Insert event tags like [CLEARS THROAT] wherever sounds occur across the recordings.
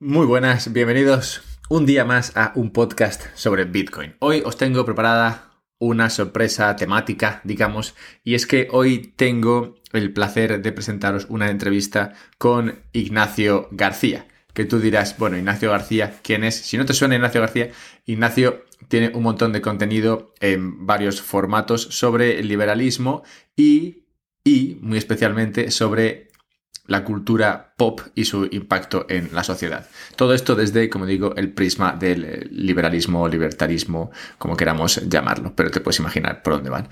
Muy buenas, bienvenidos un día más a un podcast sobre Bitcoin. Hoy os tengo preparada una sorpresa temática, digamos, y es que hoy tengo el placer de presentaros una entrevista con Ignacio García. Que tú dirás, bueno, Ignacio García, ¿quién es? Si no te suena Ignacio García, Ignacio tiene un montón de contenido en varios formatos sobre el liberalismo y, y muy especialmente sobre la cultura pop y su impacto en la sociedad. Todo esto desde, como digo, el prisma del eh, liberalismo libertarismo, como queramos llamarlo, pero te puedes imaginar por dónde van.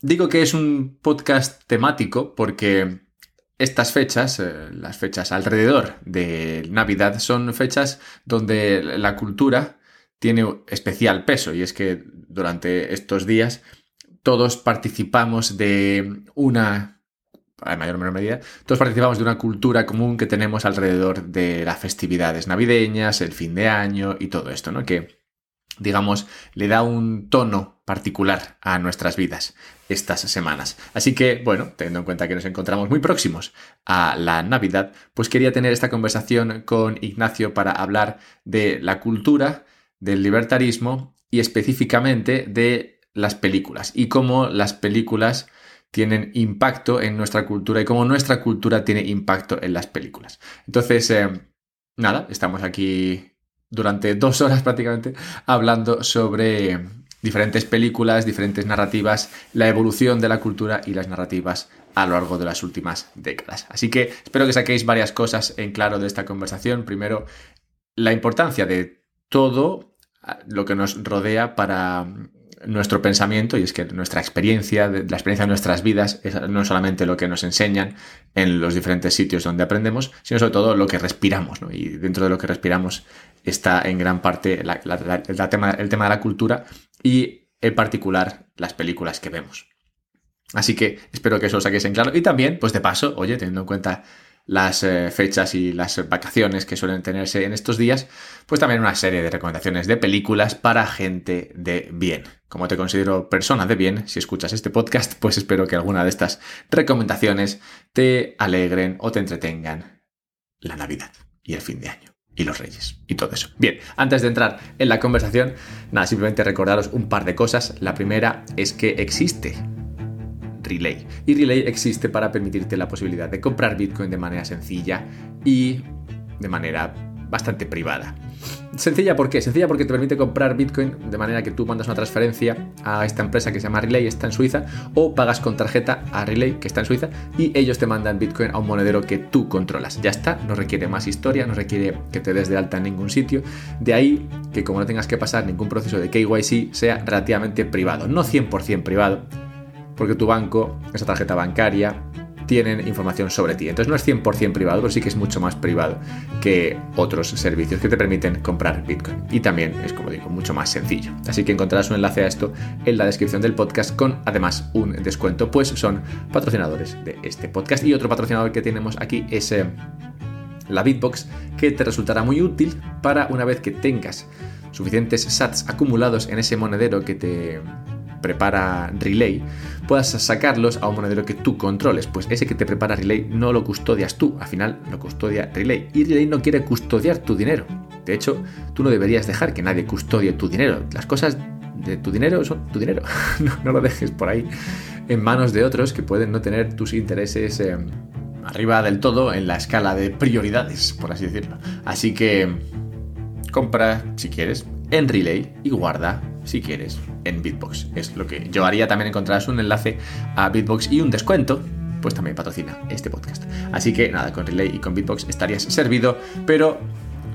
Digo que es un podcast temático porque estas fechas, eh, las fechas alrededor de Navidad, son fechas donde la cultura tiene especial peso y es que durante estos días todos participamos de una en mayor o menor medida, todos participamos de una cultura común que tenemos alrededor de las festividades navideñas, el fin de año y todo esto, ¿no? Que, digamos, le da un tono particular a nuestras vidas estas semanas. Así que, bueno, teniendo en cuenta que nos encontramos muy próximos a la Navidad, pues quería tener esta conversación con Ignacio para hablar de la cultura, del libertarismo y específicamente de las películas y cómo las películas tienen impacto en nuestra cultura y cómo nuestra cultura tiene impacto en las películas. Entonces, eh, nada, estamos aquí durante dos horas prácticamente hablando sobre diferentes películas, diferentes narrativas, la evolución de la cultura y las narrativas a lo largo de las últimas décadas. Así que espero que saquéis varias cosas en claro de esta conversación. Primero, la importancia de todo lo que nos rodea para nuestro pensamiento y es que nuestra experiencia, la experiencia de nuestras vidas, es no solamente lo que nos enseñan en los diferentes sitios donde aprendemos, sino sobre todo lo que respiramos. Y dentro de lo que respiramos está en gran parte el, tema, el tema de la cultura y en particular las películas que vemos. Así que espero que eso lo saquéis en claro. Y también, pues de paso, oye, teniendo en cuenta las eh, fechas y las vacaciones que suelen tenerse en estos días, pues también una serie de recomendaciones de películas para gente de bien. Como te considero persona de bien, si escuchas este podcast, pues espero que alguna de estas recomendaciones te alegren o te entretengan la Navidad y el fin de año y los reyes y todo eso. Bien, antes de entrar en la conversación, nada, simplemente recordaros un par de cosas. La primera es que existe Relay. Y Relay existe para permitirte la posibilidad de comprar Bitcoin de manera sencilla y de manera bastante privada. Sencilla, ¿por qué? Sencilla porque te permite comprar Bitcoin de manera que tú mandas una transferencia a esta empresa que se llama Relay, está en Suiza, o pagas con tarjeta a Relay, que está en Suiza, y ellos te mandan Bitcoin a un monedero que tú controlas. Ya está, no requiere más historia, no requiere que te des de alta en ningún sitio. De ahí que como no tengas que pasar ningún proceso de KYC, sea relativamente privado. No 100% privado, porque tu banco, esa tarjeta bancaria, tienen información sobre ti. Entonces no es 100% privado, pero sí que es mucho más privado que otros servicios que te permiten comprar Bitcoin. Y también es, como digo, mucho más sencillo. Así que encontrarás un enlace a esto en la descripción del podcast con además un descuento, pues son patrocinadores de este podcast. Y otro patrocinador que tenemos aquí es eh, la Bitbox, que te resultará muy útil para una vez que tengas suficientes sats acumulados en ese monedero que te prepara Relay, puedas sacarlos a un monedero que tú controles. Pues ese que te prepara Relay no lo custodias tú, al final lo custodia Relay. Y Relay no quiere custodiar tu dinero. De hecho, tú no deberías dejar que nadie custodie tu dinero. Las cosas de tu dinero son tu dinero. [LAUGHS] no, lo dejes por ahí en manos de otros que pueden no tener tus intereses eh, arriba del todo en la escala de prioridades, por así decirlo. Así que compra, si quieres, en Relay y guarda, si quieres, en Bitbox. Es lo que yo haría. También encontrarás un enlace a Bitbox y un descuento pues también patrocina este podcast. Así que nada, con Relay y con Bitbox estarías servido, pero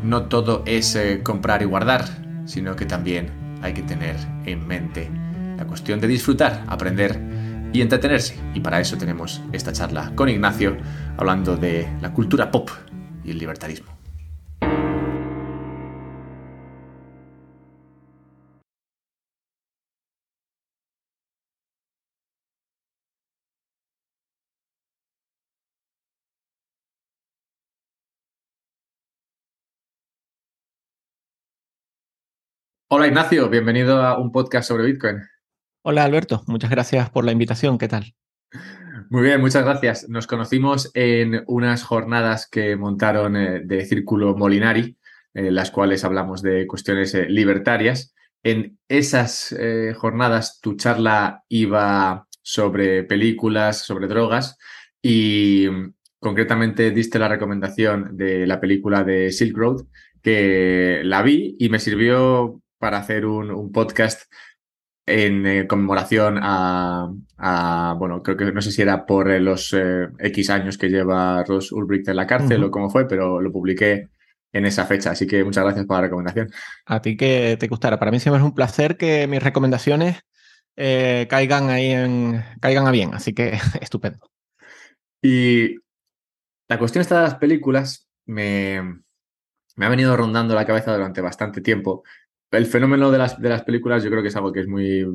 no todo es eh, comprar y guardar, sino que también hay que tener en mente la cuestión de disfrutar, aprender y entretenerse. Y para eso tenemos esta charla con Ignacio hablando de la cultura pop y el libertarismo. Hola Ignacio, bienvenido a un podcast sobre Bitcoin. Hola Alberto, muchas gracias por la invitación, ¿qué tal? Muy bien, muchas gracias. Nos conocimos en unas jornadas que montaron eh, de Círculo Molinari, en las cuales hablamos de cuestiones eh, libertarias. En esas eh, jornadas tu charla iba sobre películas, sobre drogas y mm, concretamente diste la recomendación de la película de Silk Road, que la vi y me sirvió para hacer un, podcast en eh, conmemoración a, bueno, creo que no sé si era por los eh, X años que lleva Ross Ulbricht en la cárcel o cómo fue, pero lo publiqué en esa fecha. Así que muchas gracias por la recomendación. A ti que te gustara. Para mí siempre es un placer que mis recomendaciones eh, caigan ahí en, caigan a bien. Así que [LAUGHS] estupendo. Y la cuestión esta de las películas me, me ha venido rondando la cabeza durante bastante tiempo. El fenómeno de las, de las películas yo creo que es algo que es muy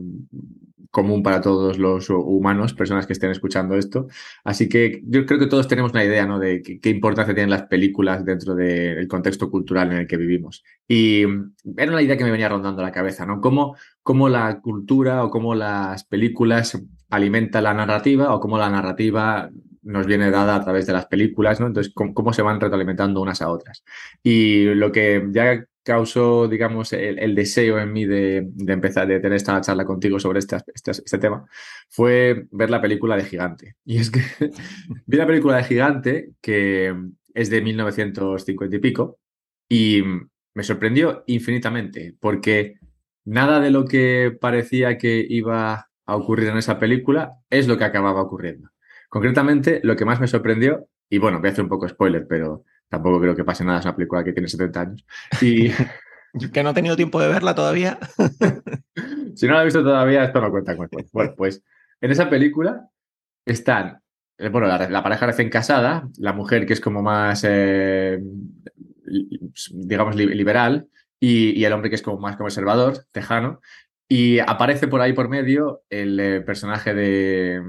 común para todos los humanos, personas que estén escuchando esto. Así que yo creo que todos tenemos una idea ¿no? de qué, importancia tienen las películas dentro del contexto cultural en el que vivimos. Y era una idea que me venía rondando la cabeza, ¿no? Cómo, cómo la cultura o cómo las películas alimentan la narrativa o cómo la narrativa nos viene dada a través de las películas, ¿no? Entonces, cómo, se van retroalimentando unas a otras. Y lo que ya causó, digamos, el, deseo en mí de, empezar, de tener esta charla contigo sobre este, este, este, tema, fue ver la película de Gigante. Y es que [LAUGHS] vi la película de Gigante, que es de 1950 y pico, y me sorprendió infinitamente, porque nada de lo que parecía que iba a ocurrir en esa película es lo que acababa ocurriendo. Concretamente, lo que más me sorprendió, y bueno, voy a hacer un poco spoiler, pero Tampoco creo que pase nada, es una película que tiene 70 años. Y... [LAUGHS] [LAUGHS] que no he tenido tiempo de verla todavía. [LAUGHS] si no la he visto todavía, esto no cuenta con Bueno, pues en esa película están, eh, bueno, la, pareja recién casada, la mujer que es como más, eh, digamos, liberal, y, el hombre que es como más conservador, tejano, y aparece por ahí por medio el eh, personaje de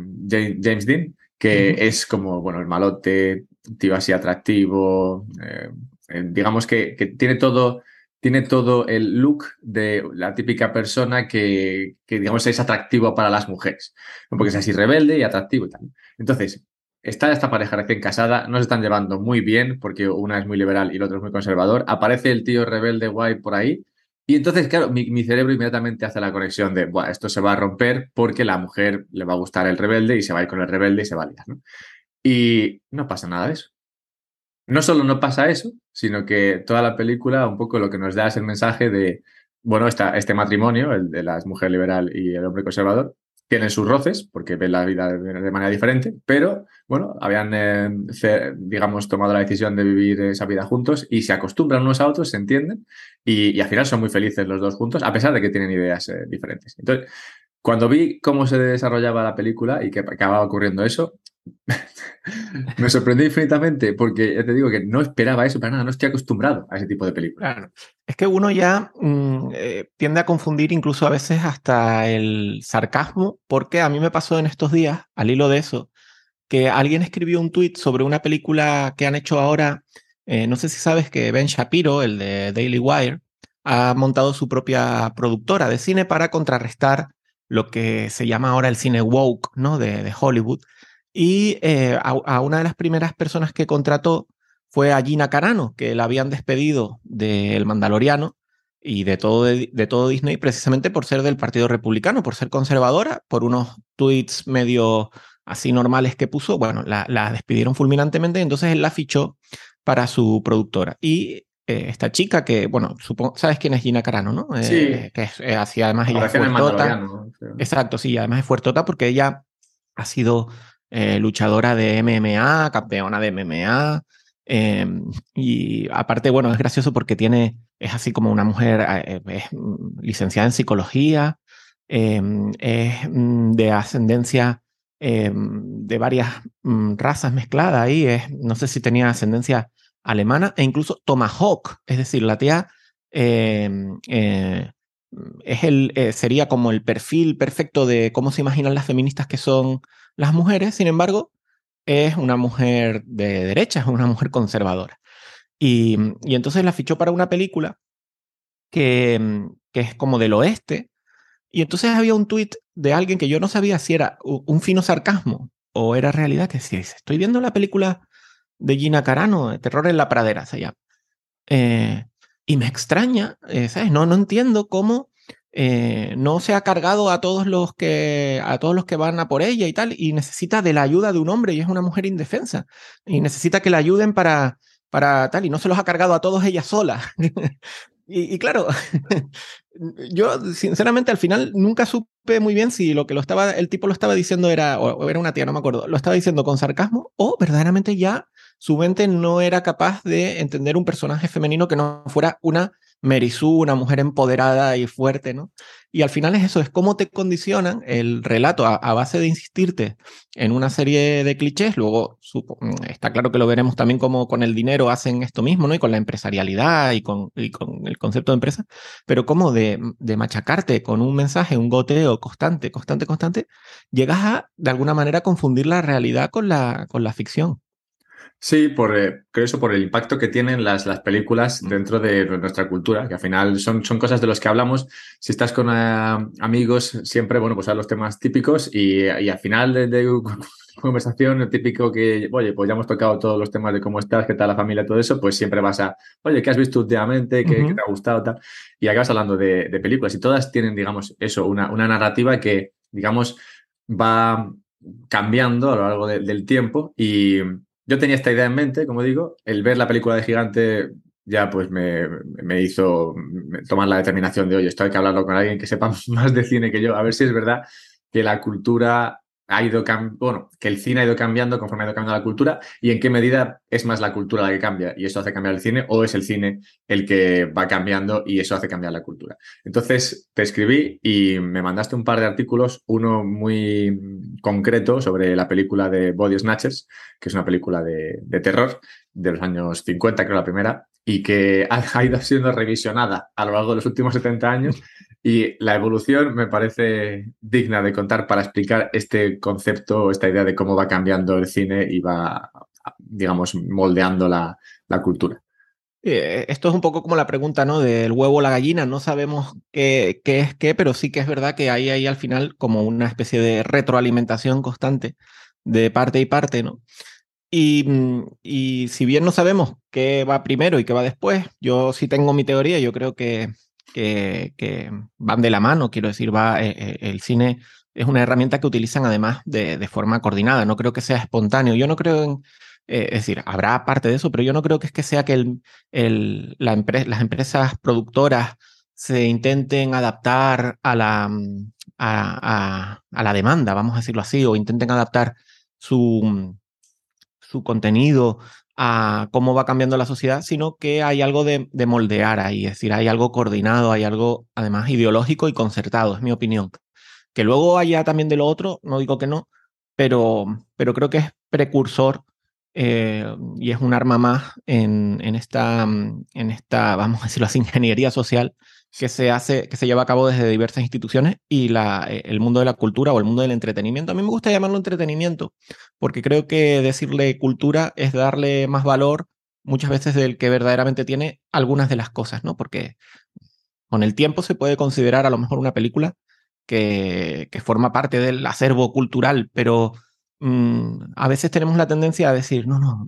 James Dean, que es como, bueno, el malote, tío así atractivo, eh, eh, digamos que, tiene todo tiene todo el look de la típica persona que, digamos, es atractivo para las mujeres, porque es así rebelde y atractivo. Entonces, está esta pareja recién casada, no se están llevando muy bien, porque una es muy liberal y el otro es muy conservador. Aparece el tío rebelde guay por ahí, y entonces, claro, mi, cerebro inmediatamente hace la conexión de, bueno, esto se va a romper porque la mujer le va a gustar el rebelde y se va a ir con el rebelde y se va a liar, ¿no? Y no pasa nada de eso. No solo no pasa eso, sino que toda la película un poco lo que nos da es el mensaje de, bueno, esta, este matrimonio, el de la mujer liberal y el hombre conservador, tienen sus roces porque ven la vida de, manera diferente, pero bueno, habían, eh, digamos, tomado la decisión de vivir esa vida juntos y se acostumbran unos a otros, se entienden y, al final son muy felices los dos juntos, a pesar de que tienen ideas eh, diferentes. Entonces, cuando vi cómo se desarrollaba la película y que acababa ocurriendo eso, me sorprendió infinitamente porque ya te digo que no esperaba eso para nada, no estoy acostumbrado a ese tipo de películas. Es que uno ya mm, eh, tiende a confundir incluso a veces hasta el sarcasmo, porque a mí me pasó en estos días, al hilo de eso, que alguien escribió un tweet sobre una película que han hecho ahora, eh, no sé si sabes que Ben Shapiro, el de Daily Wire, ha montado su propia productora de cine para contrarrestar lo que se llama ahora el cine woke, ¿no? De Hollywood. Y eh, a, una de las primeras personas que contrató fue a Gina Carano, que la habían despedido del Mandaloriano y de todo, de, todo Disney precisamente por ser del Partido Republicano, por ser conservadora, por unos tweets medio así normales que puso. Bueno, la, despidieron fulminantemente, entonces él la fichó para su productora. Y eh, esta chica que, bueno, supongo, ¿sabes quién es Gina Carano, no? Sí. Eh, que es, así, además ella es fuertota. Exacto, sí, además es fuertota porque ella ha sido eh, luchadora de MMA, campeona de MMA. Em, y aparte, bueno, es gracioso porque tiene, es así como una mujer, eh, es mm, licenciada en psicología, em, es mm, de ascendencia em, de varias mm, razas mezcladas ahí, es, no sé si tenía ascendencia alemana e incluso Tomahawk, es decir, la tía eh, es el, sería como el perfil perfecto de cómo se imaginan las feministas que son las mujeres, sin embargo, es una mujer de derecha, es una mujer conservadora. Y, entonces la fichó para una película que, que, es como del oeste. Y entonces había un tuit de alguien que yo no sabía si era un fino sarcasmo o era realidad, que si estoy viendo la película de Gina Carano, Terror en la pradera, se. Eh, y me extraña, eh, ¿sabes? No, no entiendo cómo eh, no se ha cargado a todos los que a todos los que van a por ella y tal, y necesita de la ayuda de un hombre y es una mujer indefensa y necesita que la ayuden para para tal y no se los ha cargado a todos ella sola. [LAUGHS] y, y, claro, [LAUGHS] yo sinceramente al final nunca supe muy bien si lo que lo estaba el tipo lo estaba diciendo era o era una tía, no me acuerdo, lo estaba diciendo con sarcasmo o verdaderamente ya su mente no era capaz de entender un personaje femenino que no fuera una Merisú, una mujer empoderada y fuerte, ¿no? Y al final es eso, es cómo te condicionan el relato a, base de insistirte en una serie de clichés. Luego mm, está claro que lo veremos también como con el dinero hacen esto mismo, ¿no? Y con la empresarialidad y con, el concepto de empresa, pero como de, de, machacarte con un mensaje, un goteo constante, constante, constante, llegas a, de alguna manera, confundir la realidad con la ficción. Sí, por, eh, creo eso, por el impacto que tienen las, las películas dentro de nuestra cultura, que al final son, son cosas de los que hablamos. Si estás con eh, amigos, siempre, bueno, pues a los temas típicos y, y al final de, de [LAUGHS] conversación, el típico que, oye, pues ya hemos tocado todos los temas de cómo estás, qué tal la familia, todo eso, pues siempre vas a, oye, ¿qué has visto últimamente? ¿Qué, ¿qué te ha gustado? Tal? Y acabas hablando de, de, películas y todas tienen, digamos, eso, una, una narrativa que, digamos, va cambiando a lo largo de, del tiempo y yo tenía esta idea en mente, como digo, el ver la película de Gigante ya pues me, me hizo tomar la determinación de, oye, esto hay que hablarlo con alguien que sepa [LAUGHS] más de cine que yo, a ver si es verdad que la cultura ha ido bueno, que el cine ha ido cambiando conforme ha ido cambiando la cultura y en qué medida es más la cultura la que cambia y eso hace cambiar el cine o es el cine el que va cambiando y eso hace cambiar la cultura. Entonces te escribí y me mandaste un par de artículos, uno muy concreto sobre la película de Body Snatchers, que es una película de, de terror de los años 50, creo la primera, y que ha ido siendo revisionada a lo largo de los últimos 70 años y la evolución me parece digna de contar para explicar este concepto, esta idea de cómo va cambiando el cine y va, digamos, moldeando la, la cultura. Eh, esto es un poco como la pregunta, ¿no? Del huevo o la gallina. No sabemos qué, qué, es qué, pero sí que es verdad que hay ahí al final como una especie de retroalimentación constante de parte y parte, ¿no? Y, mm, y si bien no sabemos qué va primero y qué va después, yo sí tengo mi teoría. Yo creo que que, van de la mano, quiero decir, va, eh, eh, el cine es una herramienta que utilizan además de, de, forma coordinada, no creo que sea espontáneo, yo no creo en, eh, es decir, habrá parte de eso, pero yo no creo que es que sea que el, el, la las empresas productoras se intenten adaptar a la, mm, a, a, a, la demanda, vamos a decirlo así, o intenten adaptar su, mm, su contenido a cómo va cambiando la sociedad, sino que hay algo de, de, moldear ahí, es decir, hay algo coordinado, hay algo además ideológico y concertado, es mi opinión. Que luego haya también de lo otro, no digo que no, pero, pero creo que es precursor eh, y es un arma más en, en, esta, en esta, vamos a decirlo así, [LAUGHS] ingeniería social que se hace, que se lleva a cabo desde diversas instituciones y la, eh, el mundo de la cultura o el mundo del entretenimiento. A mí me gusta llamarlo entretenimiento, porque creo que decirle cultura es darle más valor muchas veces del que verdaderamente tiene algunas de las cosas, ¿no? Porque con el tiempo se puede considerar a lo mejor una película que, que forma parte del acervo cultural, pero mmm, a veces tenemos la tendencia a decir, no, no,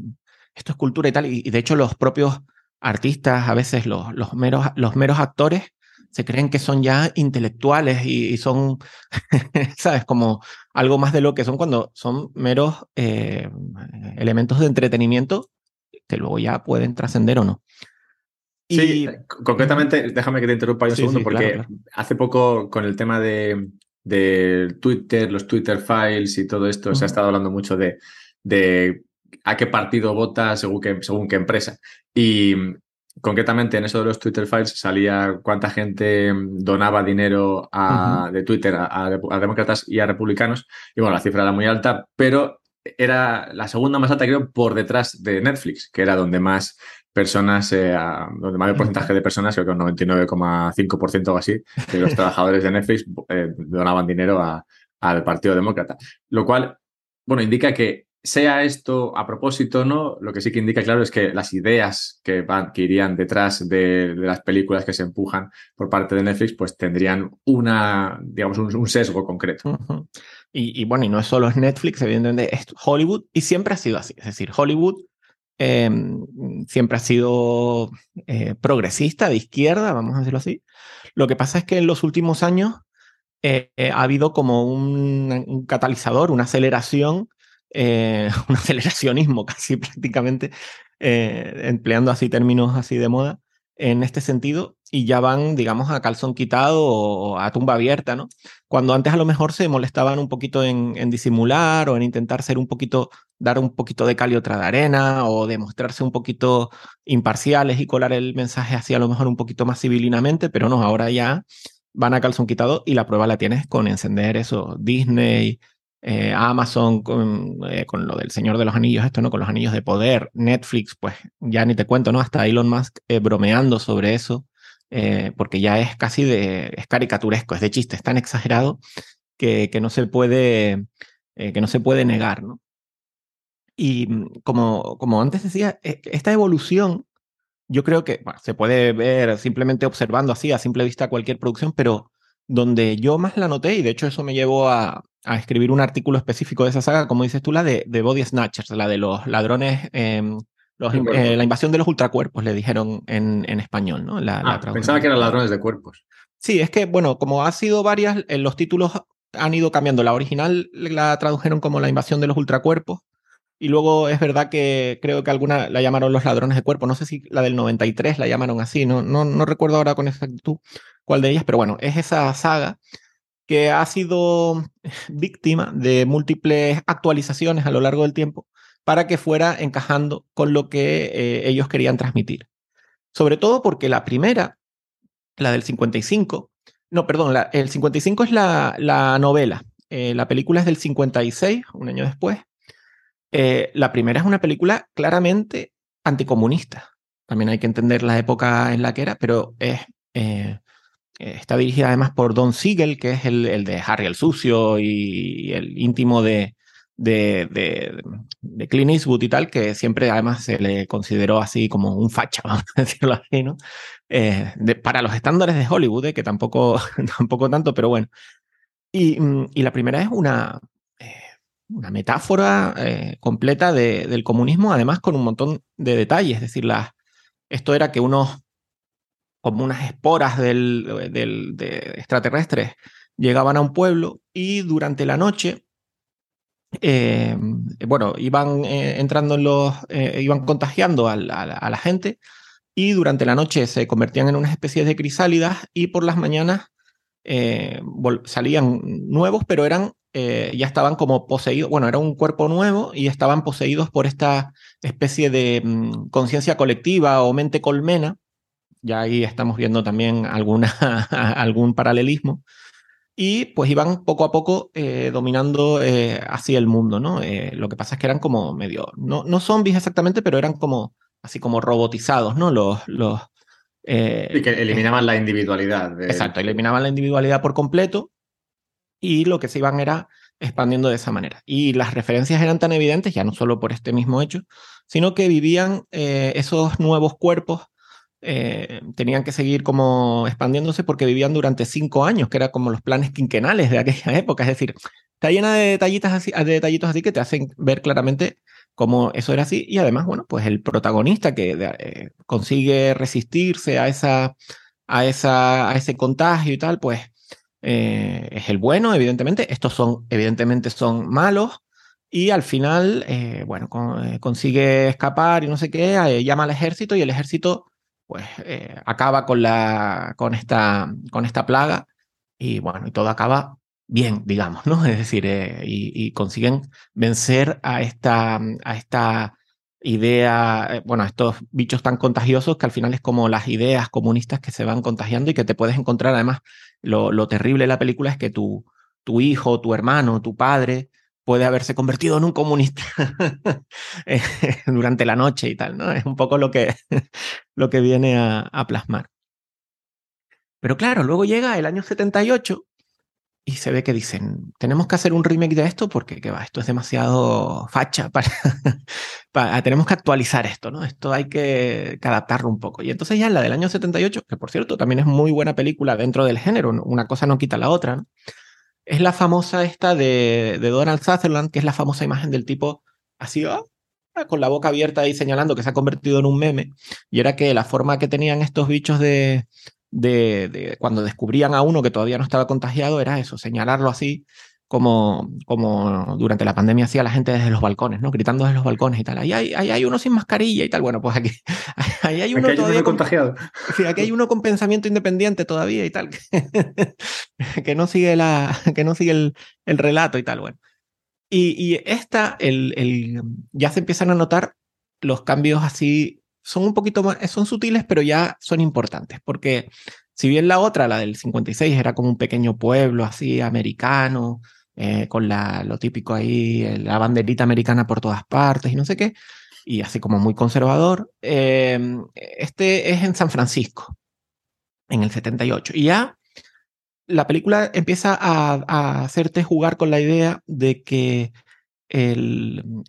esto es cultura y tal, y, y de hecho los propios artistas, a veces los, los, meros, los meros actores, se creen que son ya intelectuales y, y son, [LAUGHS] ¿sabes? Como algo más de lo que son cuando son meros eh, elementos de entretenimiento que luego ya pueden trascender o no. Y... Sí, concretamente, déjame que te interrumpa un sí, segundo, sí, porque claro, claro. hace poco con el tema de, de, Twitter, los Twitter files y todo esto, uh -huh. se ha estado hablando mucho de, de a qué partido vota según qué, según qué empresa. Y concretamente en eso de los Twitter Files salía cuánta gente donaba dinero a, uh -huh. de Twitter a, a, demócratas y a republicanos. Y bueno, la cifra era muy alta, pero era la segunda más alta, creo, por detrás de Netflix, que era donde más personas, eh, donde mayor porcentaje de personas, creo que un 99,5% o así, de los [LAUGHS] trabajadores de Netflix eh, donaban dinero al Partido Demócrata. Lo cual, bueno, indica que sea esto a propósito no, lo que sí que indica claro es que las ideas que, van, que irían detrás de, las películas que se empujan por parte de Netflix, pues tendrían una, digamos, un, sesgo concreto. Y, bueno, y no es solo Netflix, evidentemente es Hollywood y siempre ha sido así. Es decir, Hollywood em, siempre ha sido eh, progresista, de izquierda, vamos a decirlo así. Lo que pasa es que en los últimos años eh, eh, ha habido como un, catalizador, una aceleración, [LAUGHS] un aceleracionismo casi [LAUGHS] prácticamente, empleando así términos así de moda, en este sentido y ya van, digamos, a calzón quitado o a tumba abierta, ¿no? Cuando antes a lo mejor se molestaban un poquito en, disimular o en intentar ser un poquito, dar un poquito de cal y otra de arena o demostrarse un poquito imparciales y colar el mensaje así a lo mejor un poquito más civilinamente, pero no, ahora ya van a calzón quitado y la prueba la tienes con encender eso, Disney, eh, Amazon con, eh, con, lo del Señor de los Anillos, esto, ¿no? Con los anillos de poder, Netflix, pues ya ni te cuento, ¿no? Hasta Elon Musk eh, bromeando sobre eso, porque ya es casi de, es caricaturesco, es de chiste, es tan exagerado que, que no se puede, que no se puede negar, ¿no? Y mm, como, como antes decía, e, esta evolución, yo creo que se puede ver simplemente observando así a simple vista cualquier producción, pero donde yo más la noté, y de hecho eso me llevó a, a escribir un artículo específico de esa saga, como dices tú, la de, de Body Snatchers, la de los ladrones, em, eh, la invasión de los ultracuerpos, le dijeron en, en español, ¿no? La, ah, pensaba que eran ladrones de cuerpos. Sí, es que, bueno, como ha sido varias, eh, los títulos han ido cambiando. La original la tradujeron como la invasión de los ultracuerpos. Y luego es verdad que creo que alguna la llamaron los ladrones de cuerpo. No sé si la del 93 la llamaron así. No, no, no recuerdo ahora con exactitud cuál de ellas, pero bueno, es esa saga que ha sido víctima de múltiples actualizaciones a lo largo del tiempo para que fuera encajando con lo que eh, ellos querían transmitir. Sobre todo porque la primera, la del 55, no, perdón, el 55 es la, la novela, eh, la película es del 56, un año después. Eh, la primera es una película claramente anticomunista. También hay que entender la época en la que era, pero eh, está dirigida además por Don Siegel, que es el, de Harry el Sucio y, el íntimo de, de, de, de, Clint Eastwood y tal, que siempre además se le consideró así como un facha, [LAUGHS] vamos a decirlo así, ¿no? Eh, para los estándares de Hollywood, eh, que tampoco, [LAUGHS] tampoco tanto, pero bueno. Y, mm, y la primera es una, una metáfora completa del comunismo, además con un montón de detalles, es decir, esto era que unos como unas esporas del, del, de extraterrestres llegaban a un pueblo y durante la noche, eh, bueno, iban eh, entrando en los, eh, iban contagiando a la, gente y durante la noche se convertían en unas especies de crisálidas y por las mañanas salían nuevos, pero eran, ya estaban como poseídos, bueno, era un cuerpo nuevo y estaban poseídos por esta especie de mm, conciencia colectiva o mente colmena ya ahí estamos viendo también alguna, [LAUGHS] algún paralelismo. Y pues iban poco a poco eh, dominando eh, así el mundo, ¿no? Eh, lo que pasa es que eran como medio, no, no zombies exactamente, pero eran como así como robotizados, ¿no? Los, los, y que eliminaban la individualidad. Exacto, eliminaban la individualidad por completo y lo que se iban era expandiendo de esa manera. Y las referencias eran tan evidentes, ya no solo por este mismo hecho, sino que vivían esos nuevos cuerpos eh, tenían que seguir como expandiéndose porque vivían durante cinco años, que era como los planes quinquenales de aquella [LAUGHS] época. Es decir, está llena de detallitas así, de detallitos así que te hacen ver claramente cómo eso era así. Y además, bueno, pues el protagonista que eh, consigue resistirse a, esa, a, esa, a ese contagio y tal, pues eh, es el bueno, evidentemente. Estos son, evidentemente, son malos. Y al final, bueno, consigue escapar y no sé qué, llama al ejército y el ejército pues eh, acaba con, la, con, esta, con esta plaga y bueno, y todo acaba bien, digamos, ¿no? [LAUGHS] Es decir, eh, y, consiguen vencer a esta, a esta idea, eh, bueno, a estos bichos tan contagiosos que al final es como las ideas comunistas que se van contagiando y que te puedes encontrar, además, lo, lo terrible de la película es que tu, tu hijo, tu hermano, tu padre, puede haberse convertido en un comunista [LAUGHS] eh, durante la noche y tal, ¿no? Es un poco lo que, [LAUGHS] lo que viene a, plasmar. Pero claro, luego llega el año 78 y se ve que dicen, tenemos que hacer un remake de esto porque ¿qué va? esto es demasiado facha para, [LAUGHS] para, tenemos que actualizar esto, ¿no? Esto hay que, que, adaptarlo un poco. Y entonces ya la del año 78, que por cierto también es muy buena película dentro del género, una cosa no quita la otra, ¿no? es la famosa esta de, de Donald Sutherland, que es la famosa imagen del tipo así, ah, con la boca abierta ahí señalando que se ha convertido en un meme. Y era que la forma que tenían estos bichos de, de, de, cuando descubrían a uno que todavía no estaba contagiado era eso, señalarlo así como, como durante la pandemia hacía la gente desde los balcones, ¿no? Gritando desde los balcones y tal. Ahí hay, ahí hay uno sin mascarilla y tal. Bueno, pues aquí [LAUGHS] ahí hay uno aquí hay todavía uno con, contagiado. sí, aquí hay uno con pensamiento independiente todavía y tal, que, [LAUGHS] que no sigue, la, que no sigue el, el relato y tal. Bueno. Y, y esta, el, el, ya se empiezan a notar los cambios así, son un poquito más, son sutiles, pero ya son importantes, porque si bien la otra, la del 56, era como un pequeño pueblo así americano, eh, con lo típico ahí, la banderita americana por todas partes y no sé qué, y así como muy conservador. Eh, este es en San Francisco, en el 78. Y ya la película empieza a, hacerte jugar con la idea de que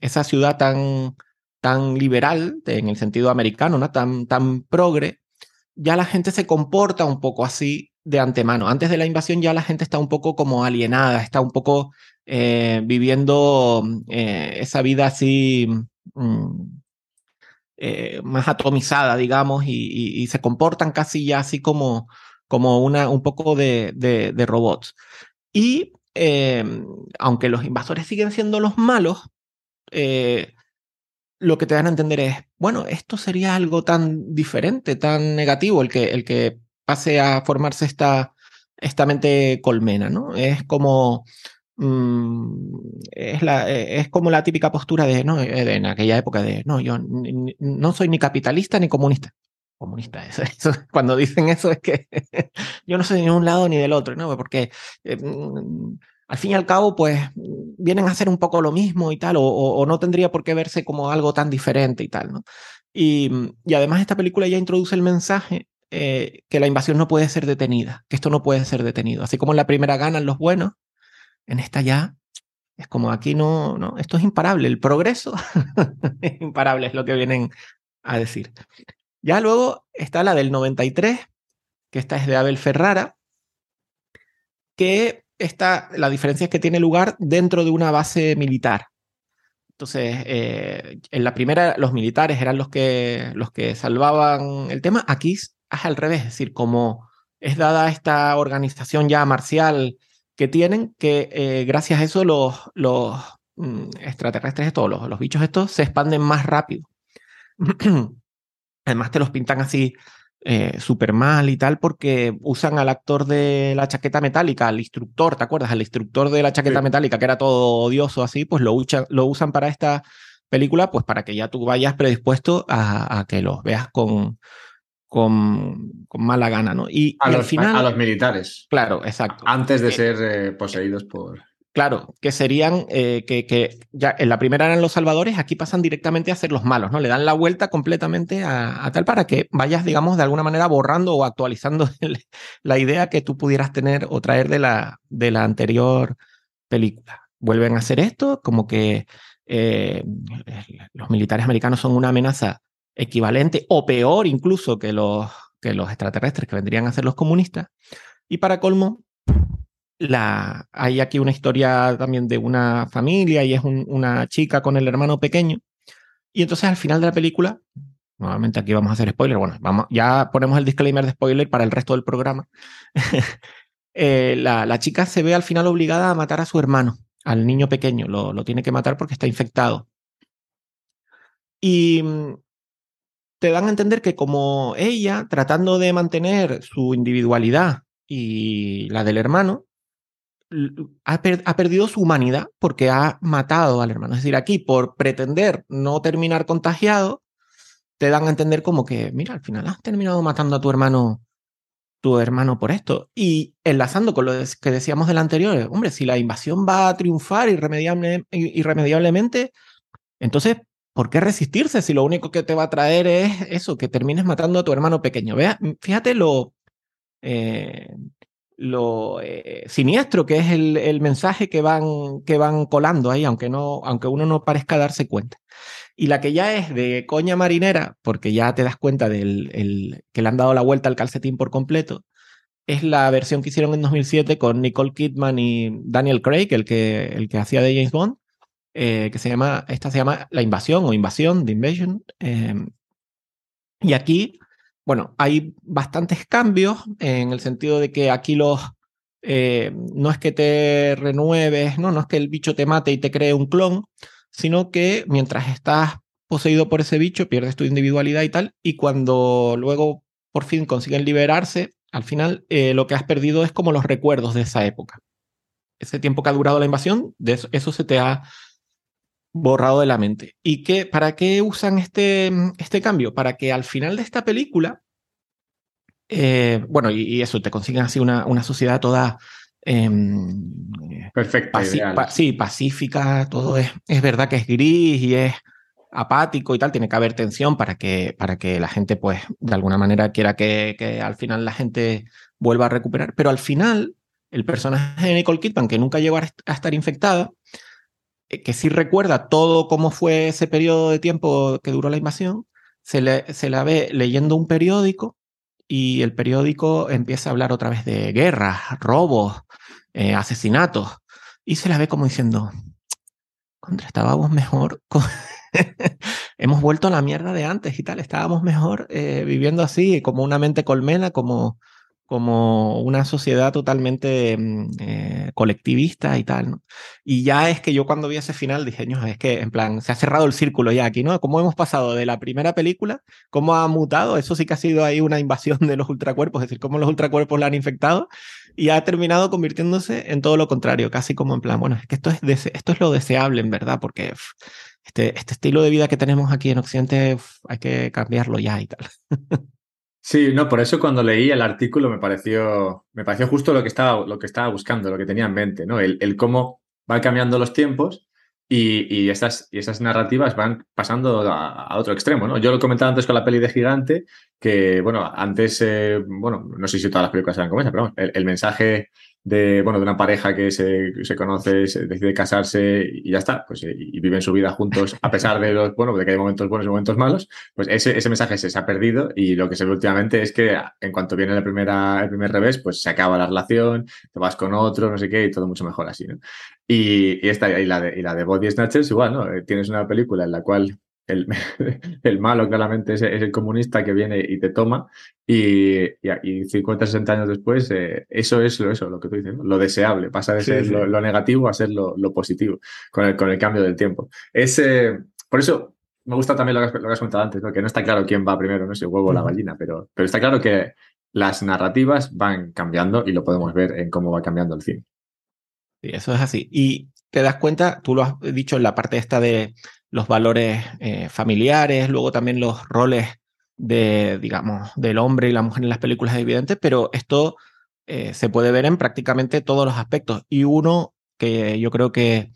esa ciudad tan, tan liberal, en el sentido americano, ¿no? tan, tan progre, ya la gente se comporta un poco así de antemano. Antes de la invasión ya la gente está un poco como alienada, está un poco eh, viviendo eh, esa vida así mm, eh, más atomizada, digamos, y, se comportan casi ya así como, como una, un poco de, de, de robots. Y aunque los invasores siguen siendo los malos, lo que te dan a entender es, bueno, esto sería algo tan diferente, tan negativo, el que, el que pase a formarse esta, esta mente colmena, ¿no? Es como, mmm, es, la, es como la típica postura de, ¿no? De, en aquella época de, no, yo no soy ni capitalista ni comunista. Comunista, [LAUGHS] eso, eso, cuando dicen eso es que [LAUGHS] yo no soy ni de un lado ni del otro, ¿no? Porque eh, al fin y al cabo, pues vienen a hacer un poco lo mismo y tal, o, no tendría por qué verse como algo tan diferente y tal, ¿no? Y, y además esta película ya introduce el mensaje eh, que la invasión no puede ser detenida, que esto no puede ser detenido. Así como en la primera ganan los buenos, en esta ya es como aquí no, no, esto es imparable, el progreso [LAUGHS] es imparable, es lo que vienen a decir. Ya luego está la del 93, que esta es de Abel Ferrara, que esta, la diferencia es que tiene lugar dentro de una base militar. Entonces, eh, en la primera los militares eran los que, los que salvaban el tema. Aquí es al revés, es decir, como es dada esta organización ya marcial que tienen, que eh, gracias a eso los, los mm, extraterrestres, estos, los, los bichos estos, se expanden más rápido. [CLEARS THROAT] Además te los pintan así eh, súper mal y tal, porque usan al actor de la chaqueta metálica, al instructor, ¿te acuerdas? Al instructor de la chaqueta sí. metálica, que era todo odioso así, pues lo, lo usan para esta película, pues para que ya tú vayas predispuesto a, a que los veas con, con, con, mala gana, ¿no? Y, a, y los, al final, a los militares. Claro, exacto. Antes de eh, ser eh, poseídos por. Claro, que serían, eh, que, ya en la primera eran los salvadores, aquí pasan directamente a ser los malos, ¿no? Le dan la vuelta completamente a, tal para que vayas, digamos, de alguna manera borrando o actualizando [LAUGHS] la idea que tú pudieras tener o traer de la, de la anterior película. Vuelven a hacer esto, como que eh, los militares americanos son una amenaza equivalente o peor incluso que los, que los extraterrestres que vendrían a ser los comunistas. Y para colmo, hay aquí una historia también de una familia y es un, una chica con el hermano pequeño. Y entonces al final de la película, nuevamente aquí vamos a hacer spoiler, bueno, vamos, ya ponemos el disclaimer de spoiler para el resto del programa. [LAUGHS] eh, la, la, chica se ve al final obligada a matar a su hermano, al niño pequeño, lo, lo tiene que matar porque está infectado. Y te dan a entender que como ella, tratando de mantener su individualidad y la del hermano, ha, per ha, perdido su humanidad porque ha matado al hermano. Es decir, aquí por pretender no terminar contagiado, te dan a entender como que, mira, al final has terminado matando a tu hermano, tu hermano por esto. Y enlazando con lo que decíamos del anterior, hombre, si la invasión va a triunfar irremediable, irremediablemente, entonces, ¿por qué resistirse si lo único que te va a traer es eso, que termines matando a tu hermano pequeño? Vea, fíjate lo... Eh, lo eh, siniestro que es el, el, mensaje que van, que van colando ahí, aunque, no, aunque uno no parezca darse cuenta. Y la que ya es de coña marinera, porque ya te das cuenta del el, que le han dado la vuelta al calcetín por completo, es la versión que hicieron en 2007 con Nicole Kidman y Daniel Craig, el que, el que hacía de James Bond, eh, que se llama, esta se llama La Invasión o Invasión, The Invasion. Em, y aquí, bueno, hay bastantes cambios en el sentido de que aquí los, eh, no es que te renueves, ¿no? no es que el bicho te mate y te cree un clon, sino que mientras estás poseído por ese bicho, pierdes tu individualidad y tal, y cuando luego por fin consiguen liberarse, al final eh, lo que has perdido es como los recuerdos de esa época. Ese tiempo que ha durado la invasión, de eso, se te ha borrado de la mente. ¿Y qué, para qué usan este, este cambio? Para que al final de esta película, eh, bueno, y, eso, te consiguen así una, una sociedad toda... Em, Perfecta. sí, pacífica, todo es, es verdad que es gris y es apático y tal, tiene que haber tensión para que, para que la gente, pues, de alguna manera quiera que, que al final la gente vuelva a recuperar. Pero al final, el personaje de Nicole Kidman, que nunca llegó a estar infectada, que sí recuerda todo cómo fue ese periodo de tiempo que duró la invasión, se, le, se la ve leyendo un periódico y el periódico empieza a hablar otra vez de guerras, robos, eh, asesinatos, y se la ve como diciendo, contra estábamos mejor [LAUGHS] hemos vuelto a la mierda de antes y tal. Estábamos mejor eh, viviendo así, como una mente colmena, como, como una sociedad totalmente mm, eh, colectivista y tal. ¿no? Y ya es que yo cuando vi ese final dije, no, es que en plan, se ha cerrado el círculo ya aquí, ¿no? ¿Cómo hemos pasado de la primera película? ¿Cómo ha mutado? Eso sí que ha sido ahí una invasión de los ultracuerpos, es decir, cómo los ultracuerpos la han infectado y ha terminado convirtiéndose en todo lo contrario, casi como en plan, bueno, es que esto es, esto es lo deseable en verdad, porque este, este estilo de vida que tenemos aquí en Occidente hay que cambiarlo ya y tal. [LAUGHS] Sí, no, por eso cuando leí el artículo me pareció, me pareció justo lo que estaba, lo que estaba buscando, lo que tenía en mente, ¿no? El, el cómo van cambiando los tiempos y, y, esas, y esas narrativas van pasando a, otro extremo, ¿no? Yo lo comentaba antes con la peli de Gigante, que, bueno, antes, eh, bueno, no sé si todas las películas eran como esa, pero el, el mensaje de, bueno, de una pareja que se, se conoce, decide casarse y ya está, pues y, viven su vida juntos a pesar de los, bueno, de que hay momentos buenos y momentos malos, pues ese, ese mensaje se, se ha perdido y lo que se ve últimamente es que en cuanto viene la primera, el primer revés, pues se acaba la relación, te vas con otro, no sé qué, y todo mucho mejor así, ¿no? Y, y esta, y la de, y la de Body Snatchers igual, ¿no? Eh, tienes una película en la cual el, [LAUGHS] el, malo claramente es, es, el comunista que viene y te toma y, y, 50, 60 años después eh, eso es lo, eso, lo que tú dices, ¿no? lo deseable, pasa de ser Lo, lo, negativo a ser lo, lo, positivo con el, con el cambio del tiempo. Es, eh, por eso me gusta también lo que, lo que has comentado antes, ¿no? que no está claro quién va primero, no sé, el huevo o la gallina, pero, pero está claro que las narrativas van cambiando y lo podemos ver en cómo va cambiando el cine. Sí, eso es así. Y te das cuenta, tú lo has dicho en la parte esta de los valores eh, familiares, luego también los roles de, digamos, del hombre y la mujer en las películas es evidente, pero esto eh, se puede ver en prácticamente todos los aspectos. Y uno que yo creo que,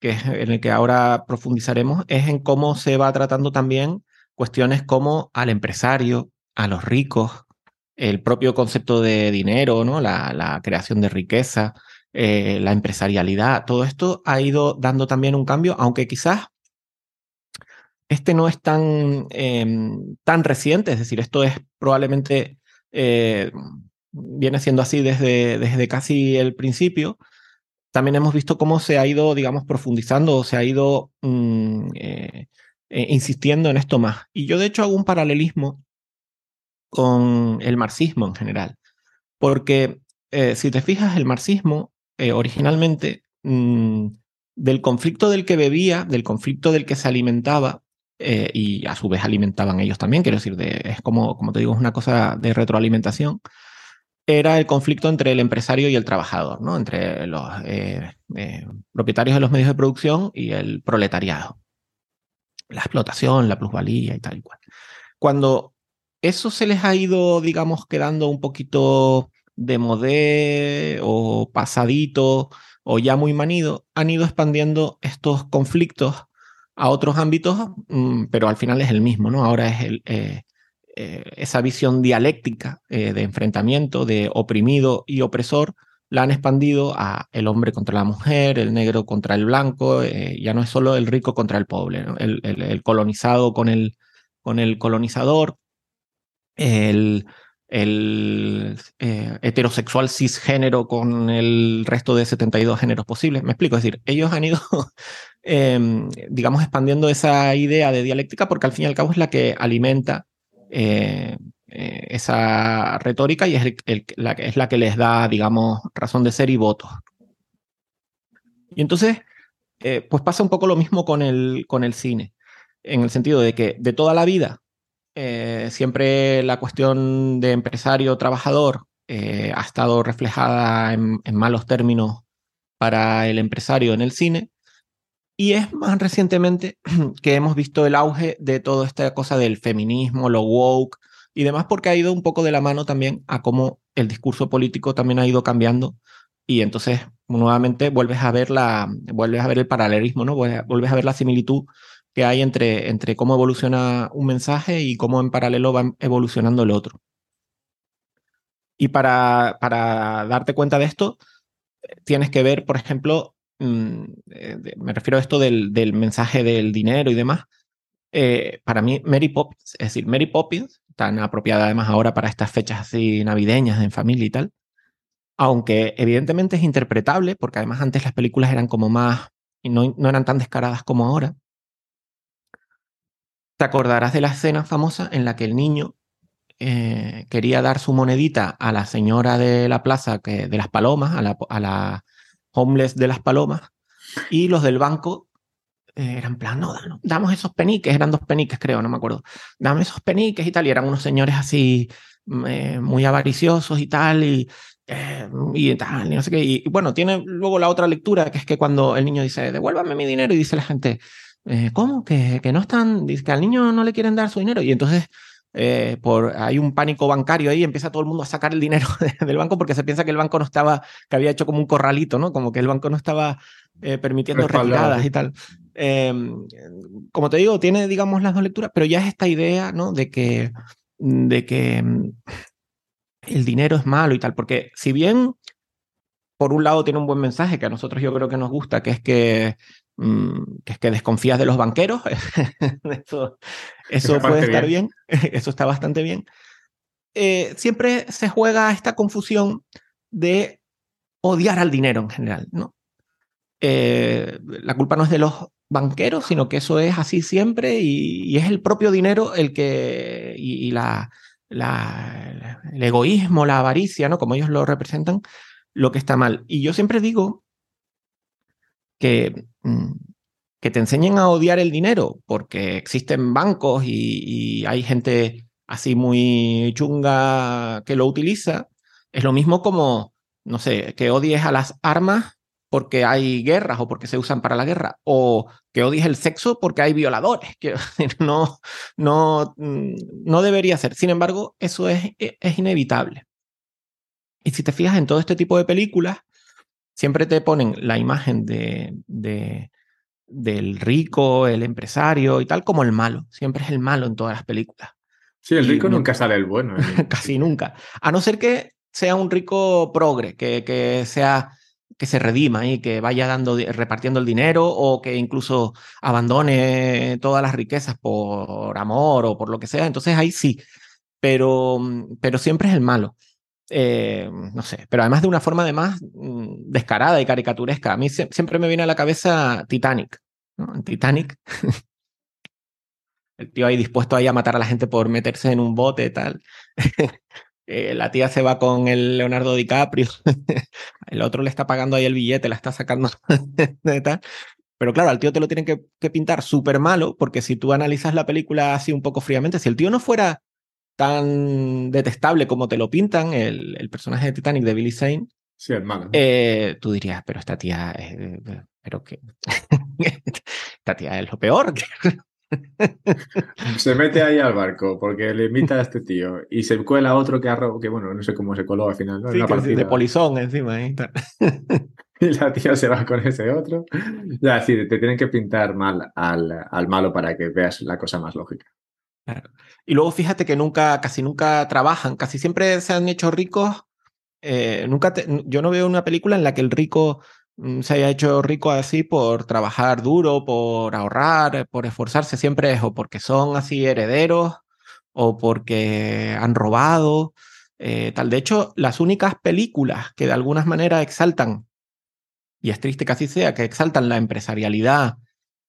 que es en el que ahora profundizaremos es en cómo se va tratando también cuestiones como al empresario, a los ricos, el propio concepto de dinero, ¿no? la, creación de riqueza, eh, la empresarialidad, todo esto ha ido dando también un cambio, aunque quizás este no es tan, eh, tan reciente, es decir, esto es probablemente, eh, viene siendo así desde, desde casi el principio. También hemos visto cómo se ha ido, digamos, profundizando o se ha ido mm, eh, eh, insistiendo en esto más. Y yo, de hecho, hago un paralelismo con el marxismo en general, porque si te fijas, el marxismo originalmente mmm, del conflicto del que bebía, del conflicto del que se alimentaba, eh, y a su vez alimentaban ellos también, quiero decir, de, es como, como te digo, es una cosa de retroalimentación, era el conflicto entre el empresario y el trabajador, ¿no? entre los eh, eh, propietarios de los medios de producción y el proletariado. La explotación, la plusvalía y tal y cual. Cuando eso se les ha ido, digamos, quedando un poquito de modé o pasadito o ya muy manido, han ido expandiendo estos conflictos a otros ámbitos, mm, pero al final es el mismo, ¿no? Ahora es el, eh, eh, esa visión dialéctica eh, de enfrentamiento, de oprimido y opresor, la han expandido a el hombre contra la mujer, el negro contra el blanco, ya no es solo el rico contra el pobre, ¿no? el, el, el, colonizado con el, con el colonizador, el, el eh, heterosexual cisgénero con el resto de 72 géneros posibles. Me explico, es decir, ellos han ido, [LAUGHS] em, digamos, expandiendo esa idea de dialéctica porque al fin y al cabo es la que alimenta eh, eh, esa retórica y es, la, es la que les da, digamos, razón de ser y votos. Y entonces, pues pasa un poco lo mismo con el, con el cine, en el sentido de que de toda la vida eh, siempre la cuestión de empresario-trabajador eh, ha estado reflejada en, malos términos para el empresario en el cine. Y es más recientemente [CLEARS THROAT] que hemos visto el auge de toda esta cosa del feminismo, lo woke y demás, porque ha ido un poco de la mano también a cómo el discurso político también ha ido cambiando. Y entonces, nuevamente, vuelves a ver, la, vuelves a ver el paralelismo, ¿no? Vuelves a ver la similitud que hay entre, entre cómo evoluciona un mensaje y cómo en paralelo va evolucionando el otro. Y para, para darte cuenta de esto, tienes que ver, por ejemplo, mm, eh, me refiero a esto del, del mensaje del dinero y demás. Eh, para mí, Mary Poppins, es decir, Mary Poppins, tan apropiada además ahora para estas fechas así navideñas en familia y tal, aunque evidentemente es interpretable, porque además antes las películas eran como más, y no, no eran tan descaradas como ahora, te acordarás de la escena famosa en la que el niño eh, quería dar su monedita a la señora de la plaza que, de las palomas, a la, homeless de las palomas, y los del banco eh, eran plan, no, damos esos peniques, eran dos peniques creo, no me acuerdo, dame esos peniques y tal, y eran unos señores así mm, eh, muy avariciosos y tal, y, y tal, y no sé qué. Y, bueno, tiene luego la otra lectura, que es que cuando el niño dice, devuélvame mi dinero, y dice la gente, eh, ¿cómo? Que, que no están, que al niño no le quieren dar su dinero. Y entonces eh, por, hay un pánico bancario ahí, empieza todo el mundo a sacar el dinero [LAUGHS] del banco porque se piensa que el banco no estaba, que había hecho como un corralito, ¿no? Como que el banco no estaba eh, permitiendo retiradas y tal. Como te digo, tiene, digamos, las dos lecturas, pero ya es esta idea, ¿no? De que, de que mm, el dinero es malo y tal, porque si bien por un lado tiene un buen mensaje que a nosotros yo creo que nos gusta, que es que que es que desconfías de los banqueros. [LAUGHS] eso, eso puede estar bien. [LAUGHS] eso está bastante bien. Eh, siempre se juega esta confusión de odiar al dinero en general, ¿no? Eh, la culpa no es de los banqueros, sino que eso es así siempre y, es el propio dinero el que, y, la, la, el egoísmo, la avaricia, ¿no? Como ellos lo representan, lo que está mal. Y yo siempre digo que, mm, que te enseñen a odiar el dinero, porque existen bancos y, hay gente así muy chunga que lo utiliza, es lo mismo como, no sé, que odies a las armas porque hay guerras o porque se usan para la guerra, o que odies el sexo porque hay violadores. [LAUGHS] Que no, no, mm, no debería ser. Sin embargo, eso es, e, es inevitable. Y si te fijas en todo este tipo de películas, siempre te ponen la imagen de, del rico, el empresario y tal como el malo. Siempre es el malo en todas las películas. Sí, el rico nunca sale el bueno. ¿eh? [LAUGHS] casi nunca. A no ser que sea un rico progre, que, que sea que se redima y que vaya dando, repartiendo el dinero o que incluso abandone todas las riquezas por amor o por lo que sea. Entonces ahí sí, pero, pero siempre es el malo. Eh, no sé, pero además de una forma además mm, descarada y caricaturesca. A mí siempre me viene a la cabeza Titanic. Titanic, [LAUGHS] el tío ahí dispuesto ahí a matar a la gente por meterse en un bote tal. [LAUGHS] Eh, la tía se va con el Leonardo DiCaprio, [LAUGHS] el otro le está pagando ahí el billete, la está sacando tal. Pero claro, al tío te lo tienen que, que pintar súper malo, porque si tú analizas la película así un poco fríamente, si el tío no fuera tan detestable como te lo pintan, el, el personaje de Titanic de Billy Zane, sí, hermano. Eh, tú dirías, pero esta tía, eh, pero que [LAUGHS] esta tía es lo peor. se mete ahí al barco porque le invita a este tío y se cuela otro que, arro que bueno, no sé cómo se coló al final. ¿no? Sí, de polizón encima. ¿eh? [LAUGHS] y la tía se va con ese otro. Ya, sí, te tienen que pintar mal al, al malo para que veas la cosa más lógica. Y luego fíjate que nunca, casi nunca trabajan, casi siempre se han hecho ricos. Eh, nunca yo no veo una película en la que el rico mm, se haya hecho rico así por trabajar duro, por ahorrar, por esforzarse. Siempre es o porque son así herederos o porque han robado. eh, tal. De hecho, las únicas películas que de alguna manera exaltan, y es triste que así sea, que exaltan la empresarialidad,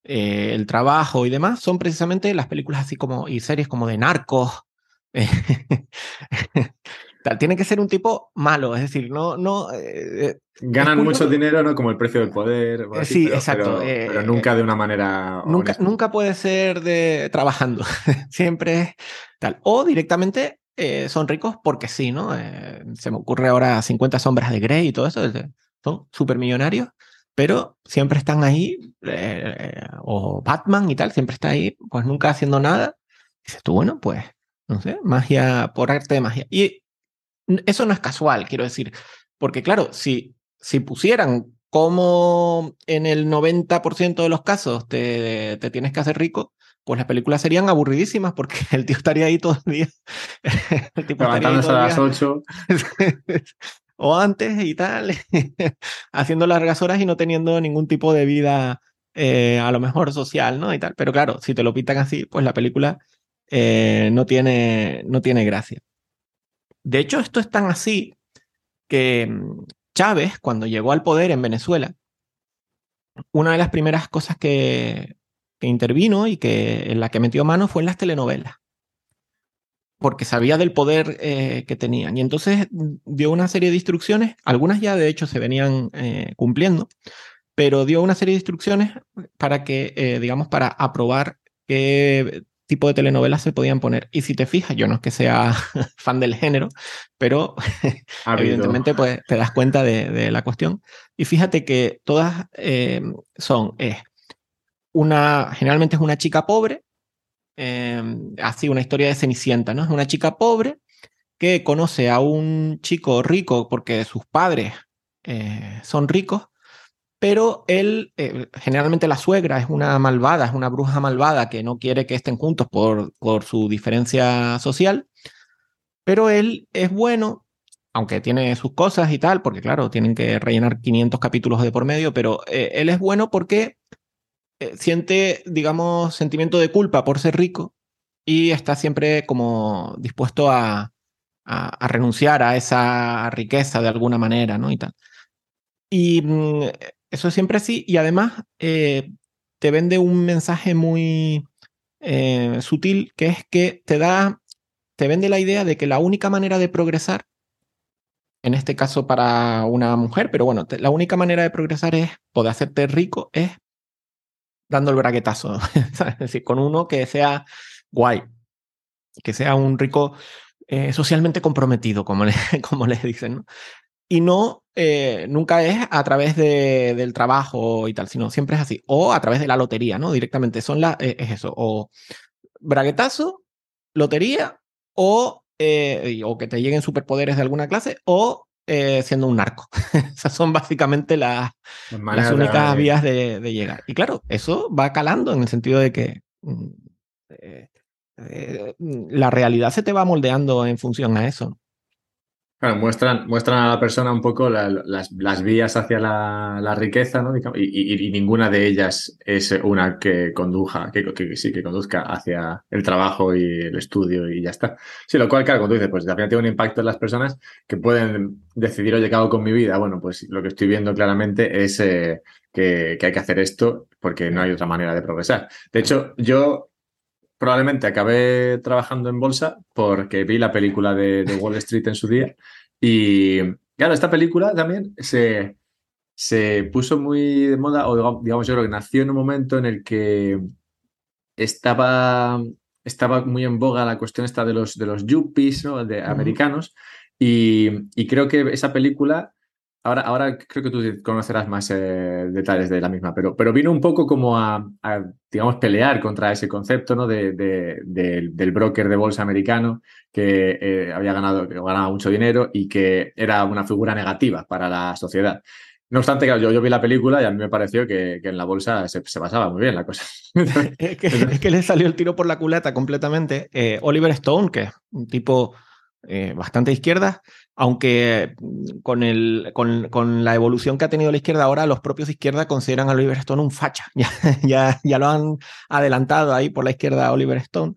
eh, el trabajo y demás, son precisamente las películas así como, y series como de narcos. [LAUGHS] Tiene que ser un tipo malo, es decir, no... no eh, Ganan mucho dinero, ¿no? Como el precio del poder. sí, exacto. Pero, nunca de una manera... Nunca, nunca puede ser de trabajando, [LAUGHS] siempre tal. O directamente eh, son ricos porque sí, ¿no? Eh, se me ocurre ahora 50 sombras de Grey y todo eso, son súper millonarios, pero siempre están ahí, eh, o Batman y tal, siempre está ahí, pues nunca haciendo nada. Y dices tú, bueno, pues, no sé, magia por arte de magia. Y eso no es casual, quiero decir, porque claro, si, si pusieran como en el 90% de los casos te, te tienes que hacer rico, pues las películas serían aburridísimas porque [LAUGHS] el tío estaría ahí todo el día. [LAUGHS] el tipo Levantándose a las 8. [LAUGHS] o antes y tal, [LAUGHS] haciendo largas horas y no teniendo ningún tipo de vida eh, a lo mejor social, ¿no? Y tal. Pero claro, si te lo pintan así, pues la película eh, no, tiene, no tiene gracia. De hecho, esto es tan así que mm, Chávez, cuando llegó al poder en Venezuela, una de las primeras cosas que, que intervino y que en la que metió mano fue en las telenovelas, porque sabía del poder eh, que tenían. Y entonces dio una serie de instrucciones, algunas ya de hecho se venían eh, cumpliendo, pero dio una serie de instrucciones para que, eh, digamos, para aprobar qué tipo de telenovelas se podían poner. Y si te fijas, yo no es que sea [LAUGHS] fan del género, pero [LAUGHS] evidentemente pues, te das cuenta de, la cuestión. Y fíjate que todas son una, generalmente es una chica pobre, em, así una historia de Cenicienta, ¿no? Es una chica pobre que conoce a un chico rico porque sus padres eh, son ricos, pero él, eh, generalmente la suegra es una malvada, es una bruja malvada que no quiere que estén juntos por, por su diferencia social, pero él es bueno, aunque tiene sus cosas y tal, porque claro, tienen que rellenar 500 capítulos de por medio, pero eh, él es bueno porque eh, siente, digamos, sentimiento de culpa por ser rico y está siempre como dispuesto a, a, renunciar a esa riqueza de alguna manera, ¿no? Y tal. Y mm, eso siempre así, y además eh, te vende un mensaje muy eh, sutil, que es que te da, te vende la idea de que la única manera de progresar, en este caso para una mujer, pero bueno, la única manera de progresar es, poder hacerte rico, es dando el braguetazo, [LAUGHS] es decir, con uno que sea guay, que sea un rico eh, socialmente comprometido, como le, [LAUGHS] como les dicen. Y no, eh, nunca es a través de, del trabajo y tal, sino siempre es así, o a través de la lotería, ¿no? Directamente, son la, eh, es eso, o braguetazo, lotería, o, o que te lleguen superpoderes de alguna clase, o eh, siendo un narco. [LAUGHS] Esas son básicamente las únicas vías de, llegar. Y claro, eso va calando en el sentido de que mm, eh, eh, la realidad se te va moldeando en función a eso. Claro, muestran, muestran a la persona un poco las, las, vías hacia la, la riqueza, ¿no? Y, y, ninguna de ellas es una que conduja, que, que, sí, que conduzca hacia el trabajo y el estudio y ya está. Sí, lo cual, claro, cuando dices, pues también tiene un impacto en las personas que pueden decidir, oye, ¿qué hago con mi vida? Bueno, pues lo que estoy viendo claramente es eh, que, que hay que hacer esto porque no hay otra manera de progresar. De hecho, yo probablemente acabé trabajando en bolsa porque vi la película de, Wall Street en su día. Y claro, esta película también se, se puso muy de moda, o digamos, yo creo que nació en un momento en el que estaba, estaba muy en boga la cuestión esta de los, de los yuppies, ¿no? de americanos. Y, y, creo que esa película Ahora, ahora creo que tú conocerás más eh, detalles de la misma, pero, pero vino un poco como a, digamos, pelear contra ese concepto ¿no? de, del broker de bolsa americano que eh, había ganado, que ganaba mucho dinero y que era una figura negativa para la sociedad. No obstante, yo, yo vi la película y a mí me pareció que, en la bolsa se, se, pasaba muy bien la cosa. [LAUGHS] es, que, le salió el tiro por la culata completamente. Eh, Oliver Stone, que es un tipo bastante izquierda, aunque con, el, con, con, la evolución que ha tenido la izquierda ahora, los propios de izquierda consideran a Oliver Stone un facha. [LAUGHS] Ya, ya, ya lo han adelantado ahí por la izquierda a Oliver Stone.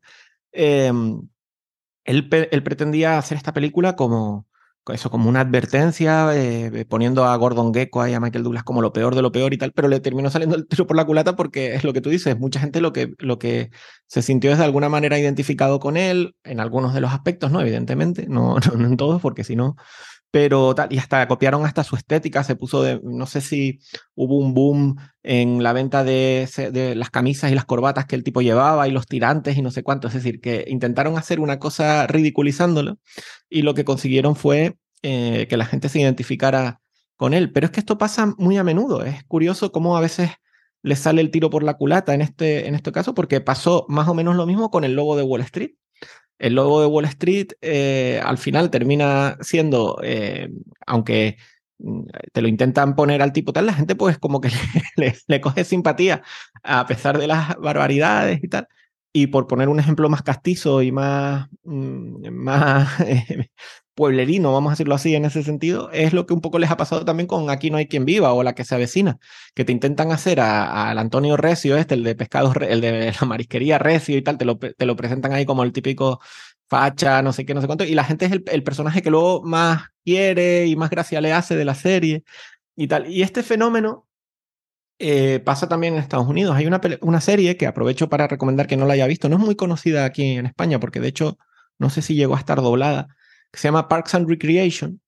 Em, él, él pretendía hacer esta película como, eso como una advertencia, eh, poniendo a Gordon Gecko y a Michael Douglas como lo peor de lo peor y tal, pero le terminó saliendo el tiro por la culata porque es lo que tú dices, mucha gente lo que, lo que se sintió es de alguna manera identificado con él, en algunos de los aspectos, ¿no? Evidentemente, no, [LAUGHS] no, en todos, porque si no, pero y hasta copiaron hasta su estética, se puso de, no sé si hubo un boom en la venta de, las camisas y las corbatas que el tipo llevaba y los tirantes y no sé cuánto, es decir, que intentaron hacer una cosa ridiculizándolo y lo que consiguieron fue eh, que la gente se identificara con él, pero es que esto pasa muy a menudo, es curioso cómo a veces le sale el tiro por la culata en este, en este caso, porque pasó más o menos lo mismo con el logo de Wall Street el logo de Wall Street eh, al final termina siendo, eh, aunque mm, te lo intentan poner al tipo tal, la gente pues como que [LAUGHS] le, le, coge simpatía a pesar de las barbaridades y tal. Y por poner un ejemplo más castizo y más, mm, más [LAUGHS] pueblerino, vamos a decirlo así en ese sentido, es lo que un poco les ha pasado también con Aquí no hay quien viva o la que se avecina, que te intentan hacer al Antonio Recio, este, el de pescados, el de [LAUGHS] la marisquería Recio y tal, te lo, te lo presentan ahí como el típico facha, no sé qué, no sé cuánto, y la gente es el, personaje que luego más quiere y más gracia le hace de la serie y tal. Y este fenómeno eh, pasa también en Estados Unidos. Hay una, una serie que aprovecho para recomendar que no la haya visto, no es muy conocida aquí en España, porque de hecho no sé si llegó a estar doblada, que se llama Parks and Recreation,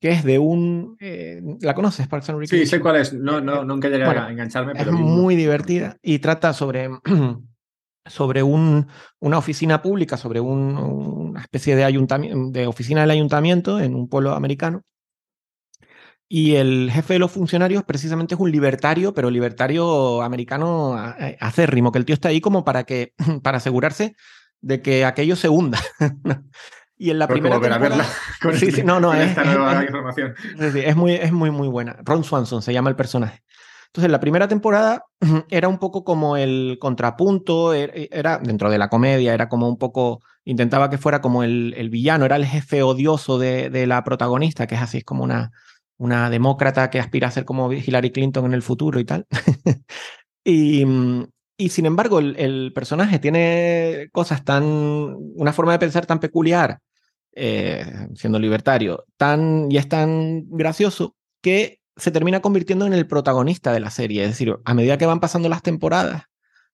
que es de un... Eh, ¿La conoces, Parks and Recreation? Sí, sé cuál es. No, no, nunca llegué a engancharme, pero... Es muy divertida y trata sobre, [CLEARS THROAT] sobre un, una oficina pública, sobre un, una especie de, ayuntamiento, de oficina del ayuntamiento en un pueblo americano. Y el jefe de los funcionarios precisamente es un libertario, pero libertario americano acérrimo, que el tío está ahí como para, que, [CLEARS THROAT] para asegurarse de que aquello se hunda. [LAUGHS] Y en la primera temporada... [LAUGHS] sí, sí, no, no, es, esta nueva es, [LAUGHS] información. Es muy, es muy, muy buena. Ron Swanson se llama el personaje. Entonces, la primera temporada era un poco como el contrapunto, er, e, era, dentro de la comedia, era como un poco, intentaba que fuera como el, el villano, era el jefe odioso de, de, la protagonista, que es así, es como una, una demócrata que aspira a ser como Hillary Clinton en el futuro y tal. [LAUGHS] y, y sin embargo, el, el, personaje tiene cosas tan, una forma de pensar tan peculiar eh, siendo libertario, tan, y es tan gracioso que se termina convirtiendo en el protagonista de la serie. Es decir, a medida que van pasando las temporadas,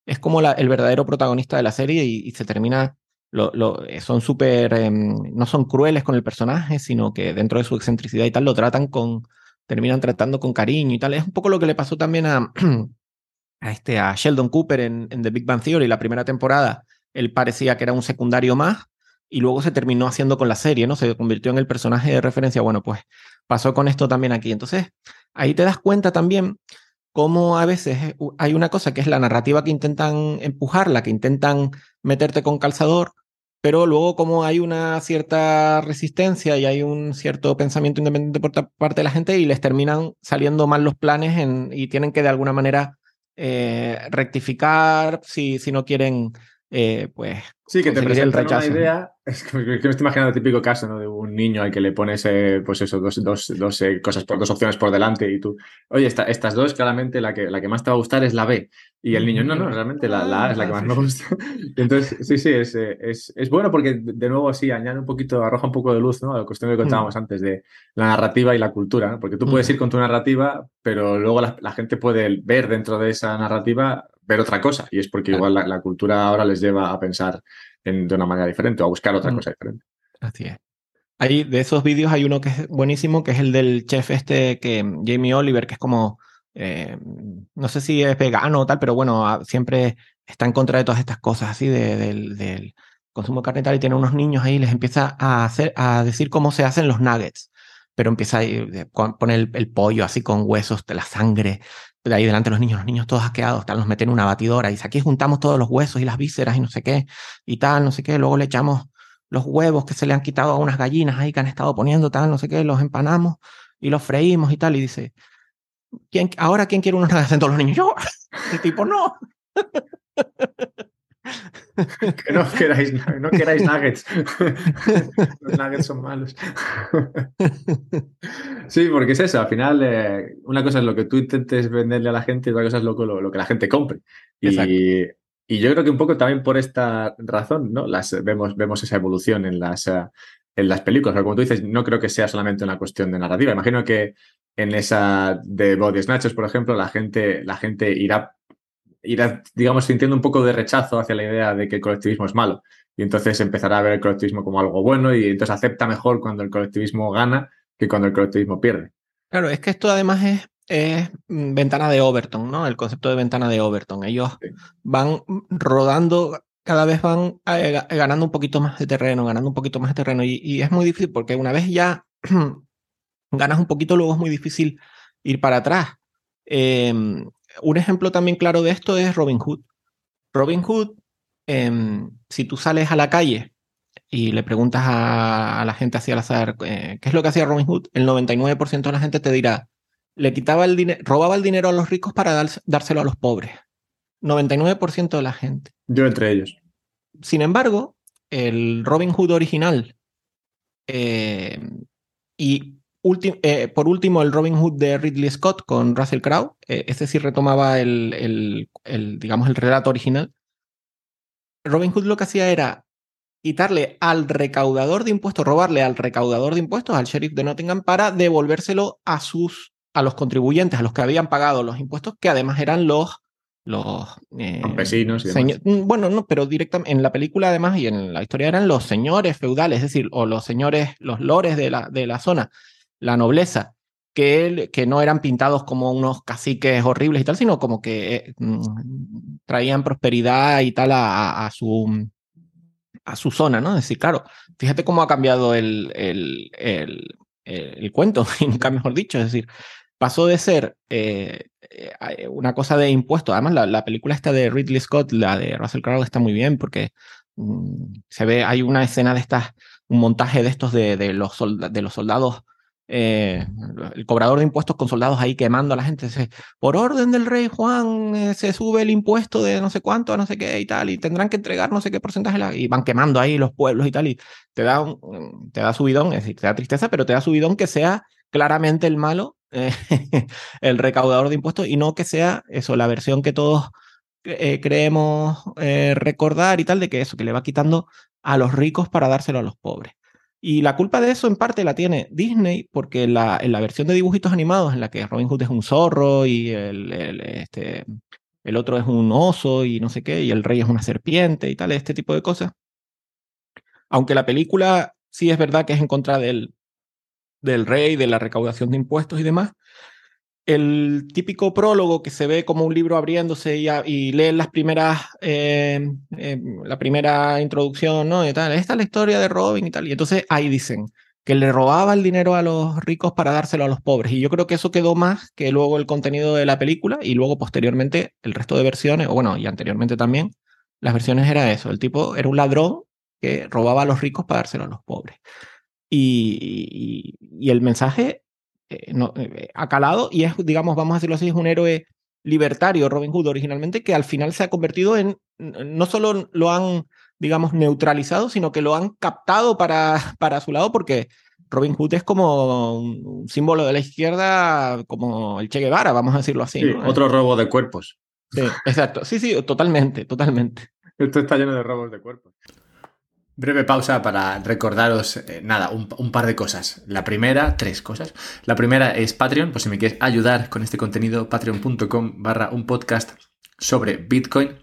es como el verdadero protagonista de la serie y, se termina, lo, son súper, eh, no son crueles con el personaje, sino que dentro de su excentricidad y tal, lo tratan con, terminan tratando con cariño y tal. Es un poco lo que le pasó también a, [CLEARS THROAT] a, este, a Sheldon Cooper en, en The Big Bang Theory, la primera temporada. Él parecía que era un secundario más y luego se terminó haciendo con la serie, ¿no? Se convirtió en el personaje de referencia. Bueno, pues pasó con esto también aquí. Entonces, ahí te das cuenta también cómo a veces hay una cosa que es la narrativa que intentan empujar, la que intentan meterte con calzador, pero luego como hay una cierta resistencia y hay un cierto pensamiento independiente por parte de la gente y les terminan saliendo mal los planes y tienen que de alguna manera eh, rectificar si, si no quieren eh, pues sí, que te presentan una idea. Es que me estoy imaginando el típico caso ¿no? de un niño al que le pones, eh, pues eso, dos, dos, dos eh, cosas por dos opciones por delante y tú, oye, estas dos, claramente la que, la que más te va a gustar es la B. Y el niño, no, no, realmente la, la A es la que más me gusta. [LAUGHS] Entonces, sí, sí, es, es, es, bueno porque de nuevo sí, añade un poquito, arroja un poco de luz, ¿no? A la cuestión que contábamos antes de la narrativa y la cultura, ¿no? Porque tú puedes ir con tu narrativa, pero luego la, la gente puede ver dentro de esa narrativa ver otra cosa. Y es porque igual la, cultura ahora les lleva a pensar en, de una manera diferente o a buscar otra mm. cosa diferente. Así es. Hay, de esos vídeos hay uno que es buenísimo, que es el del chef este, que Jamie Oliver, que es como, eh, no sé si es vegano o tal, pero bueno, siempre está en contra de todas estas cosas así del, del consumo de carne y tal, y tiene unos niños ahí, les empieza a, hacer, a decir cómo se hacen los nuggets pero empieza a poner el, el, pollo así con huesos, de la sangre, de ahí delante los niños, los niños todos asqueados, tal, los meten en una batidora y dice, aquí juntamos todos los huesos y las vísceras y no sé qué, y tal, no sé qué, luego le echamos los huevos que se le han quitado a unas gallinas ahí que han estado poniendo, tal, no sé qué, los empanamos y los freímos y tal, y dice, ¿quién, ahora quién quiere unos nuggets? todos los niños, yo, [LAUGHS] el tipo, no. [LAUGHS] que no queráis, no queráis nuggets. Los nuggets son malos. Sí, porque es eso. Al final, eh, una cosa es lo que tú intentes venderle a la gente y otra cosa es lo, lo, lo que la gente compre. Y, Y yo creo que un poco también por esta razón, ¿no? Las, vemos, vemos esa evolución en las, eh, en las películas. Pero como tú dices, no creo que sea solamente una cuestión de narrativa. Imagino que en esa de Body Snatchers, por ejemplo, la gente, la gente irá, irá, digamos, sintiendo un poco de rechazo hacia la idea de que el colectivismo es malo. Y entonces empezará a ver el colectivismo como algo bueno y entonces acepta mejor cuando el colectivismo gana que cuando el colectivismo pierde. Claro, es que esto además es, es ventana de Overton, ¿no? El concepto de ventana de Overton. Ellos Sí. van rodando, cada vez van eh, ga- ganando un poquito más de terreno, ganando un poquito más de terreno. Y, y es muy difícil porque una vez ya [CLEARS THROAT] ganas un poquito, luego es muy difícil ir para atrás. Eh, un ejemplo también claro de esto es Robin Hood. Robin Hood, em, si tú sales a la calle y le preguntas a, a la gente así al azar eh, qué es lo que hacía Robin Hood, el 99% de la gente te dirá, le quitaba el dinero, robaba el dinero a los ricos para dar- dárselo a los pobres. 99% de la gente. Yo entre ellos. Sin embargo, el Robin Hood original eh, y eh, por último el Robin Hood de Ridley Scott con Russell Crowe, eh, ese sí retomaba el, el- el, digamos, el relato original. Robin Hood lo que hacía era quitarle al recaudador de impuestos, robarle al recaudador de impuestos, al sheriff de Nottingham, para devolvérselo a sus, a los contribuyentes, a los que habían pagado los impuestos, que además eran los, los eh, Campesinos y demás. seño- mm, bueno, no, pero directamente en la película además y en la historia eran los señores feudales, es decir, o los señores, los lores de la, de la zona, la nobleza, que, él- que no eran pintados como unos caciques horribles y tal, sino como que eh, mm, traían prosperidad y tal a, a- su a su zona, ¿no? Es decir, claro, fíjate cómo ha cambiado el, el, el, el cuento, y [LAUGHS] nunca mejor dicho, es decir, pasó de ser eh, eh, una cosa de impuestos, además la, la película esta de Ridley Scott, la de Russell Crowe, está muy bien porque mm, se ve, hay una escena de estas, un montaje de estos de, de los, solda- de los soldados, eh, el cobrador de impuestos con soldados ahí quemando a la gente, dice, por orden del rey Juan eh, se sube el impuesto de no sé cuánto a no sé qué y tal, y tendrán que entregar no sé qué porcentaje, y van quemando ahí los pueblos y tal, y te da, un- te da subidón, te da tristeza, pero te da subidón que sea claramente el malo, eh, [LAUGHS] el recaudador de impuestos, y no que sea eso, la versión que todos creemos recordar y tal, de que eso, que le va quitando a los ricos para dárselo a los pobres. Y la culpa de eso en parte la tiene Disney, porque la, en la versión de dibujitos animados, en la que Robin Hood es un zorro y el, el, este, el otro es un oso y no sé qué, y el rey es una serpiente y tal, este tipo de cosas. Aunque la película sí es verdad que es en contra del, del rey, de la recaudación de impuestos y demás, el típico prólogo que se ve como un libro abriéndose y, a- leen las primeras, eh, eh, la primera introducción, ¿no? Y tal, esta es la historia de Robin y tal. Y entonces ahí dicen que le robaba el dinero a los ricos para dárselo a los pobres. Y yo creo que eso quedó más que luego el contenido de la película y luego posteriormente el resto de versiones, o bueno, y anteriormente también, las versiones era eso. El tipo era un ladrón que robaba a los ricos para dárselo a los pobres. Y el mensaje eh, no, eh, ha calado y es, digamos, vamos a decirlo así, es un héroe libertario, Robin Hood originalmente, que al final se ha convertido en, no solo lo han, digamos, neutralizado, sino que lo han captado para, [LAUGHS] para su lado, porque Robin Hood es como un, símbolo de la izquierda, como el Che Guevara, vamos a decirlo así. Sí, ¿no? otro robo de cuerpos. Sí, exacto. Sí, sí, totalmente, totalmente. Esto está lleno de robos de cuerpos. Breve pausa para recordaros, eh, nada, un, par de cosas. La primera, tres cosas. La primera es Patreon, por si me quieres ayudar con este contenido, patreon.com barra un podcast sobre Bitcoin.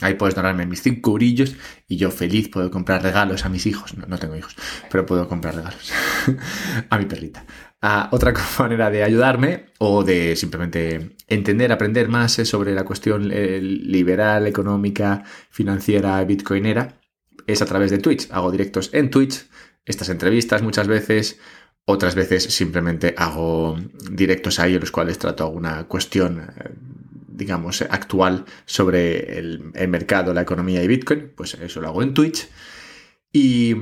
Ahí puedes donarme mis cinco brillos y yo feliz puedo comprar regalos a mis hijos. No, no tengo hijos, pero puedo comprar regalos [LAUGHS] a mi perrita. Ah, otra [LAUGHS] manera de ayudarme o de simplemente entender, aprender más sobre la cuestión eh, liberal, económica, financiera, bitcoinera es a través de Twitch. Hago directos en Twitch, estas entrevistas muchas veces, otras veces simplemente hago directos ahí en los cuales trato alguna cuestión, eh, digamos, actual sobre el, mercado, la economía y Bitcoin. Pues eso lo hago en Twitch. Y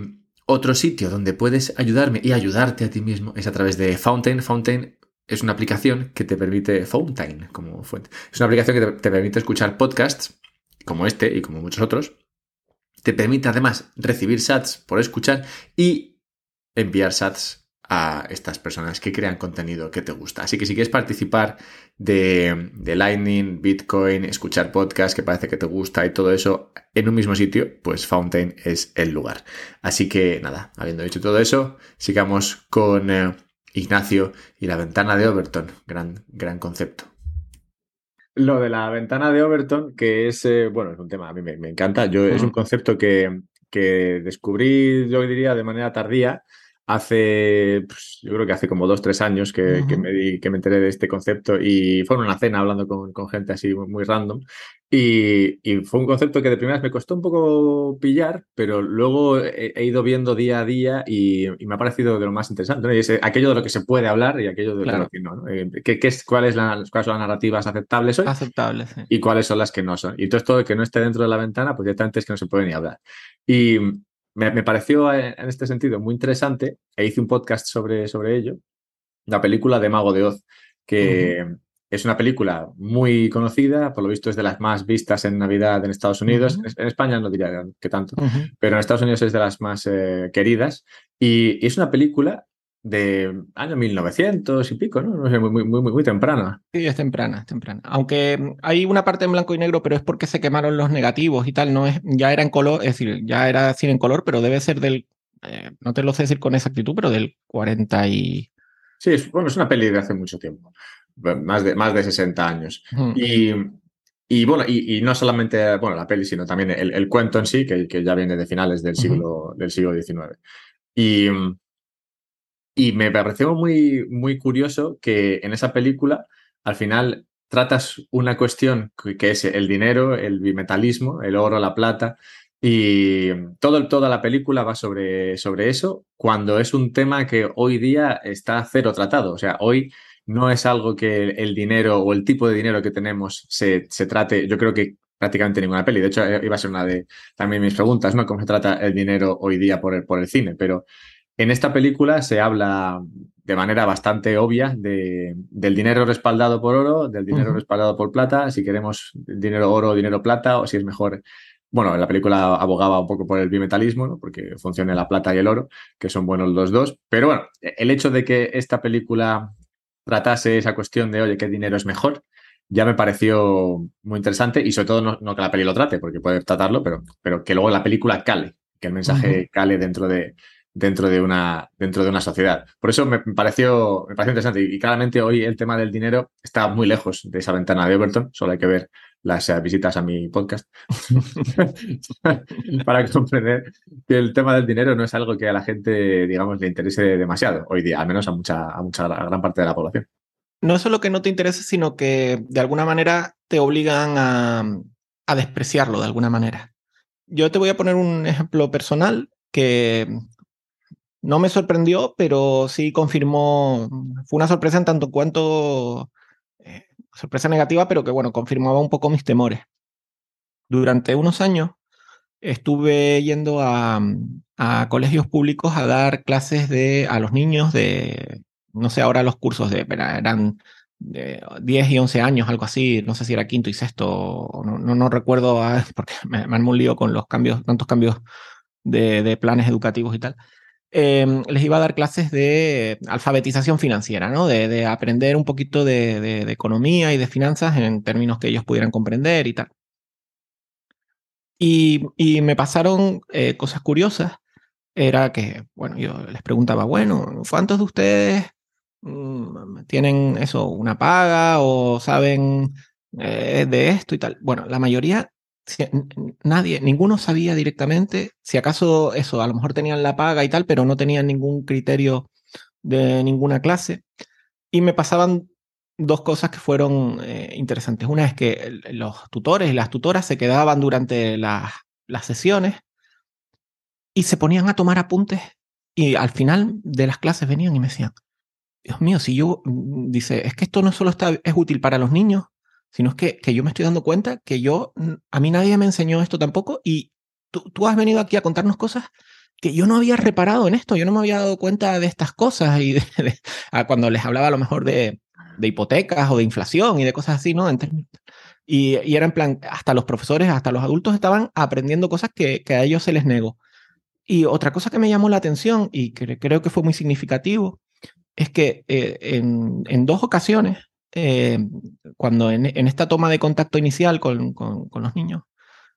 otro sitio donde puedes ayudarme y ayudarte a ti mismo es a través de Fountain. Fountain es una aplicación que te permite, Fountain como fuente, es una aplicación que te permite escuchar podcasts como este y como muchos otros. Te permite además recibir sats por escuchar y enviar sats a estas personas que crean contenido que te gusta. Así que si quieres participar de, de Lightning, Bitcoin, escuchar podcast que parece que te gusta y todo eso en un mismo sitio, pues Fountain es el lugar. Así que nada, habiendo dicho todo eso, sigamos con eh, Ignacio y la ventana de Overton. Gran, gran concepto. Lo de la ventana de Overton, que es, eh, bueno, es un tema, a mí me, encanta. Yo, Es un concepto que, que descubrí, yo diría, de manera tardía hace, pues, yo creo que hace como dos, tres años que, que, me, que me enteré de este concepto y fue en una cena hablando con, con gente así muy, random y, y, fue un concepto que de primeras me costó un poco pillar, pero luego he, ido viendo día a día y, y, me ha parecido de lo más interesante. Y es aquello de lo que se puede hablar y aquello de lo que no. ¿no? Eh, ¿Qué, qué es, cuáles, las, ¿Cuáles son las narrativas aceptables hoy? Aceptables, sí. Y cuáles son las que no son. Y todo esto que no esté dentro de la ventana, pues directamente es que no se puede ni hablar. Y me, pareció eh, en este sentido muy interesante e hice un podcast sobre, sobre ello, la película de Mago de Oz, que es una película muy conocida, por lo visto es de las más vistas en Navidad en Estados Unidos, en España no diría que tanto, pero en Estados Unidos es de las más eh, queridas y, es una película de año 1900 y pico, ¿no? No sé, muy, muy, muy, muy temprana. Sí, es temprana, es temprana. Aunque hay una parte en blanco y negro, pero es porque se quemaron los negativos y tal, no es, ya era en color, es decir, ya era cine en color, pero debe ser del, eh, no te lo sé decir con exactitud, pero del 40 y... Sí, es, bueno, es una peli de hace mucho tiempo, más de, más de 60 años. Y, y bueno, y, no solamente, bueno, la peli, sino también el, el cuento en sí, que, que, ya viene de finales del siglo, del siglo XIX. Y y me pareció muy, muy curioso que en esa película, al final, tratas una cuestión que es el dinero, el bimetalismo, el oro, la plata, y todo, toda la película va sobre, sobre eso, cuando es un tema que hoy día está cero tratado. O sea, hoy no es algo que el dinero o el tipo de dinero que tenemos se, se trate, yo creo que prácticamente ninguna peli. De hecho, iba a ser una de también mis preguntas, ¿no? ¿Cómo se trata el dinero hoy día por el, por el cine? Pero en esta película se habla de manera bastante obvia de, del dinero respaldado por oro, del dinero respaldado por plata, si queremos dinero oro o dinero plata, o si es mejor. Bueno, en la película abogaba un poco por el bimetalismo, ¿no? porque funciona la plata y el oro, que son buenos los dos. Pero bueno, el hecho de que esta película tratase esa cuestión de, oye, ¿qué dinero es mejor? Ya me pareció muy interesante y sobre todo no, no que la peli lo trate, porque puede tratarlo, pero, pero que luego la película cale, que el mensaje cale dentro de, dentro de una, dentro de una sociedad. Por eso me pareció, me pareció interesante y, claramente hoy el tema del dinero está muy lejos de esa ventana de Overton, solo hay que ver las eh, visitas a mi podcast [LAUGHS] para comprender que el tema del dinero no es algo que a la gente, digamos, le interese demasiado hoy día, al menos a mucha, a mucha a gran parte de la población. No es solo que no te interese, sino que de alguna manera te obligan a, a despreciarlo de alguna manera. Yo te voy a poner un ejemplo personal que no me sorprendió, pero sí confirmó, fue una sorpresa en tanto cuanto, eh, sorpresa negativa, pero que bueno, confirmaba un poco mis temores. Durante unos años estuve yendo a, a colegios públicos a dar clases de, a los niños de, no sé, ahora los cursos de, eran de 10 y 11 años, algo así, no sé si era quinto y sexto, no, no, recuerdo, ah, [LAUGHS] porque me, han un con los cambios, tantos cambios de, de planes educativos y tal. Em, les iba a dar clases de alfabetización financiera, ¿no? De, aprender un poquito de, economía y de finanzas en términos que ellos pudieran comprender y tal. Y, me pasaron eh, cosas curiosas. Era que, bueno, yo les preguntaba, bueno, ¿cuántos de ustedes mm, tienen eso, una paga o saben eh, de esto y tal? Bueno, la mayoría nadie, ninguno sabía directamente, si acaso eso, a lo mejor tenían la paga y tal, pero no tenían ningún criterio de ninguna clase. Y me pasaban dos cosas que fueron eh, interesantes. Una es que los tutores y las tutoras se quedaban durante las, las sesiones y se ponían a tomar apuntes y al final de las clases venían y me decían, Dios mío, si yo, mm, dice, es que esto no solo está, es útil para los niños, sino es que, que yo me estoy dando cuenta que yo, a mí nadie me enseñó esto tampoco y tú, tú has venido aquí a contarnos cosas que yo no había reparado en esto, yo no me había dado cuenta de estas cosas y cuando les hablaba a lo mejor de, de, hipotecas o de inflación y de cosas así, ¿no? En y, y, era en plan, hasta los profesores, hasta los adultos estaban aprendiendo cosas que, que, a ellos se les negó. Y otra cosa que me llamó la atención y que creo que fue muy significativo es que eh, en, en, dos ocasiones, eh, cuando en, esta toma de contacto inicial con, los niños,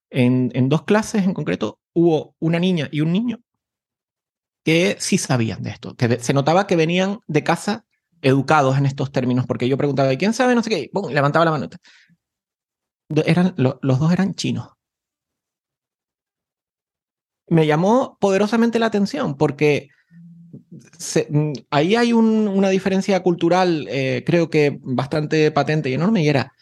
en, dos clases en concreto hubo una niña y un niño que sí sabían de esto, que se notaba que venían de casa educados en estos términos, porque yo preguntaba, ¿quién sabe? No sé qué, levantaba la mano. Eran, lo, los dos eran chinos. Me llamó poderosamente la atención porque se, mm, ahí hay un, una diferencia cultural, eh, creo que bastante patente y enorme, y era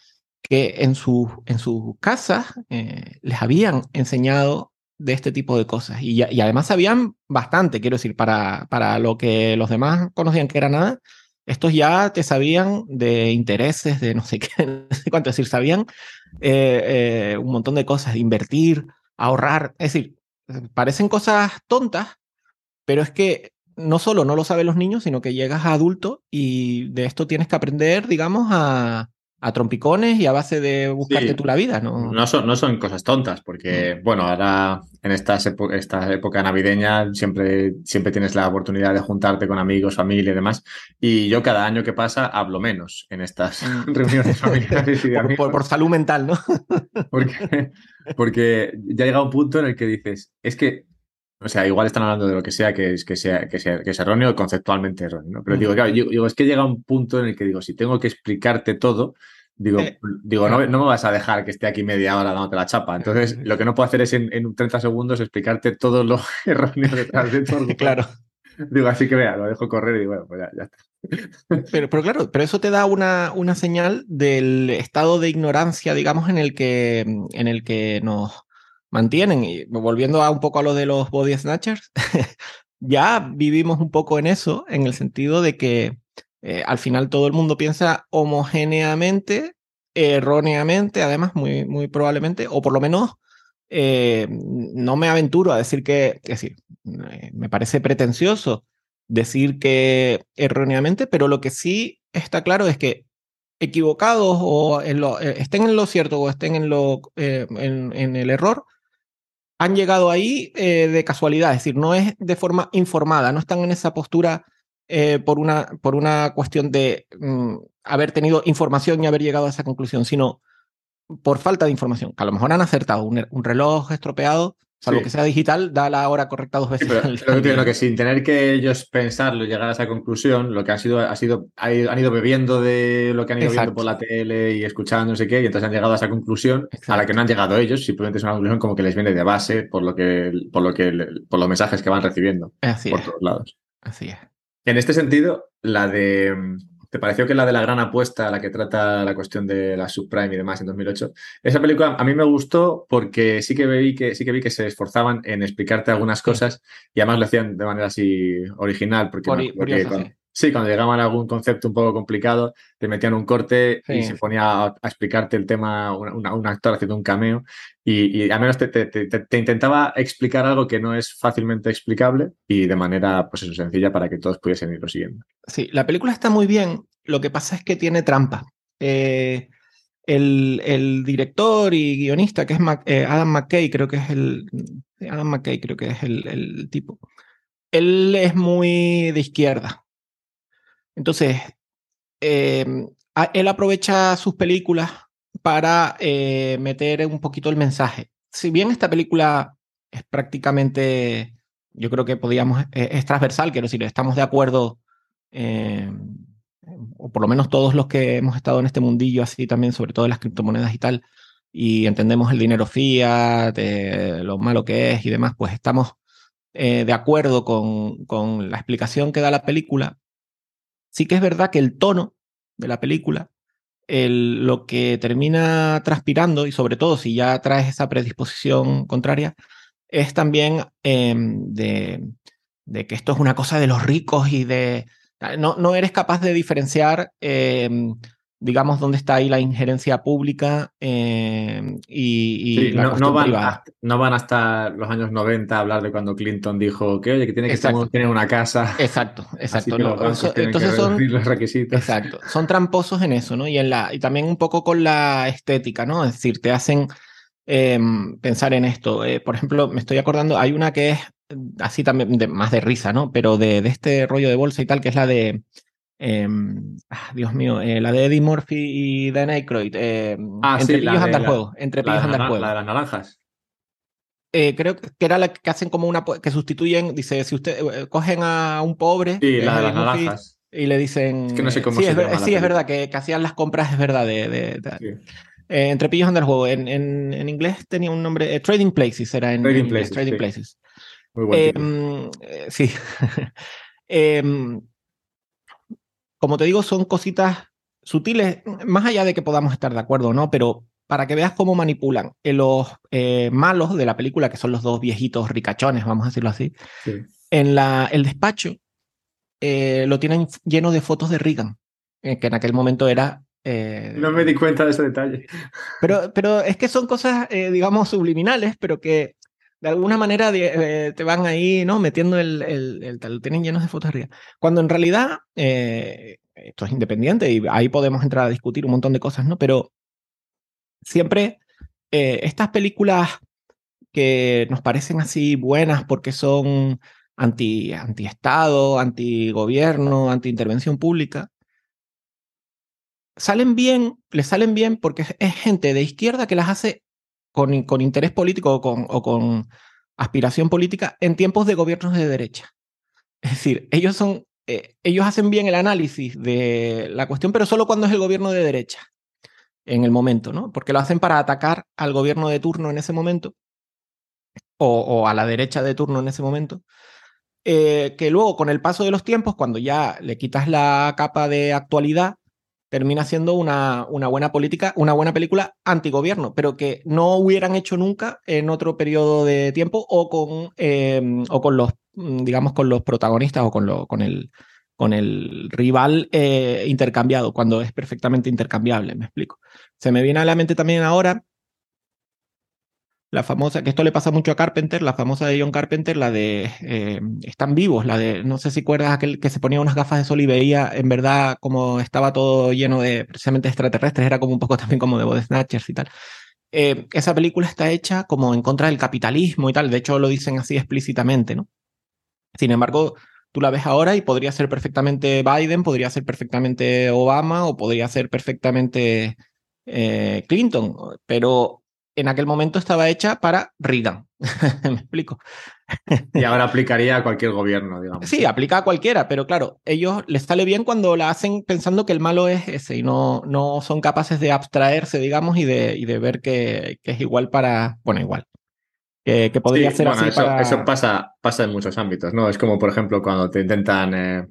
que en, su, en sus casas eh, les habían enseñado de este tipo de cosas. Y, y, además sabían bastante, quiero decir, para, para lo que los demás conocían que era nada, estos ya te sabían de intereses, de no sé qué, [LAUGHS] no sé cuánto decir, sabían eh, eh, un montón de cosas, de invertir, ahorrar. Es decir, parecen cosas tontas, pero es que no solo no lo saben los niños, sino que llegas a adulto y de esto tienes que aprender, digamos, a, a trompicones y a base de buscarte sí. tú la vida, ¿no? No son, no son cosas tontas, porque, mm. bueno, ahora en esta, esta época navideña siempre, siempre tienes la oportunidad de juntarte con amigos, familia y demás. Y yo cada año que pasa hablo menos en estas mm. [LAUGHS] reuniones familiares y de [LAUGHS] por, por, por, salud mental, ¿no? porque, porque ya llega un punto en el que dices, es que o sea, igual están hablando de lo que sea que es, que sea, que sea, que es erróneo, conceptualmente erróneo, ¿no? Pero digo, claro, yo, digo, es que llega un punto en el que digo, si tengo que explicarte todo, digo, eh, digo no, no, me vas a dejar que esté aquí media hora dándote la chapa. Entonces, lo que no puedo hacer es en, en 30 segundos explicarte todo lo [LAUGHS] erróneo detrás de todo. [LAUGHS] claro. Digo, así que vea, lo dejo correr y bueno, pues ya, ya está. Pero, pero, claro, pero eso te da una, una señal del estado de ignorancia, digamos, en el que, en el que nos mantienen. Y volviendo a un poco a lo de los body snatchers, [LAUGHS] ya vivimos un poco en eso, en el sentido de que eh, al final todo el mundo piensa homogéneamente, erróneamente, además, muy, muy probablemente, o por lo menos eh, no me aventuro a decir que, es decir, eh, me parece pretencioso decir que erróneamente, pero lo que sí está claro es que equivocados o lo, estén en lo cierto o estén en, lo, en el error, han llegado ahí eh, de casualidad, es decir, no es de forma informada, no están en esa postura eh, por, una, por una cuestión de mm, haber tenido información y haber llegado a esa conclusión, sino por falta de información, que a lo mejor han acertado un, un reloj estropeado, salvo sí. que sea digital, da la hora correcta dos veces. Sí, pero, pero que sin tener que ellos pensarlo, llegar a esa conclusión, lo que ha sido, ha sido, han ido bebiendo de lo que han ido Exacto. viendo por la tele y escuchando, no sé qué, y entonces han llegado a esa conclusión Exacto. a la que no han llegado ellos, simplemente es una conclusión como que les viene de base por lo que, por lo que, por los mensajes que van recibiendo Así por es. todos lados. Así es. En este sentido, la de ¿Te pareció que la de la gran apuesta, la que trata la cuestión de la subprime y demás en 2008, esa película a mí me gustó porque sí que vi que sí que vi que se esforzaban en explicarte algunas cosas y además lo hacían de manera así original porque, porque curioso, cuando, sí. Sí, cuando llegaban a algún concepto un poco complicado, te metían un corte Sí. y se ponía a, explicarte el tema una- una- un actor haciendo un cameo y, y al menos te, te- te- te intentaba explicar algo que no es fácilmente explicable y de manera pues eso, sencilla para que todos pudiesen irlo siguiendo. Sí, la película está muy bien. Lo que pasa es que tiene trampa. Eh, el, el director y guionista, que es Mac- eh, Adam McKay, creo que es el. Adam McKay, creo que es el, el tipo. Él es muy de izquierda. Entonces, eh, él aprovecha sus películas para eh, meter un poquito el mensaje. Si bien esta película es prácticamente, yo creo que podíamos, eh, es transversal, quiero decir, estamos de acuerdo, o por lo menos todos los que hemos estado en este mundillo así también, sobre todo en las criptomonedas y tal, y entendemos el dinero fiat, lo malo que es y demás, pues estamos de acuerdo con, con la explicación que da la película. Sí que es verdad que el tono de la película, el, lo que termina transpirando, y sobre todo si ya traes esa predisposición contraria, es también eh, de, de, que esto es una cosa de los ricos y de... No, no eres capaz de diferenciar, eh, digamos, dónde está ahí la injerencia pública eh, y, y sí, la no, no, van hasta, no, van hasta, los años 90 a hablar de cuando Clinton dijo que, oye, que tiene que tener una casa. Exacto, [LAUGHS] exacto. Los entonces son los requisitos. Exacto, son tramposos en eso, ¿no? Y, en la, y también un poco con la estética, ¿no? Es decir, te hacen eh, pensar en esto. Eh, por ejemplo, me estoy acordando, hay una que es así también, de, más de risa, ¿no? Pero de, de, este rollo de bolsa y tal, que es la de, eh, ah, Dios mío, eh, la de Eddie Murphy y Dan Aykroyd. Eh, ah, entre sí, pillos anda el juego. Entre pillos anda el la, juego. la de las naranjas. Eh, creo que era la que hacen como una, que sustituyen, dice, si usted, eh, cogen a un pobre Sí, la de las Eddie Murphy, naranjas. y le dicen... Es que no sé cómo sí, se es, llama la sí, es verdad, que, que hacían las compras, es verdad, de... de- de- Sí. entre pillos anda el juego. En, en, en inglés tenía un nombre, Trading Places era en, Trading en Places, Trading. Places. Muy buen título. mm, eh, sí. [LAUGHS] Em, como te digo, son cositas sutiles, más allá de que podamos estar de acuerdo o no, pero para que veas cómo manipulan. Eh, los eh, malos de la película, que son los dos viejitos ricachones, vamos a decirlo así, Sí. en la, el despacho eh, lo tienen lleno de fotos de Reagan, eh, que en aquel momento era... No me di cuenta de ese detalle. pero, pero es que son cosas, digamos, subliminales, pero que de alguna manera eh, te van ahí, ¿no? Metiendo el, el, el tienen llenos de arriba. Cuando en realidad eh, esto es independiente y ahí podemos entrar a discutir un montón de cosas, ¿no? Pero siempre eh, estas películas que nos parecen así buenas porque son anti, anti-estado, anti-gobierno, anti-intervención pública, salen bien, les salen bien porque es gente de izquierda que las hace con, con interés político o con, aspiración política en tiempos de gobiernos de derecha. Es decir, ellos son, eh, ellos hacen bien el análisis de la cuestión, pero solo cuando es el gobierno de derecha, en el momento, ¿no? Porque lo hacen para atacar al gobierno de turno en ese momento, o, o a la derecha de turno en ese momento, eh, que luego con el paso de los tiempos, cuando ya le quitas la capa de actualidad, termina siendo una, una buena política, una buena película antigobierno, pero que no hubieran hecho nunca en otro periodo de tiempo o con, eh, o con los, mm, digamos, con los protagonistas o con, lo, con, el, con el rival eh, intercambiado, cuando es perfectamente intercambiable, me explico. Se me viene a la mente también ahora la famosa, que esto le pasa mucho a Carpenter, la famosa de John Carpenter, la de eh, Están vivos, la de, no sé si recuerdas aquel que se ponía unas gafas de sol y veía en verdad como estaba todo lleno de precisamente extraterrestres, era como un poco [LAUGHS] también como de Body Snatchers y tal. Eh, esa película está hecha como en contra del capitalismo y tal, de hecho lo dicen así explícitamente, ¿no? Sin embargo, tú la ves ahora y podría ser perfectamente Biden, podría ser perfectamente Obama o podría ser perfectamente eh, Clinton, pero en aquel momento estaba hecha para Reagan. [LAUGHS] ¿Me explico? Y ahora aplicaría a cualquier gobierno, digamos. Sí, aplica a cualquiera, pero claro, ellos les sale bien cuando la hacen pensando que el malo es ese y no, no son capaces de abstraerse, digamos, y de, y de ver que, que es igual para, bueno, igual, que, que podría Sí, ser bueno, así eso, para... eso pasa, pasa en muchos ámbitos, ¿no? Es como, por ejemplo, cuando te intentan eh,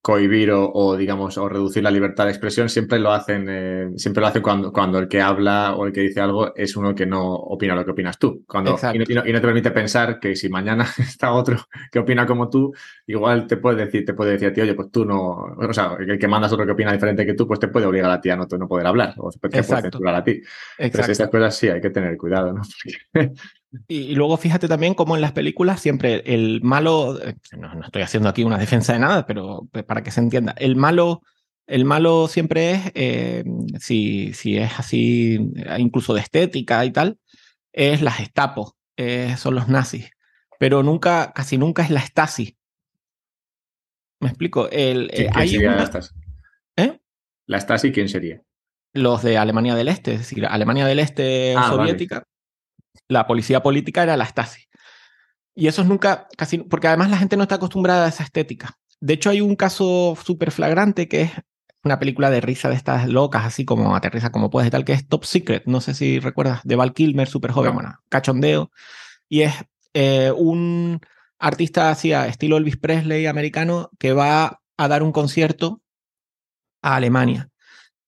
cohibir o, o, digamos, o reducir la libertad de expresión, siempre lo hacen, eh, siempre lo hacen cuando, cuando el que habla o el que dice algo es uno que no opina lo que opinas tú. Cuando, y Exacto. no, y, no, y, no, te permite pensar que si mañana [LAUGHS] está otro que opina como tú, igual te puede decir, te puede decir a ti, oye, pues tú no, o sea, el que mandas otro que opina diferente que tú, pues te puede obligar a ti a no, no poder hablar, o te puede censurar a ti. Entonces, estas cosas sí hay que tener cuidado, ¿no? [LAUGHS] Y, y, luego fíjate también cómo en las películas siempre el malo, no, no, estoy haciendo aquí una defensa de nada, pero para que se entienda, el malo, el malo siempre es, eh, si, si es así, incluso de estética y tal, es la Gestapo, eh, son los nazis, pero nunca, casi nunca es la Stasi. ¿Me explico? El, ¿Quién, quién sería una... la Stasi? ¿Eh? ¿La Stasi quién sería? Los de Alemania del Este, es decir, Alemania del Este ah, soviética. Vale la policía política era la Stasi. Y eso es nunca, casi, porque además la gente no está acostumbrada a esa estética. De hecho, hay un caso súper flagrante que es una película de risa de estas locas, así como aterriza como puedes y tal, que es Top Secret. No sé si recuerdas, de Val Kilmer, súper joven, no. bueno, cachondeo. Y es eh, un artista así, estilo Elvis Presley americano, que va a dar un concierto a Alemania.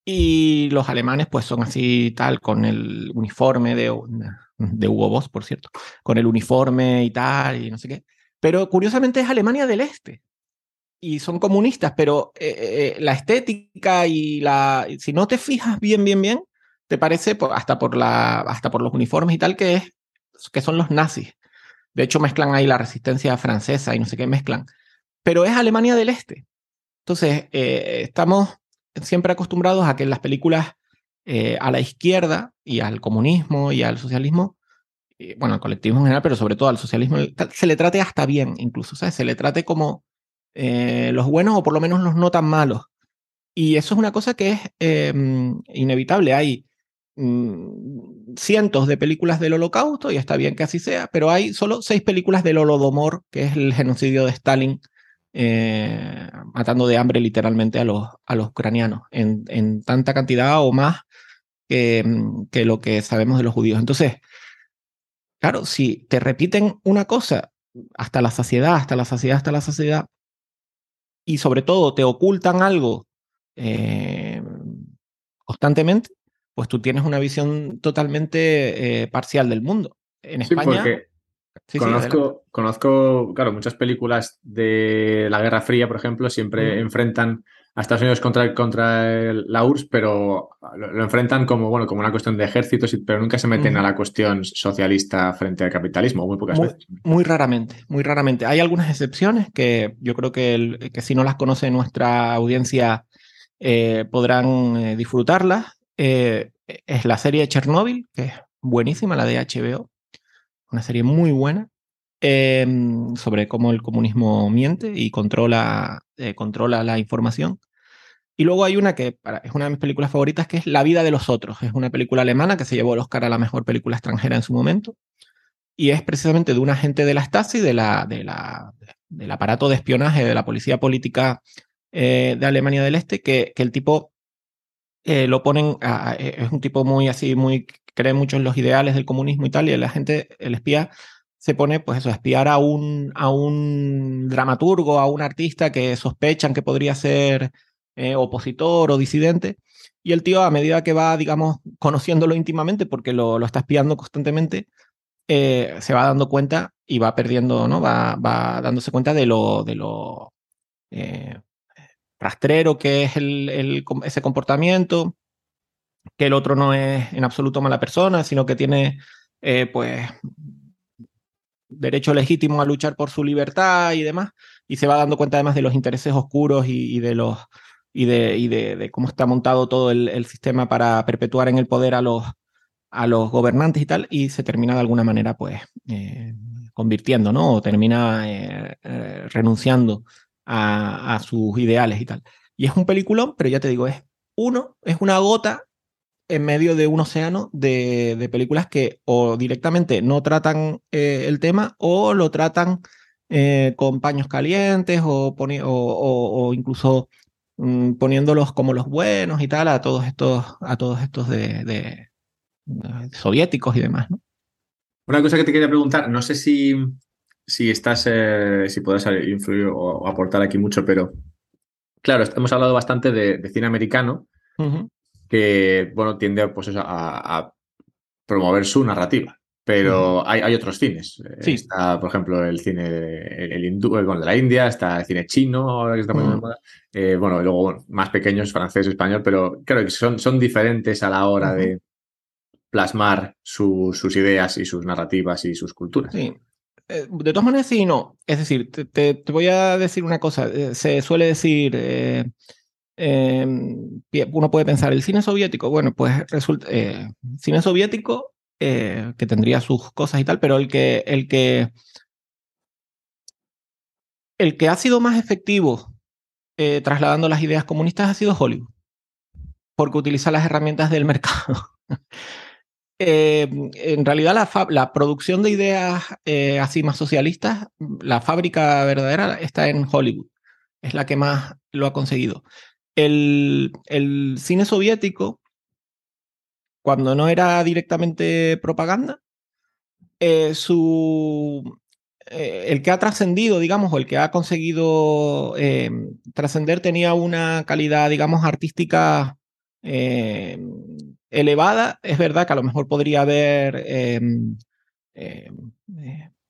Y los alemanes, pues son así, tal, con el uniforme de, de Hugo Boss, por cierto, con el uniforme y tal, y no sé qué. Pero curiosamente es Alemania del Este. Y son comunistas, pero eh, eh, la estética y la. Si no te fijas bien, bien, bien, te parece, por, hasta, por la, hasta por los uniformes y tal, que, es, que son los nazis. De hecho, mezclan ahí la resistencia francesa y no sé qué mezclan. Pero es Alemania del Este. Entonces, eh, estamos siempre acostumbrados a que en las películas eh, a la izquierda y al comunismo y al socialismo bueno, al colectivismo en general, pero sobre todo al socialismo, se le trate hasta bien, incluso, ¿sabes? Se le trate como eh, los buenos o por lo menos los no tan malos. Y eso es una cosa que es em, inevitable. Hay mm, cientos de películas del holocausto, y está bien que así sea, pero hay solo seis películas del holodomor, que es el genocidio de Stalin, eh, matando de hambre literalmente a los, a los ucranianos, en, en tanta cantidad o más que, mm, que lo que sabemos de los judíos. Entonces, claro, si te repiten una cosa hasta la saciedad, hasta la saciedad, hasta la saciedad, y sobre todo te ocultan algo eh, constantemente, pues tú tienes una visión totalmente eh, parcial del mundo. En España. Conozco, conozco, claro, muchas películas de la Guerra Fría, por ejemplo, siempre enfrentan a Estados Unidos contra, contra la URSS, pero lo, enfrentan como, bueno, como una cuestión de ejércitos, pero nunca se meten a la cuestión socialista frente al capitalismo, muy pocas veces. Muy raramente, muy raramente. Hay algunas excepciones que yo creo que, que si no las conoce nuestra audiencia eh, podrán eh, disfrutarlas. Eh, es la serie de Chernobyl, que es buenísima, la de HBO, una serie muy buena. Em, sobre cómo el comunismo miente y controla, controla la información. Y luego hay una que es una de mis películas favoritas, que es La vida de los otros. Es una película alemana que se llevó el Oscar a la mejor película extranjera en su momento. Y es precisamente de un agente de la Stasi, de la, de la, del aparato de espionaje de la policía política eh, de Alemania del Este, que, que el tipo eh, lo ponen, eh, es un tipo muy así, muy, cree mucho en los ideales del comunismo y tal, y la gente, el espía, se pone, pues eso, a espiar a un, a un dramaturgo, a un artista que sospechan que podría ser eh, opositor o disidente. Y el tío, a medida que va, digamos, conociéndolo íntimamente, porque lo, lo está espiando constantemente, eh, se va dando cuenta y va perdiendo, ¿no? Va, va dándose cuenta de lo, de lo eh, rastrero que es el, el, ese comportamiento, que el otro no es en absoluto mala persona, sino que tiene, pues, derecho legítimo a luchar por su libertad y demás. Y se va dando cuenta además de los intereses oscuros y, de los y de, y de, cómo está montado todo el, sistema para perpetuar en el poder a los, a los gobernantes y tal, y se termina de alguna manera, pues, eh, convirtiendo, ¿no? O termina eh, eh, renunciando a, sus ideales y tal. Y es un peliculón, pero ya te digo, es uno, es una gota en medio de un océano de, películas que o directamente no tratan el tema o lo tratan con paños calientes o, o, o, incluso Mm, poniéndolos como los buenos y tal a todos estos, a todos estos de, soviéticos y demás, ¿no? Una cosa que te quería preguntar, no sé si, si estás, eh, si puedes influir o, aportar aquí mucho, pero claro, hemos hablado bastante de, cine americano, que, bueno, tiende pues, a, promover su narrativa. Pero hay, hay, otros cines. Sí. Está, por ejemplo, el cine el, hindú, el, de la India, está el cine chino, ahora que está muy de moda. Eh, bueno, y luego más pequeños, francés, español, pero creo que son, son diferentes a la hora de plasmar sus ideas y sus narrativas y sus culturas. Sí. Eh, de todas maneras, sí y no. Es decir, te, te, voy a decir una cosa. Eh, se suele decir, em, uno puede pensar, el cine soviético, bueno, pues resulta, cine soviético eh, que tendría sus cosas y tal, pero el que, el que, el que ha sido más efectivo eh, trasladando las ideas comunistas ha sido Hollywood, porque utiliza las herramientas del mercado. [LAUGHS] Eh, en realidad la, la, producción de ideas así más socialistas, la fábrica verdadera está en Hollywood, es la que más lo ha conseguido. El, el cine soviético cuando no era directamente propaganda, eh, su, eh, el que ha trascendido, digamos, o el que ha conseguido eh, trascender tenía una calidad, digamos, artística elevada. Es verdad que a lo mejor podría haber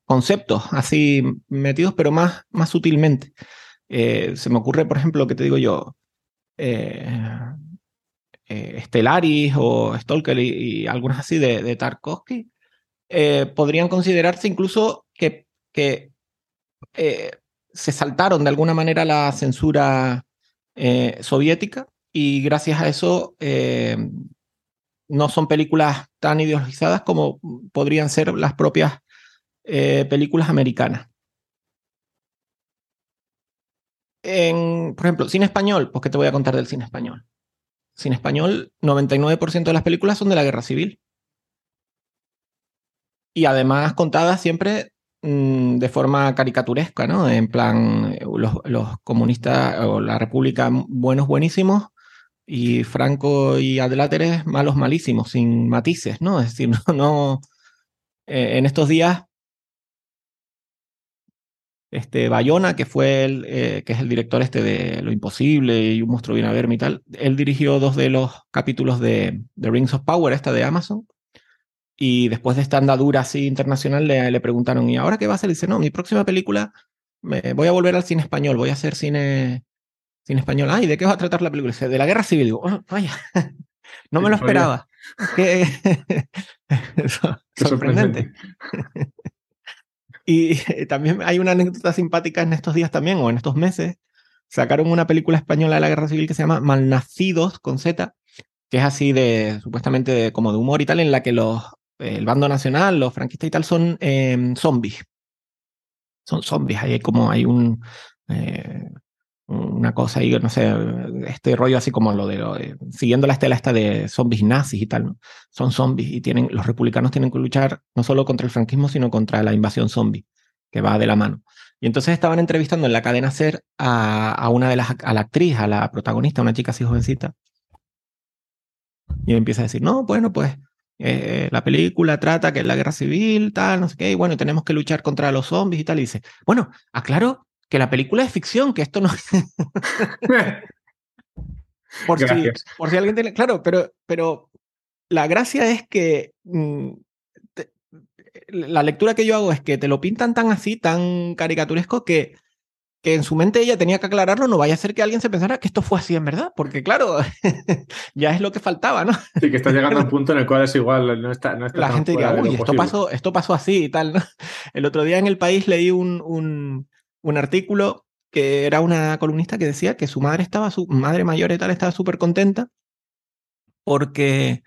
conceptos así metidos, pero más, más sutilmente. se me ocurre, por ejemplo, que te digo yo, eh, Stellaris o Stalker y, algunas así de, Tarkovsky, eh, podrían considerarse incluso que, eh, se saltaron de alguna manera la censura soviética y gracias a eso no son películas tan ideologizadas como podrían ser las propias eh, películas americanas. En, por ejemplo, cine español, pues ¿qué te voy a contar del cine español? Cine español, 99% de las películas son de la guerra civil. Y además contadas siempre mm, de forma caricaturesca, ¿no? En plan, los, comunistas o la república buenos, buenísimos, y Franco y Adláteres malos, malísimos, sin matices, ¿no? Es decir, [LAUGHS] no, no eh, en estos días este, Bayona, que fue el, eh, que es el director este de Lo Imposible y Un monstruo viene a verme y tal, él dirigió dos de los capítulos de, The Rings of Power, esta de Amazon, y después de esta andadura así internacional le, le preguntaron, ¿y ahora qué va a hacer? Y dice, no, mi próxima película, me, voy a volver al cine español, voy a hacer cine, cine español. Ay, ¿de qué va a tratar la película? Dice, de la guerra civil. Digo, oh, vaya, [LAUGHS] no me lo esperaba. [LAUGHS] [LAUGHS] Qué, sorprendente. Y [LAUGHS] también hay una anécdota simpática en estos días también, o en estos meses. Sacaron una película española de la Guerra Civil que se llama Malnacidos, con Z, que es así de, supuestamente, como de humor y tal, en la que los, el bando nacional, los franquistas y tal, son em, zombies. Son zombies. Ahí hay como hay un, eh, una cosa ahí, no sé, este rollo así como lo de, siguiendo la estela esta de zombies nazis y tal, ¿no? Son zombies y tienen, los republicanos tienen que luchar no solo contra el franquismo, sino contra la invasión zombie, que va de la mano. Y entonces estaban entrevistando en la cadena SER a, a una de las, a la actriz, a la protagonista, una chica así jovencita. Y empieza a decir, no, bueno, pues eh, la película trata que es la guerra civil, tal, no sé qué, y bueno, tenemos que luchar contra los zombies y tal. Y dice, bueno, aclaro que la película es ficción, que esto no... [LAUGHS] por, si, por, si, alguien tiene... Claro, pero, pero la gracia es que mm, la lectura que yo hago es que te lo pintan tan así, tan caricaturesco, que, que en su mente ella tenía que aclararlo, no vaya a ser que alguien se pensara que esto fue así en verdad, porque claro, [LAUGHS] ya es lo que faltaba, ¿no? Sí, que está llegando a un punto en el cual es igual, no está... No está la gente diría, uy, esto pasó, esto pasó así y tal, ¿no? El otro día en El País leí un, un un artículo que era una columnista que decía que su madre estaba, su madre mayor y tal, estaba súper contenta porque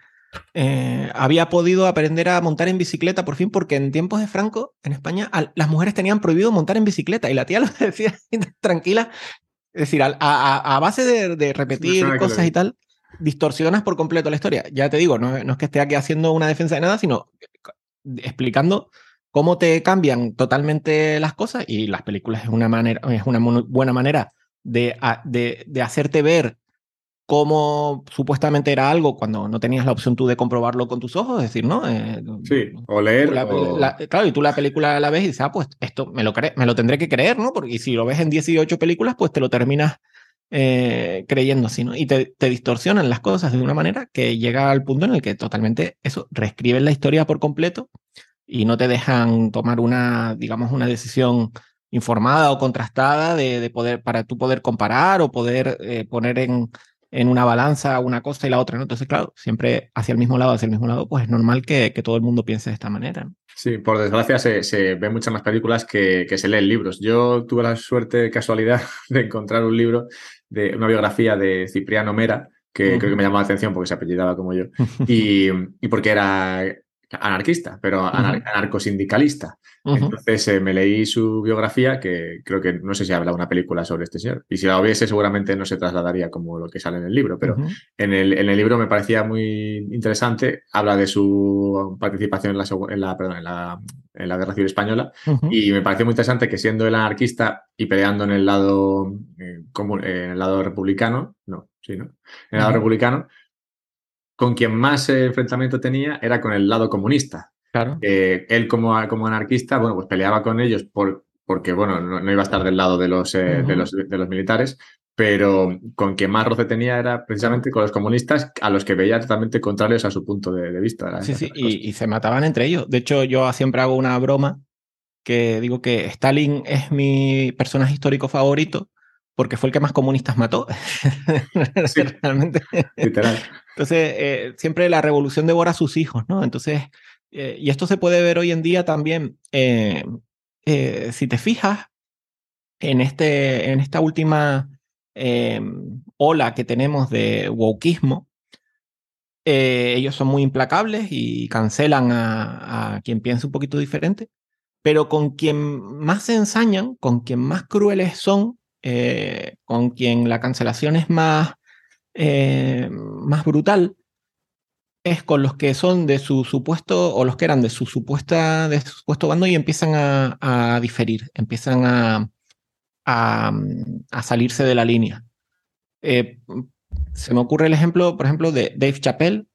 eh, había podido aprender a montar en bicicleta por fin, porque en tiempos de Franco, en España, las mujeres tenían prohibido montar en bicicleta y la tía [LAUGHS] lo decía tranquila, es decir, a, base de, repetir cosas y tal, distorsionas por completo la historia. Ya te digo, no, no es que esté aquí haciendo una defensa de nada, sino explicando cómo te cambian totalmente las cosas y las películas es una, manera, es una buena manera de, de, de, hacerte ver cómo supuestamente era algo cuando no tenías la opción tú de comprobarlo con tus ojos, es decir, ¿no? Eh, sí, o leer. claro, y tú la película la ves y dices, ah, pues esto me lo, me lo tendré que creer, ¿no? Porque si lo ves en 18 películas, pues te lo terminas eh, creyendo así, ¿no? Y te, te, distorsionan las cosas de una manera que llega al punto en el que totalmente eso, reescriben la historia por completo y no te dejan tomar una, digamos, una decisión informada o contrastada de, poder, para tú poder comparar o poder eh, poner en, en una balanza una cosa y la otra, ¿no? Entonces, claro, siempre hacia el mismo lado, hacia el mismo lado, pues es normal que, que todo el mundo piense de esta manera. Sí, por desgracia se, se ven muchas más películas que, que, se leen libros. Yo tuve la suerte, casualidad, [LAUGHS] de encontrar un libro de una biografía de Cipriano Mera, que creo que me llamó la atención porque se apellidaba como yo, [LAUGHS] y, y porque era anarquista, pero anarcosindicalista. Entonces eh, me leí su biografía, que creo que no sé si habla una película sobre este señor. Y si la hubiese, seguramente no se trasladaría como lo que sale en el libro, pero en, el, en, el, libro me parecía muy interesante. Habla de su participación en la, en la, perdón, en la, en la Guerra Civil Española y me pareció muy interesante que siendo el anarquista y peleando en el lado, eh, en el lado republicano, no, sí, ¿no? En el lado republicano, con quien más enfrentamiento tenía era con el lado comunista. Claro. Eh, él como, como anarquista, bueno, pues peleaba con ellos por, porque, bueno, no, iba a estar del lado de los, eh, de los, de los militares, pero con quien más roce tenía era precisamente con los comunistas, a los que veía totalmente contrarios a su punto de, vista. Sí, sí, y, y, se mataban entre ellos. De hecho, yo siempre hago una broma que digo que Stalin es mi personaje histórico favorito porque fue el que más comunistas mató. [LAUGHS] Sí, Realmente. Literal. Entonces, eh, siempre la revolución devora a sus hijos, ¿no? Entonces, eh, y esto se puede ver hoy en día también, eh, si te fijas, en, este, en esta última ola que tenemos de wokismo, ellos son muy implacables y cancelan a, a, quien piensa un poquito diferente, pero con quien más se ensañan, con quien más crueles son, eh, con quien la cancelación es más, eh, más brutal, es con los que son de su supuesto, o los que eran de su supuesta, supuesto bando y empiezan a, diferir, empiezan a, a, a, salirse de la línea. Eh, se me ocurre el ejemplo, por ejemplo, de Dave Chappelle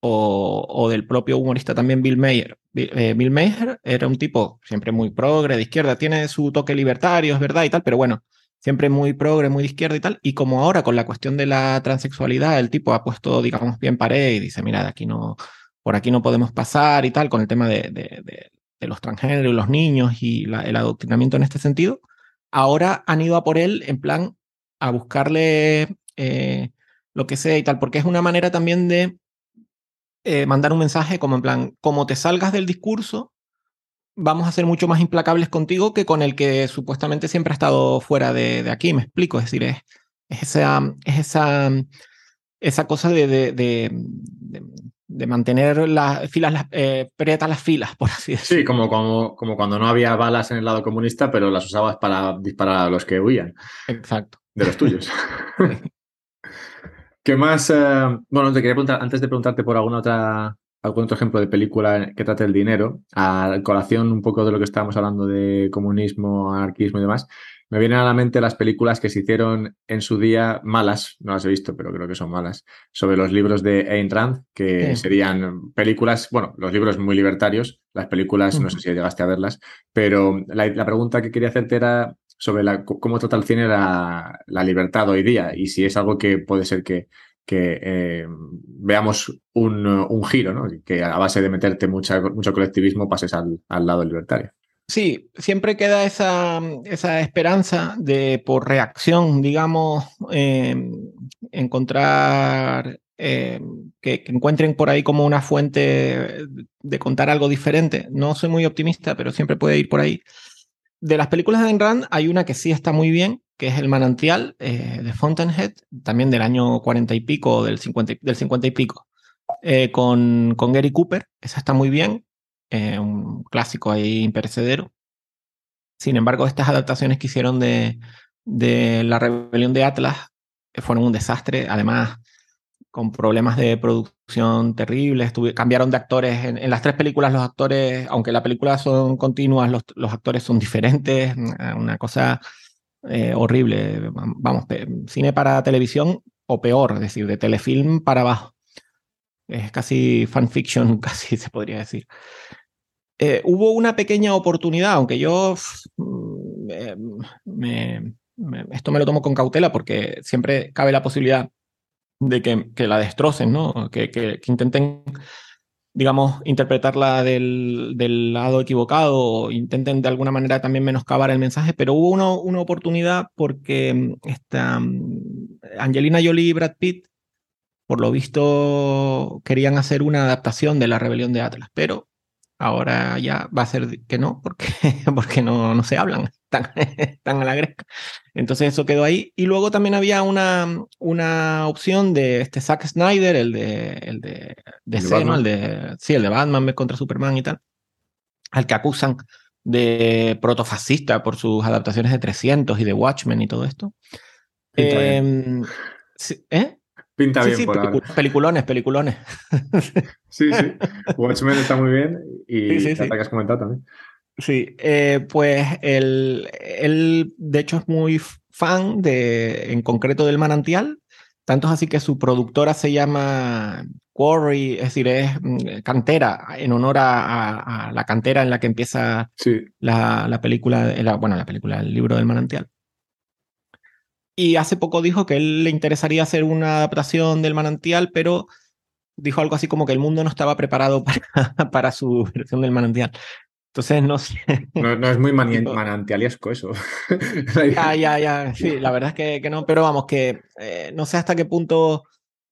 o, o del propio humorista también Bill Mayer. Bill, Bill, Mayer era un tipo siempre muy progre, de izquierda, tiene su toque libertario, es verdad y tal, pero bueno, siempre muy progre, muy de izquierda y tal. Y como ahora con la cuestión de la transexualidad, el tipo ha puesto, digamos, bien pared y dice, mira, aquí no, por aquí no podemos pasar y tal, con el tema de, de, de, de los transgéneros, los niños y el adoctrinamiento en este sentido, ahora han ido a por él en plan a buscarle eh, lo que sea y tal, porque es una manera también de eh, mandar un mensaje como en plan, como te salgas del discurso, vamos a ser mucho más implacables contigo que con el que supuestamente siempre ha estado fuera de, de aquí, me explico, es decir, es, es, esa, es esa, esa cosa de, de, de, de mantener las filas, las, eh, las filas, por así decirlo. Sí, como, como, como cuando no había balas en el lado comunista, pero las usabas para disparar a los que huían. Exacto. De los tuyos. [LAUGHS] ¿Qué más? Eh, bueno, te quería preguntar, antes de preguntarte por alguna otra, algún otro ejemplo de película que trate el dinero, a colación un poco de lo que estábamos hablando de comunismo, anarquismo y demás, me vienen a la mente las películas que se hicieron en su día malas, no las he visto, pero creo que son malas, sobre los libros de Ayn Rand, que sí. serían películas, bueno, los libros muy libertarios, las películas, uh -huh. no sé si llegaste a verlas, pero la, la pregunta que quería hacerte era sobre la, cómo trata el cine la, la, libertad hoy día y si es algo que puede ser que, que eh, veamos un, un, giro, ¿no? que a base de meterte mucho colectivismo pases al, al lado libertario. Sí, siempre queda esa, esa esperanza de por reacción, digamos, eh, encontrar, eh, que, que, encuentren por ahí como una fuente de contar algo diferente. No soy muy optimista, pero siempre puede ir por ahí. De las películas de Ayn Rand hay una que sí está muy bien, que es El Manantial eh, de Fountainhead, también del año 40 y pico, del 50, del 50 y pico, eh, con, con Gary Cooper. Esa está muy bien, eh, un clásico ahí imperecedero. Sin embargo, estas adaptaciones que hicieron de, de La Rebelión de Atlas fueron un desastre. Además, con problemas de producción terribles. Cambiaron de actores. En, en, las tres películas los actores, aunque la película son continuas, los, los actores son diferentes. Una cosa eh, horrible. Vamos, cine para televisión o peor, es decir, de telefilm para abajo. Es casi fanfiction, [LAUGHS] casi se podría decir. Eh, hubo una pequeña oportunidad, aunque yo me, me, esto me lo tomo con cautela porque siempre cabe la posibilidad de que, que la destrocen, ¿no? Que, que, intenten, digamos, interpretarla del, del, lado equivocado o intenten de alguna manera también menoscabar el mensaje, pero hubo una, oportunidad porque mm, esta, mm, Angelina Jolie y Brad Pitt, por lo visto, querían hacer una adaptación de La Rebelión de Atlas, pero ahora ya va a ser que no, porque, [LAUGHS] porque no, no se hablan, [LAUGHS] están, están a la gresca. Entonces eso quedó ahí. Y luego también había una, una opción de este Zack Snyder, el de, el de, de C, ¿no? El de, sí, el de Batman contra Superman y tal, al que acusan de protofascista por sus adaptaciones de 300 y de Watchmen y todo esto. Eh, ¿Eh? Pinta sí, bien sí, por pelicu ahora. Peliculones, peliculones. [LAUGHS] Sí, sí. Watchmen está muy bien y sí, que has comentado también. Sí, eh, pues él, él, de hecho, es muy fan de, en concreto, del manantial. Tanto es así que su productora se llama Quarry, es decir, es mm, cantera, en honor a, a, a la cantera en la que empieza sí. la, la, película, la, bueno, la película, el libro del manantial. Y hace poco dijo que él le interesaría hacer una adaptación del manantial, pero dijo algo así como que el mundo no estaba preparado [LAUGHS] para, para su versión del manantial. Entonces, no sé. No, no es muy man manantialiesco eso. [LAUGHS] ya, ya, ya. Sí, la verdad es que, que no, pero vamos, que eh, no sé hasta qué punto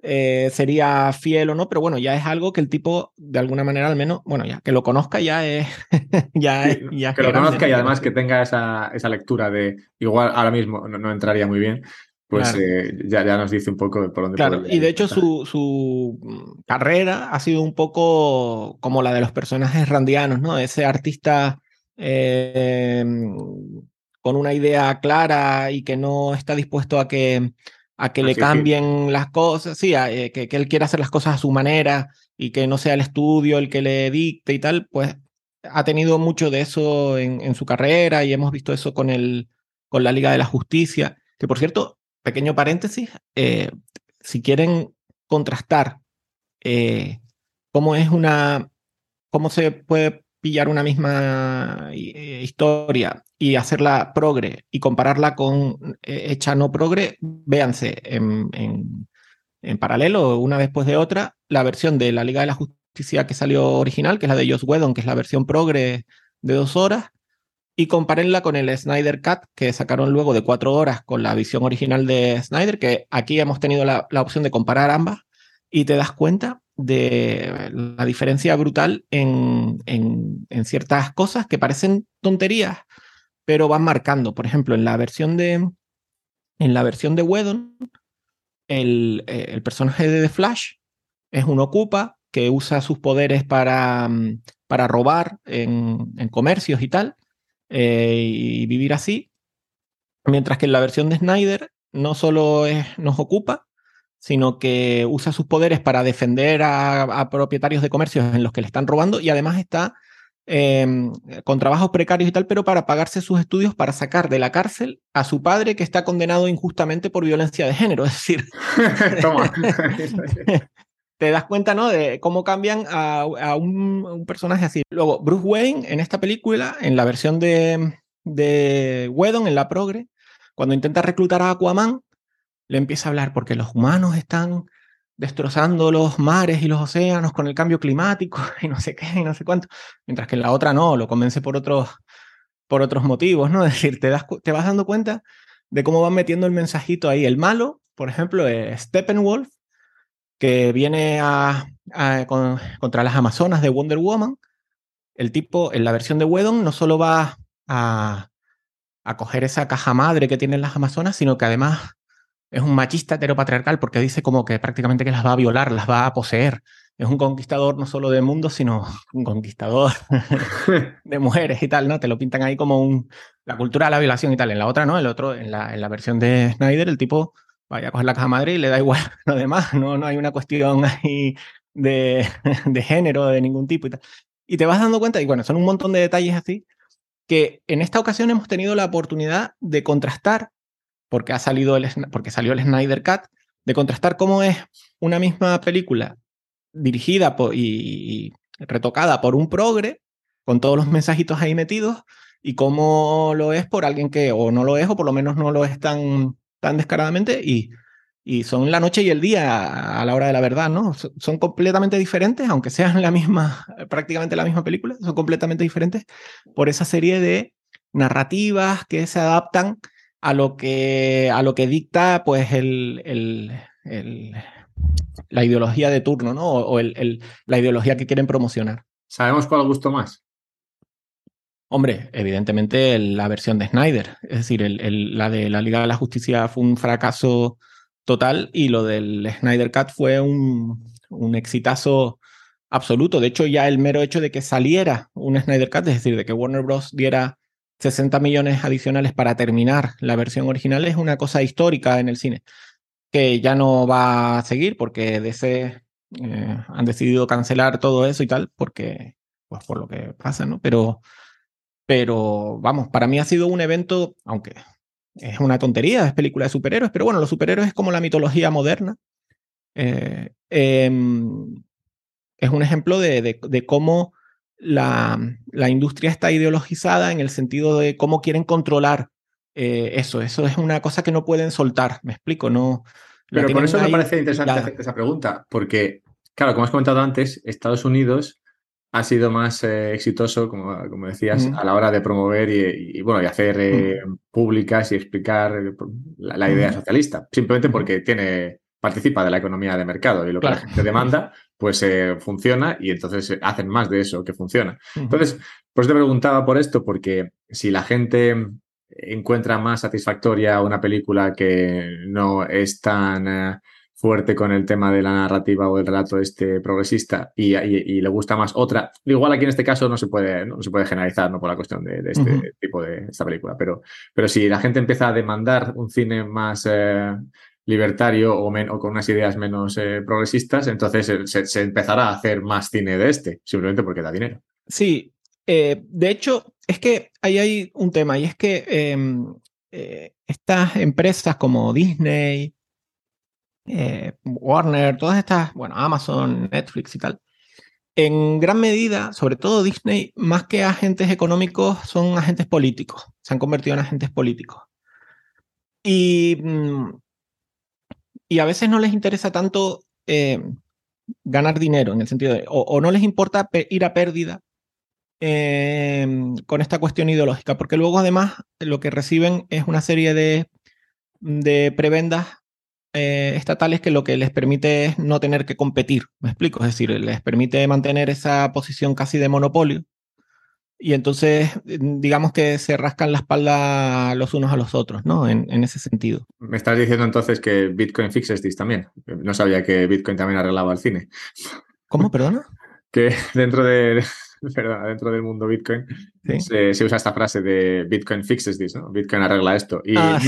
eh, sería fiel o no, pero bueno, ya es algo que el tipo, de alguna manera al menos, bueno, ya que lo conozca ya es. [LAUGHS] ya, es, ya que lo grande, conozca y además que tenga esa, esa lectura de. Igual ahora mismo no, no entraría muy bien, pues eh, ya, ya, nos dice un poco por dónde Claro, y de hecho su, su, carrera ha sido un poco como la de los personajes randianos, ¿no? Ese artista eh, con una idea clara y que no está dispuesto a que, a que le cambien las cosas, sí, eh, que, que, él quiera hacer las cosas a su manera y que no sea el estudio el que le dicte y tal, pues ha tenido mucho de eso en, en su carrera y hemos visto eso con, el, con la Liga de la Justicia, que por cierto, pequeño paréntesis, eh, si quieren contrastar eh, cómo es una, cómo se puede pillar una misma eh, historia y hacerla progre y compararla con hecha no progre, véanse en, en, en, paralelo, una después de otra, la versión de la Liga de la Justicia que salió original, que es la de Joss Whedon, que es la versión progre de dos horas, y compárenla con el Snyder Cut que sacaron luego de cuatro horas con la visión original de Snyder, que aquí hemos tenido la, opción de comparar ambas y te das cuenta de la diferencia brutal en, en, ciertas cosas que parecen tonterías, pero van marcando. Por ejemplo, en la versión de, en la versión de Whedon, el, eh, el personaje de The Flash es un ocupa que usa sus poderes para, para robar en, en comercios y tal eh, y vivir así. Mientras que en la versión de Snyder no solo nos ocupa, sino que usa sus poderes para defender a, propietarios de comercios en los que le están robando y además está em, con trabajos precarios y tal, pero para pagarse sus estudios para sacar de la cárcel a su padre que está condenado injustamente por violencia de género. [LAUGHS] Es decir, [LAUGHS] [LAUGHS] te das cuenta, ¿no? De cómo cambian a, un, personaje así. Luego, Bruce Wayne en esta película, en la versión de, de Whedon, en la progre, cuando intenta reclutar a Aquaman, le empieza a hablar porque los humanos están destrozando los mares y los océanos con el cambio climático [LAUGHS] y no sé qué y no sé cuánto, mientras que en la otra no, lo convence por otros, por otros motivos, ¿no? [LAUGHS] Es decir, te, das, te vas dando cuenta de cómo van metiendo el mensajito ahí. El malo, por ejemplo, es Steppenwolf, que viene a, contra las Amazonas de Wonder Woman. El tipo, en la versión de Wedon, no solo va a, a coger esa caja madre que tienen las Amazonas, sino que además es un machista heteropatriarcal porque dice como que prácticamente que las va a violar, las va a poseer. Es un conquistador no solo de mundo, sino [LAUGHS] un conquistador [LAUGHS] de mujeres y tal, ¿no? Te lo pintan ahí como un, la cultura de la violación y tal. En la otra, ¿no? El otro, en la, en la versión de Snyder, el tipo vaya a coger la caja madre y le da igual [LAUGHS] lo demás, no, no hay una cuestión ahí de, de género de ningún tipo y tal. Y te vas dando cuenta, y bueno, son un montón de detalles así, que en esta ocasión hemos tenido la oportunidad de contrastar, porque, ha salido el, porque salió el Snyder Cut, de contrastar cómo es una misma película dirigida por, y, y retocada por un progre, con todos los mensajitos ahí metidos, y cómo lo es por alguien que o no lo es, o por lo menos no lo es tan, tan descaradamente y, y son la noche y el día a la hora de la verdad, ¿no? Son completamente diferentes, aunque sean la misma, [LAUGHS] prácticamente la misma película, son completamente diferentes por esa serie de narrativas que se adaptan a lo que, a lo que dicta pues el, el, el la ideología de turno, ¿no? O, el, la ideología que quieren promocionar. ¿Sabemos cuál gustó más? Hombre, evidentemente la versión de Snyder, es decir, el, la de la Liga de la Justicia fue un fracaso total y lo del Snyder Cut fue un, un exitazo absoluto. De hecho, ya el mero hecho de que saliera un Snyder Cut, es decir, de que Warner Bros. diera 60 millones adicionales para terminar la versión original, es una cosa histórica en el cine, que ya no va a seguir porque eh, han decidido cancelar todo eso y tal, porque, pues por lo que pasa, ¿no? Pero pero vamos, para mí ha sido un evento, aunque es una tontería, es película de superhéroes, pero bueno, los superhéroes es como la mitología moderna. Eh, em, es un ejemplo de, de, cómo la, la, industria está ideologizada en el sentido de cómo quieren controlar eh, eso. Eso es una cosa que no pueden soltar, me explico, no. Pero por eso me parece interesante hacer esa pregunta, porque, claro, como has comentado antes, Estados Unidos ha sido más eh, exitoso, como, como decías, a la hora de promover y, bueno, y hacer eh, públicas y explicar eh, la, idea socialista, simplemente porque tiene, participa de la economía de mercado y lo que la gente demanda, pues funciona y entonces hacen más de eso que funciona. Entonces, pues te preguntaba por esto, porque si la gente encuentra más satisfactoria una película que no es tan eh, fuerte con el tema de la narrativa o el relato este progresista y, le gusta más otra. Igual aquí en este caso no se puede, no se puede generalizar ¿no? por la cuestión de, este tipo de esta película, pero, pero si la gente empieza a demandar un cine más eh, libertario o, o, con unas ideas menos eh, progresistas, entonces se, empezará a hacer más cine de este, simplemente porque da dinero. Sí, de hecho, es que ahí hay un tema y es que em, estas empresas como Disney, eh, Warner, todas estas, bueno, Amazon, Netflix y tal, en gran medida, sobre todo Disney, más que agentes económicos, son agentes políticos, se han convertido en agentes políticos. Y, mm, y a veces no les interesa tanto eh, ganar dinero, en el sentido de, o, no les importa ir a pérdida eh, con esta cuestión ideológica, porque luego además lo que reciben es una serie de, de prebendas eh, estatales que lo que les permite es no tener que competir, me explico, es decir, les permite mantener esa posición casi de monopolio. Y entonces, digamos que se rascan la espalda los unos a los otros, ¿no? En, en ese sentido. Me estás diciendo entonces que Bitcoin fixes this también. No sabía que Bitcoin también arreglaba el cine. ¿Cómo, perdona? Que dentro de, [LAUGHS] ¿verdad? dentro del mundo Bitcoin se, usa esta frase de Bitcoin fixes this, ¿no? Bitcoin arregla esto. Y ah,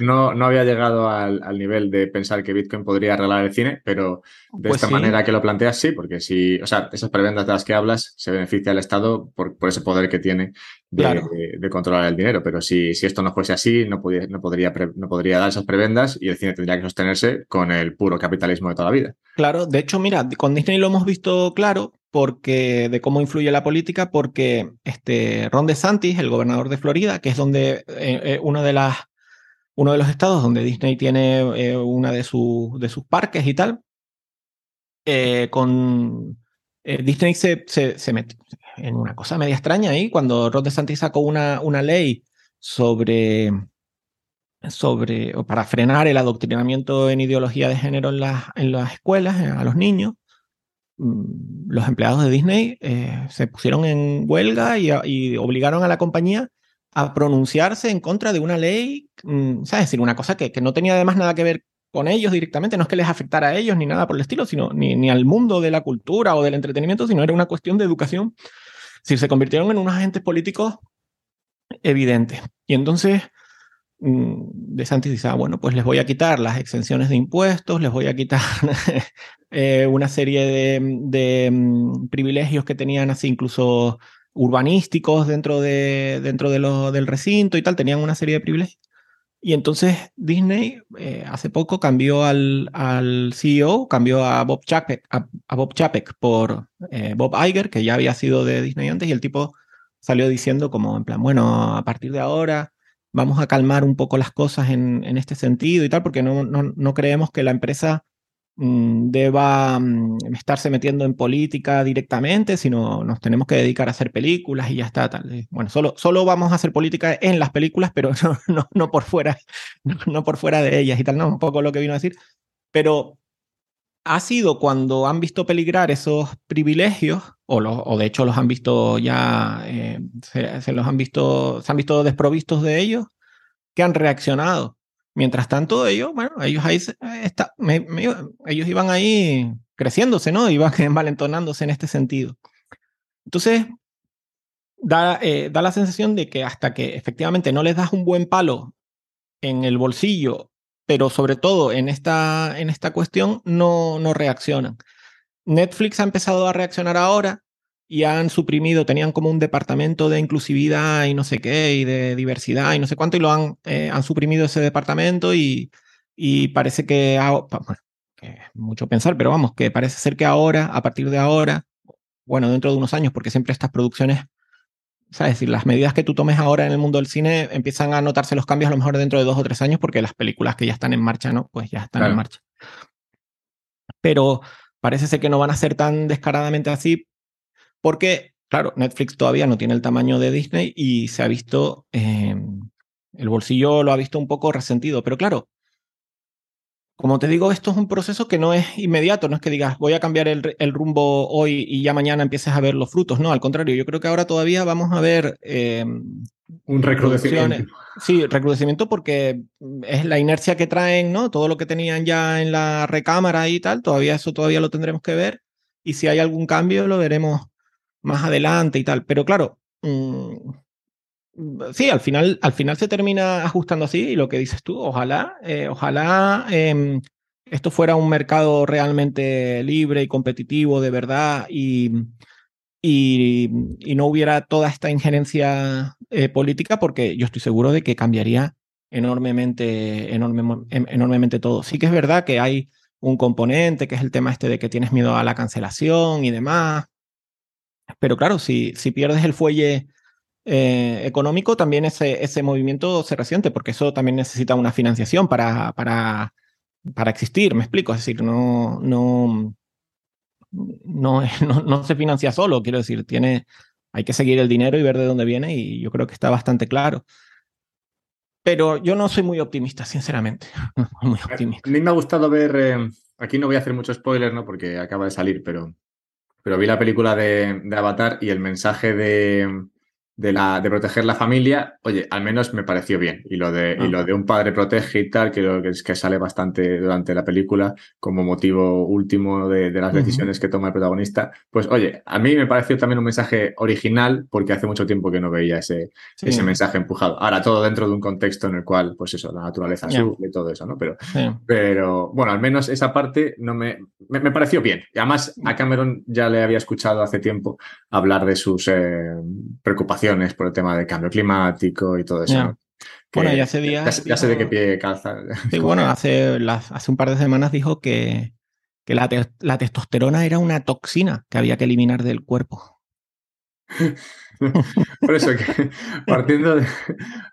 no, no, había llegado al, nivel de pensar que Bitcoin podría arreglar el cine, pero de pues esta manera que lo planteas, sí, porque si, o sea, esas prebendas de las que hablas se beneficia al Estado por, por ese poder que tiene de, controlar el dinero. Pero si, si esto no fuese así, no, no, podría, no podría dar esas prebendas y el cine tendría que sostenerse con el puro capitalismo de toda la vida. Claro, de hecho, mira, con Disney lo hemos visto claro porque de cómo influye la política, porque este Ron DeSantis, el gobernador de Florida, que es donde eh, eh, uno de las uno de los estados donde Disney tiene eh, una de, de sus parques y tal, con Disney se, se, se mete en una cosa media extraña ahí, cuando Ron DeSantis sacó una, una ley sobre, sobre, o para frenar el adoctrinamiento en ideología de género en las, en las escuelas, a los niños, los empleados de Disney eh, se pusieron en huelga y, obligaron a la compañía a pronunciarse en contra de una ley, mm, ¿sabes? Es decir, una cosa que, que, no tenía además nada que ver con ellos directamente, no es que les afectara a ellos ni nada por el estilo, sino ni, ni al mundo de la cultura o del entretenimiento, sino era una cuestión de educación. Es decir, se convirtieron en unos agentes políticos evidentes. Y entonces Mm, de Santis dice, ah, bueno, pues les voy a quitar las exenciones de impuestos, les voy a quitar [LAUGHS] eh, una serie de, mm, privilegios que tenían así incluso urbanísticos dentro, de, dentro de lo, del recinto y tal, tenían una serie de privilegios. Y entonces Disney eh, hace poco cambió al, al, CEO, cambió a Bob Chapek, a, Bob Chapek por eh, Bob Iger, que ya había sido de Disney antes, y el tipo salió diciendo como en plan, bueno, a partir de ahora vamos a calmar un poco las cosas en, este sentido y tal, porque no, no, creemos que la empresa mm, deba mm, estarse metiendo en política directamente, sino nos tenemos que dedicar a hacer películas y ya está. Tal. Eh, bueno, solo, solo vamos a hacer política en las películas, pero [LAUGHS] no, no, por fuera, [LAUGHS] no, por fuera de ellas y tal, no, un poco lo que vino a decir. Pero ha sido cuando han visto peligrar esos privilegios, o, o de hecho los han visto ya, eh, se, los han visto, se han visto desprovistos de ellos, que han reaccionado. Mientras tanto, ellos, bueno, ellos ahí está, ellos iban ahí creciéndose, ¿no? Iban [LAUGHS] envalentonándose en este sentido. Entonces, da, eh, da la sensación de que hasta que efectivamente no les das un buen palo en el bolsillo pero sobre todo en esta, en esta cuestión no, no reaccionan. Netflix ha empezado a reaccionar ahora y han suprimido, tenían como un departamento de inclusividad y no sé qué, y de diversidad y no sé cuánto, y lo han, eh, han suprimido ese departamento y, y parece que, bueno, que mucho pensar, pero vamos, que parece ser que ahora, a partir de ahora, bueno, dentro de unos años, porque siempre estas producciones ¿sabes? decir, las medidas que tú tomes ahora en el mundo del cine empiezan a notarse los cambios a lo mejor dentro de dos o tres años porque las películas que ya están en marcha, ¿no? Pues ya están en marcha. Pero parece ser que no van a ser tan descaradamente así porque, claro, Netflix todavía no tiene el tamaño de Disney y se ha visto, eh, el bolsillo lo ha visto un poco resentido. Pero claro, como te digo, esto es un proceso que no es inmediato, no es que digas voy a cambiar el, rumbo hoy y ya mañana empieces a ver los frutos, no, al contrario, yo creo que ahora todavía vamos a ver, eh, Un recrudecimiento. Sí, recrudecimiento porque es la inercia que traen, ¿no? Todo lo que tenían ya en la recámara y tal, todavía eso todavía lo tendremos que ver. Y si hay algún cambio, lo veremos más adelante y tal. Pero claro, mm, sí, al final, al final se termina ajustando así. Y lo que dices tú, ojalá, eh, ojalá em, esto fuera un mercado realmente libre y competitivo de verdad y, y, no hubiera toda esta injerencia eh, política, porque yo estoy seguro de que cambiaría enormemente, enorme, em, enormemente todo. Sí que es verdad que hay un componente, que es el tema este de que tienes miedo a la cancelación y demás. Pero claro, si, si pierdes el fuelle eh, económico, también ese, ese movimiento se resiente, porque eso también necesita una financiación para, para para existir, me explico, es decir, no, no, [LAUGHS] no, no, se financia solo, quiero decir, tiene, hay que seguir el dinero y ver de dónde viene y yo creo que está bastante claro. Pero yo no soy muy optimista, sinceramente. [LAUGHS] muy optimista. A mí me ha gustado ver, eh, aquí no voy a hacer mucho spoiler, ¿no? Porque acaba de salir, pero, pero vi la película de, de Avatar y el mensaje de, de, la, de proteger la familia, oye, al menos me pareció bien. Y lo de, y lo de un padre protege y tal, que, es que sale bastante durante la película como motivo último de, las decisiones que toma el protagonista, pues oye, a mí me pareció también un mensaje original porque hace mucho tiempo que no veía ese, ese mensaje empujado. Ahora, todo dentro de un contexto en el cual, pues eso, la naturaleza sufre y todo eso, ¿no? Pero, pero bueno, al menos esa parte no me, me, pareció bien. Y además a Cameron ya le había escuchado hace tiempo hablar de sus eh, preocupaciones por el tema del cambio climático y todo eso. bueno, ya hace días. Ya, sé de qué pie calza. [LAUGHS] Sí, bueno, hace, hace un par de semanas dijo que, que la, la, testosterona era una toxina que había que eliminar del cuerpo. [LAUGHS] Por eso que partiendo de,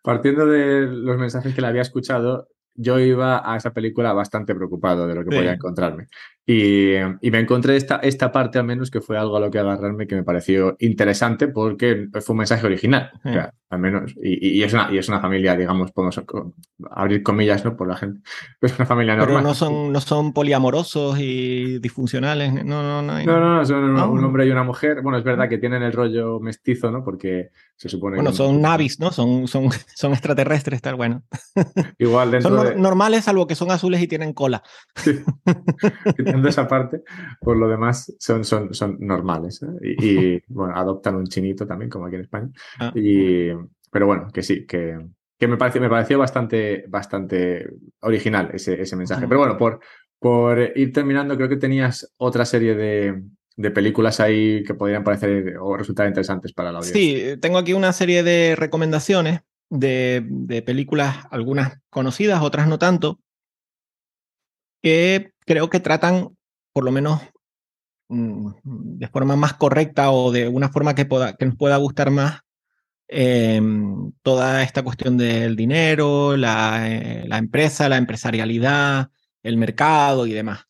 partiendo de los mensajes que le había escuchado, yo iba a esa película bastante preocupado de lo que podía encontrarme. Y, me encontré esta, esta parte al menos que fue algo a lo que agarrarme que me pareció interesante porque fue un mensaje original, al menos. Y, es una, y es una familia, digamos, podemos abrir comillas, ¿no? Por la gente. [LAUGHS] Es una familia normal. Pero no son, no son poliamorosos y disfuncionales. No, no, no. No, no, no, son un hombre y una mujer. Bueno, es verdad que tienen el rollo mestizo, ¿no? Porque se supone bueno, son navis, ¿no? Son, son, [LAUGHS] son extraterrestres, tal, bueno. Igual dentro Son normales, salvo que son azules y tienen cola. Sí. [LAUGHS] [LAUGHS] esa parte, por lo demás son, son, son normales. ¿eh? Y, [LAUGHS] bueno, adoptan un chinito también, como aquí en España. Ah. Y, pero bueno, que sí, que, que me, pareció, me pareció bastante, bastante original ese, ese mensaje. Pero bueno, por, por ir terminando, creo que tenías otra serie de, de películas ahí que podrían parecer o resultar interesantes para la audiencia. Sí, tengo aquí una serie de recomendaciones de, de películas, algunas conocidas, otras no tanto, que creo que tratan, por lo menos mm, de forma más correcta o de una forma que, nos pueda gustar más, em, toda esta cuestión del dinero, la, eh, la, empresa, la empresarialidad, el mercado y demás.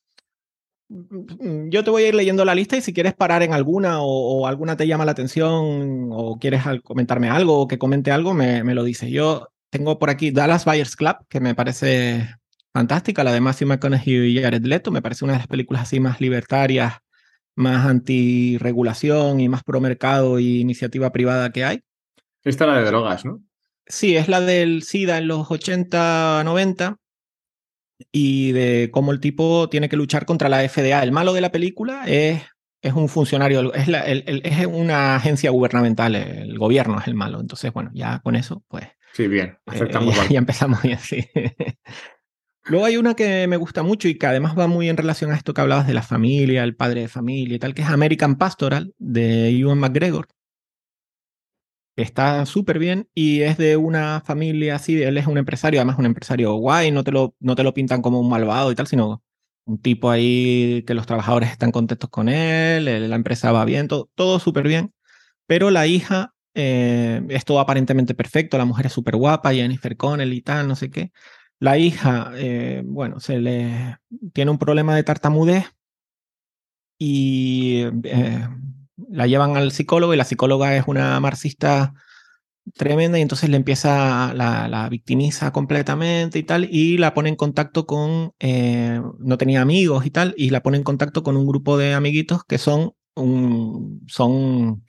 Mm, yo te voy a ir leyendo la lista y si quieres parar en alguna o, alguna te llama la atención o quieres comentarme algo o que comente algo, me, me lo dices. Yo tengo por aquí Dallas Buyers Club, que me parece fantástica, la de Matthew McConaughey y Jared Leto, me parece una de las películas así más libertarias, más anti-regulación y más pro mercado y iniciativa privada que hay. Esta es la de drogas, ¿no? Sí, es la del SIDA en los 80, 90 y de cómo el tipo tiene que luchar contra la FDA. El malo de la película es, es un funcionario, es, la, es una agencia gubernamental, el gobierno es el malo. Entonces, bueno, ya con eso, pues... Sí, bien, eh, ya, empezamos bien, sí. Luego hay una que me gusta mucho y que además va muy en relación a esto que hablabas de la familia, el padre de familia y tal, que es American Pastoral de Ewan McGregor. Está súper bien y es de una familia así, él es un empresario, además un empresario guay, no te, lo, no te lo pintan como un malvado y tal, sino un tipo ahí que los trabajadores están contentos con él, la empresa va bien, todo, todo súper bien. Pero la hija eh, es todo aparentemente perfecto, la mujer es súper guapa, Jennifer Connell y tal, no sé qué. La hija, eh, bueno, se le tiene un problema de tartamudez y eh, la llevan al psicólogo y la psicóloga es una marxista tremenda y entonces le empieza, la, la victimiza completamente y tal y la pone en contacto con, eh, no tenía amigos y tal, y la pone en contacto con un grupo de amiguitos que son, un, son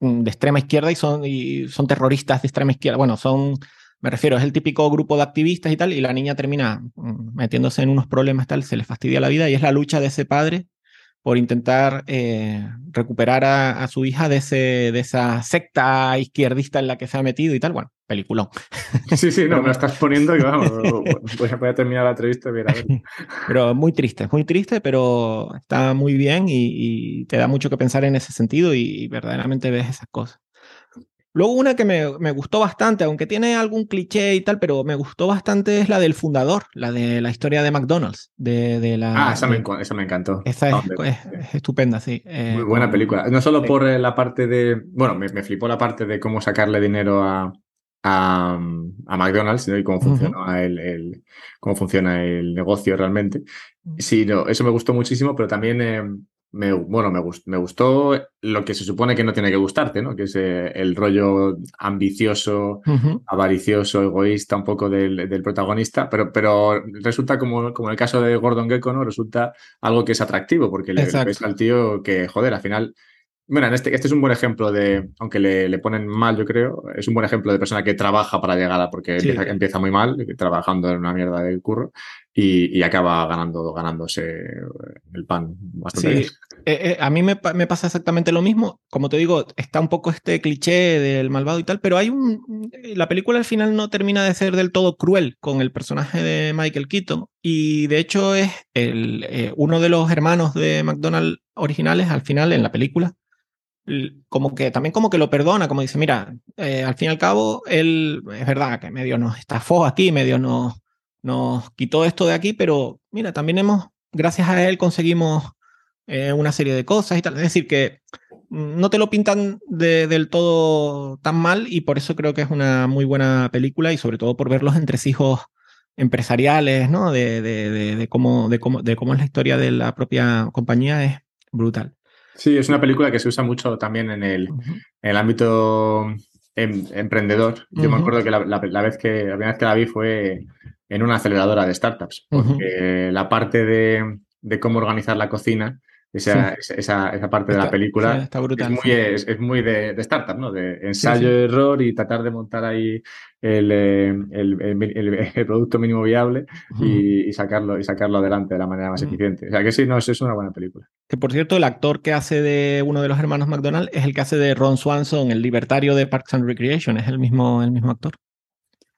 de extrema izquierda y son, y son terroristas de extrema izquierda. Bueno, son, me refiero, es el típico grupo de activistas y tal, y la niña termina mm, metiéndose en unos problemas tal, se le fastidia la vida y es la lucha de ese padre por intentar eh, recuperar a, su hija de, ese, de esa secta izquierdista en la que se ha metido y tal. Bueno, peliculón. [LAUGHS] Sí, sí, no, me lo estás poniendo y vamos, [LAUGHS] voy a terminar la entrevista y a ver. Pero muy triste, muy triste, pero está muy bien y, te da mucho que pensar en ese sentido y verdaderamente ves esas cosas. Luego una que me, me, gustó bastante, aunque tiene algún cliché y tal, pero me gustó bastante es la del fundador, la de la historia de McDonald's. De, de la, ah, esa, me, esa me, encantó. Esa es, estupenda, sí. Eh, Muy buena película. No solo por eh, la parte de, bueno, me, me, flipó la parte de cómo sacarle dinero a, a, a McDonald's y cómo funciona, el, el, cómo funciona el negocio realmente. Sí, no, eso me gustó muchísimo, pero también... Eh, me, bueno, me, me, gustó lo que se supone que no tiene que gustarte, ¿no? Que es eh, el rollo ambicioso, avaricioso, egoísta un poco del, del, protagonista, pero, pero resulta como, como en el caso de Gordon Gekko, ¿no? Resulta algo que es atractivo porque le, ves al tío que, joder, al final bueno, este, este es un buen ejemplo de, aunque le, le, ponen mal, yo creo, es un buen ejemplo de persona que trabaja para llegar a, porque empieza, empieza, muy mal, trabajando en una mierda del curro, y, y acaba ganando, ganándose el pan bastante sí. Eh, eh, a mí me, me, pasa exactamente lo mismo. Como te digo, está un poco este cliché del malvado y tal, pero hay un. La película al final no termina de ser del todo cruel con el personaje de Michael Keaton. Y de hecho es el, eh, uno de los hermanos de McDonald originales al final en la película como que también como que lo perdona, como dice, mira, eh, al fin y al cabo, él es verdad que medio nos estafó aquí, medio nos, nos quitó esto de aquí, pero mira, también hemos, gracias a él conseguimos eh, una serie de cosas y tal. Es decir, que no te lo pintan de, del todo tan mal y por eso creo que es una muy buena película y sobre todo por ver los entresijos empresariales, ¿no? De, de, de, cómo, de, cómo, de cómo es la historia de la propia compañía es brutal. Sí, es una película que se usa mucho también en el, en el ámbito em, emprendedor. Yo me acuerdo que la, la, vez que la primera vez que la vi fue en una aceleradora de startups, porque la parte de, de, cómo organizar la cocina esa, esa, esa, parte de la película está brutal, es, muy, es, es, muy de, de, startup, ¿no? De ensayo, error y tratar de montar ahí el, eh, el, el, [LAUGHS] el producto mínimo viable y, y, sacarlo, y sacarlo adelante de la manera más eficiente. O sea que sí, no, es una buena película. Que por cierto, el actor que hace de uno de los hermanos McDonald es el que hace de Ron Swanson, el libertario de Parks and Recreation, es el mismo, el mismo actor.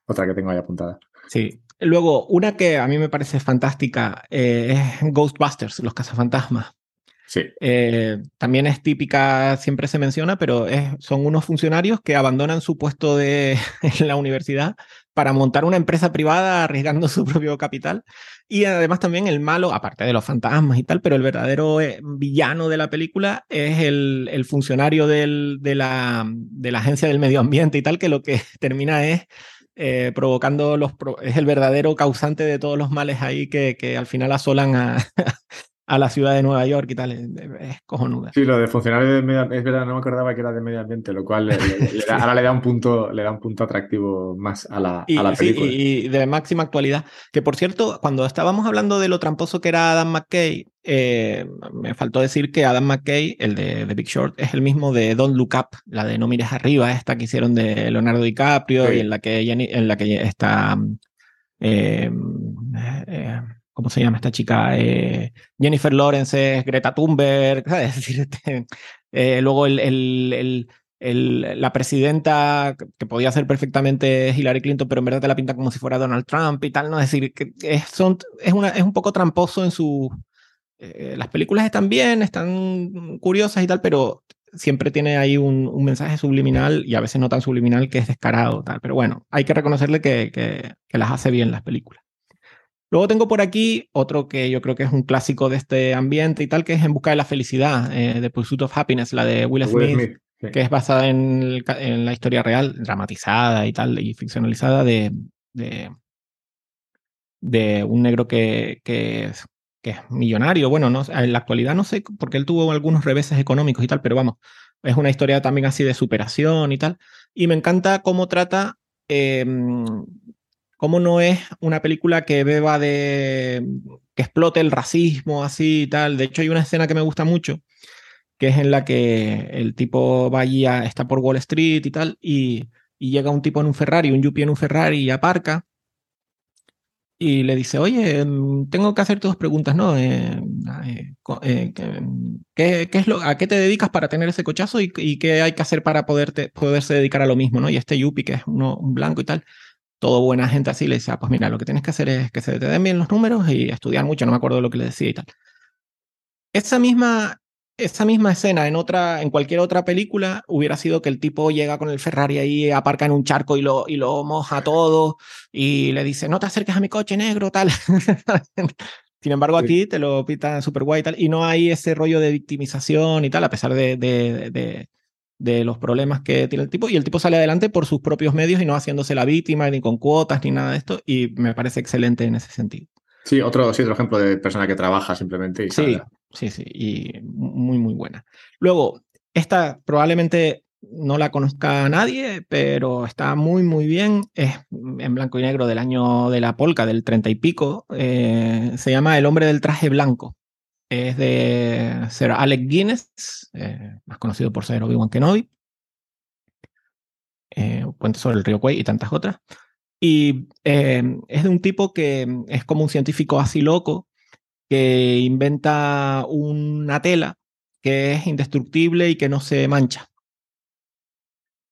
Otra que tengo ahí apuntada. Sí. Luego, una que a mí me parece fantástica eh, es Ghostbusters, los cazafantasmas. Sí. Eh, también es típica, siempre se menciona, pero son unos funcionarios que abandonan su puesto de, [LAUGHS] en la universidad para montar una empresa privada arriesgando su propio capital. Y además también el malo, aparte de los fantasmas y tal, pero el verdadero eh, villano de la película es el, funcionario del, de, la, de la agencia del medio ambiente y tal, que lo que [LAUGHS] termina es eh, provocando los... es el verdadero causante de todos los males ahí que, que al final asolan a, [LAUGHS] a la ciudad de Nueva York y tal, es, cojonuda. Sí, lo de funcionario de medio es verdad, no me acordaba que era de medio ambiente, lo cual [LAUGHS] ahora le da un punto, le da un punto atractivo más a la, a la película. y, de máxima actualidad. Que por cierto, cuando estábamos hablando de lo tramposo que era Adam McKay, eh, me faltó decir que Adam McKay, el de, Big Short, es el mismo de Don't Look Up, la de No mires arriba, esta que hicieron de Leonardo DiCaprio y en la que, en la que está... Eh, eh, ¿cómo se llama esta chica? Eh, Jennifer Lawrence, Greta Thunberg, [LAUGHS] ¿sabes? decir, este, eh, luego la presidenta, que podía ser perfectamente Hillary Clinton, pero en verdad te la pinta como si fuera Donald Trump y tal, ¿no? Es decir, que es, es, una, es un poco tramposo en su... Eh, las películas están bien, están curiosas y tal, pero siempre tiene ahí un, mensaje subliminal y a veces no tan subliminal que es descarado, tal. Pero bueno, hay que reconocerle que las hace bien las películas. Luego tengo por aquí otro que yo creo que es un clásico de este ambiente y tal, que es En Busca de la Felicidad, eh, The Pursuit of Happiness, la de Will Smith, que es basada en, en, la historia real, dramatizada y tal, y ficcionalizada de, de, de un negro que, que, es, que, es, millonario. Bueno, no, en la actualidad no sé, porque él tuvo algunos reveses económicos y tal, pero vamos, es una historia también así de superación y tal. Y me encanta cómo trata... Eh, cómo no es una película que beba de. que explote el racismo así y tal. De hecho, hay una escena que me gusta mucho, que es en la que el tipo va allí, a, está por Wall Street y tal, y, y llega un tipo en un Ferrari, un Yuppie en un Ferrari y aparca y le dice, oye, em, tengo que hacerte dos preguntas, ¿no? Eh, eh, eh, ¿qué, es lo, ¿A qué te dedicas para tener ese cochazo y, qué hay que hacer para poderte, poderse dedicar a lo mismo, ¿no? Y este Yupi, que es uno, un blanco y tal, todo buena gente así, le dice, ah, pues mira, lo que tienes que hacer es que se te den bien los números y estudiar mucho, no me acuerdo de lo que le decía y tal. Esa misma, esa misma escena en otra, en cualquier otra película hubiera sido que el tipo llega con el Ferrari ahí, aparca en un charco y lo, y lo moja todo y le dice, no te acerques a mi coche negro, tal. [LAUGHS] Sin embargo, aquí te lo pita súper guay y tal, y no hay ese rollo de victimización y tal, a pesar de, de, de, de, los problemas que tiene el tipo, y el tipo sale adelante por sus propios medios y no haciéndose la víctima, ni con cuotas, ni nada de esto, y me parece excelente en ese sentido. Sí, otro, sí, otro ejemplo de persona que trabaja simplemente y Sí, sí, sí, y muy, muy buena. Luego, esta probablemente no la conozca nadie, pero está muy, muy bien. Es en blanco y negro del año de la polca, del treinta y pico. Eh, se llama El hombre del traje blanco. Es de Sir Alec Guinness, eh, más conocido por ser Obi-Wan Kenobi. Eh, Puente sobre el río Kwai y tantas otras. Y eh, es de un tipo que es como un científico así loco que inventa una tela que es indestructible y que no se mancha.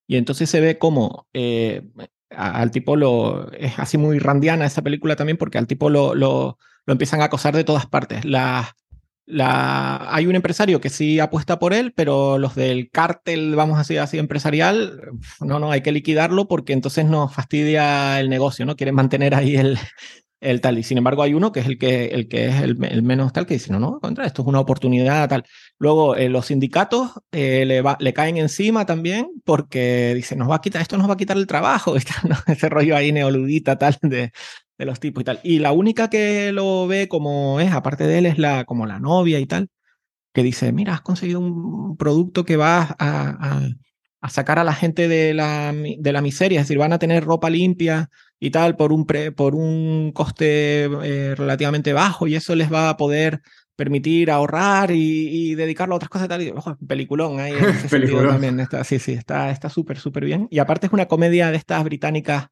Y entonces se ve como eh, al tipo lo. Es así muy randiana esa película también, porque al tipo lo, lo, lo empiezan a acosar de todas partes. Las la, hay un empresario que sí apuesta por él, pero los del cártel, vamos a decir así, empresarial, no, no, hay que liquidarlo porque entonces nos fastidia el negocio, ¿no? Quieren mantener ahí el, el tal. Y sin embargo hay uno que es el que, el que es el, menos tal, que dice, no, no, contra, esto es una oportunidad tal. Luego eh, los sindicatos eh, le, le, caen encima también porque dice, nos va a quitar, esto nos va a quitar el trabajo, [LAUGHS] ¿no? ese rollo ahí neoludita tal de, de los tipos y tal. Y la única que lo ve como es, aparte de él, es la, como la novia y tal, que dice, mira, has conseguido un producto que va a, a, a sacar a la gente de la, de la, miseria, es decir, van a tener ropa limpia y tal por un, pre, por un coste eh, relativamente bajo y eso les va a poder permitir ahorrar y, y dedicarlo a otras cosas y tal. Y, ojo, peliculón ahí en [LAUGHS] ese peliculón. también. Está, sí, sí, está súper, súper bien. Y aparte es una comedia de estas británicas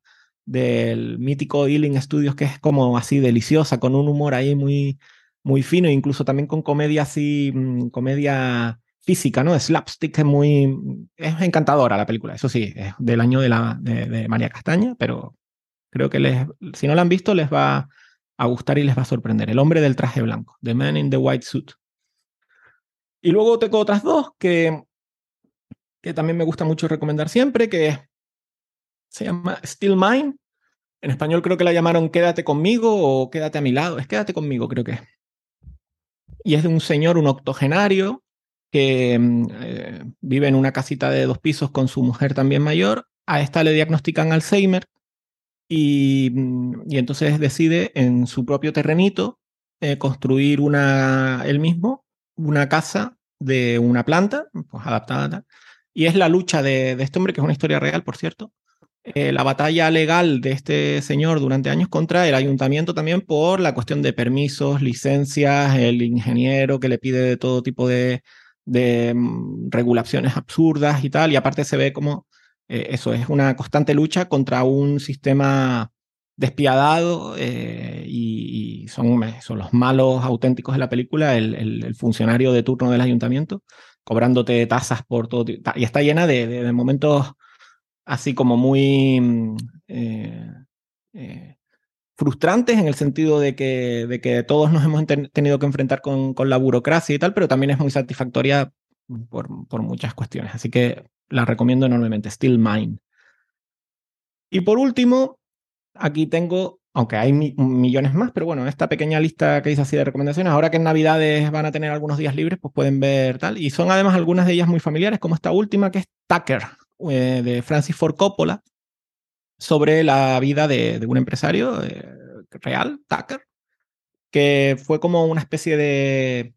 del mítico Ealing Studios, que es como así deliciosa, con un humor ahí muy, muy fino, incluso también con comedia así, mm, comedia física, ¿no? Slapstick es muy, es encantadora la película, eso sí, es del año de, la, de, de María Castaña, pero creo que les, si no la han visto les va a gustar y les va a sorprender. El hombre del traje blanco, The Man in the White Suit. Y luego tengo otras dos que, que también me gusta mucho recomendar siempre, que se llama Still Mine. En español creo que la llamaron Quédate conmigo o Quédate a mi lado. Es Quédate conmigo, creo que es. Y es de un señor, un octogenario, que mm, eh, vive en una casita de dos pisos con su mujer también mayor. A esta le diagnostican Alzheimer y, mm, y entonces decide en su propio terrenito eh, construir una, él mismo una casa de una planta, pues adaptada. Y es la lucha de, este hombre, que es una historia real, por cierto, eh, la batalla legal de este señor durante años contra el ayuntamiento también por la cuestión de permisos, licencias, el ingeniero que le pide de todo tipo de, de mm, regulaciones absurdas y tal, y aparte se ve como eh, eso es una constante lucha contra un sistema despiadado eh, y, y, son, son los malos auténticos de la película, el, el, el, funcionario de turno del ayuntamiento, cobrándote tasas por todo, y está llena de, de, de momentos así como muy mm, eh, eh, frustrantes en el sentido de que, de que todos nos hemos tenido que enfrentar con, con, la burocracia y tal, pero también es muy satisfactoria por, por muchas cuestiones. Así que la recomiendo enormemente, Still Mine. Y por último, aquí tengo, aunque hay mi millones más, pero bueno, esta pequeña lista que hice así de recomendaciones, ahora que en Navidades van a tener algunos días libres, pues pueden ver tal. Y son además algunas de ellas muy familiares, como esta última que es Tucker, eh, de Francis Ford Coppola sobre la vida de, de un empresario eh, real, Tucker, que fue como una especie de,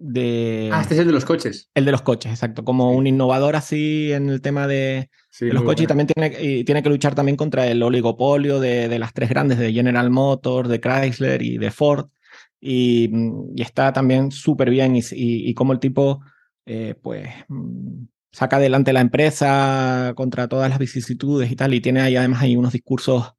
de... Ah, este es el de los coches. El de los coches, exacto. Como un innovador así en el tema de, sí, de los coches bueno. y también tiene, y tiene, que luchar también contra el oligopolio de, de, las tres grandes, de General Motors, de Chrysler y de Ford. Y, y está también súper bien y, y, como el tipo eh, pues mm, saca adelante la empresa contra todas las vicisitudes y tal, y tiene ahí además hay unos discursos,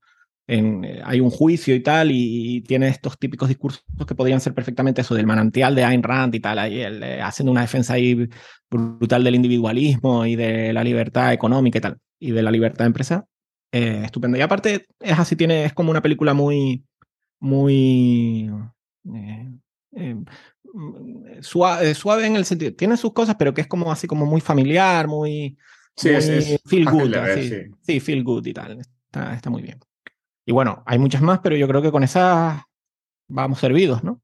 en, eh, hay un juicio y tal, y, tiene estos típicos discursos que podrían ser perfectamente eso, del manantial de Ayn Rand y tal, ahí haciendo una defensa ahí brutal del individualismo y de la libertad económica y tal, y de la libertad de empresa. Eh, estupendo. Y aparte es así, tiene, es como una película muy, muy... Eh, Mm, suave, suave, en el sentido, tiene sus cosas, pero que es como así como muy familiar, muy, sí, feel good, sí. feel good y tal. Está, está, muy bien. Y bueno, hay muchas más, pero yo creo que con esas vamos servidos, ¿no?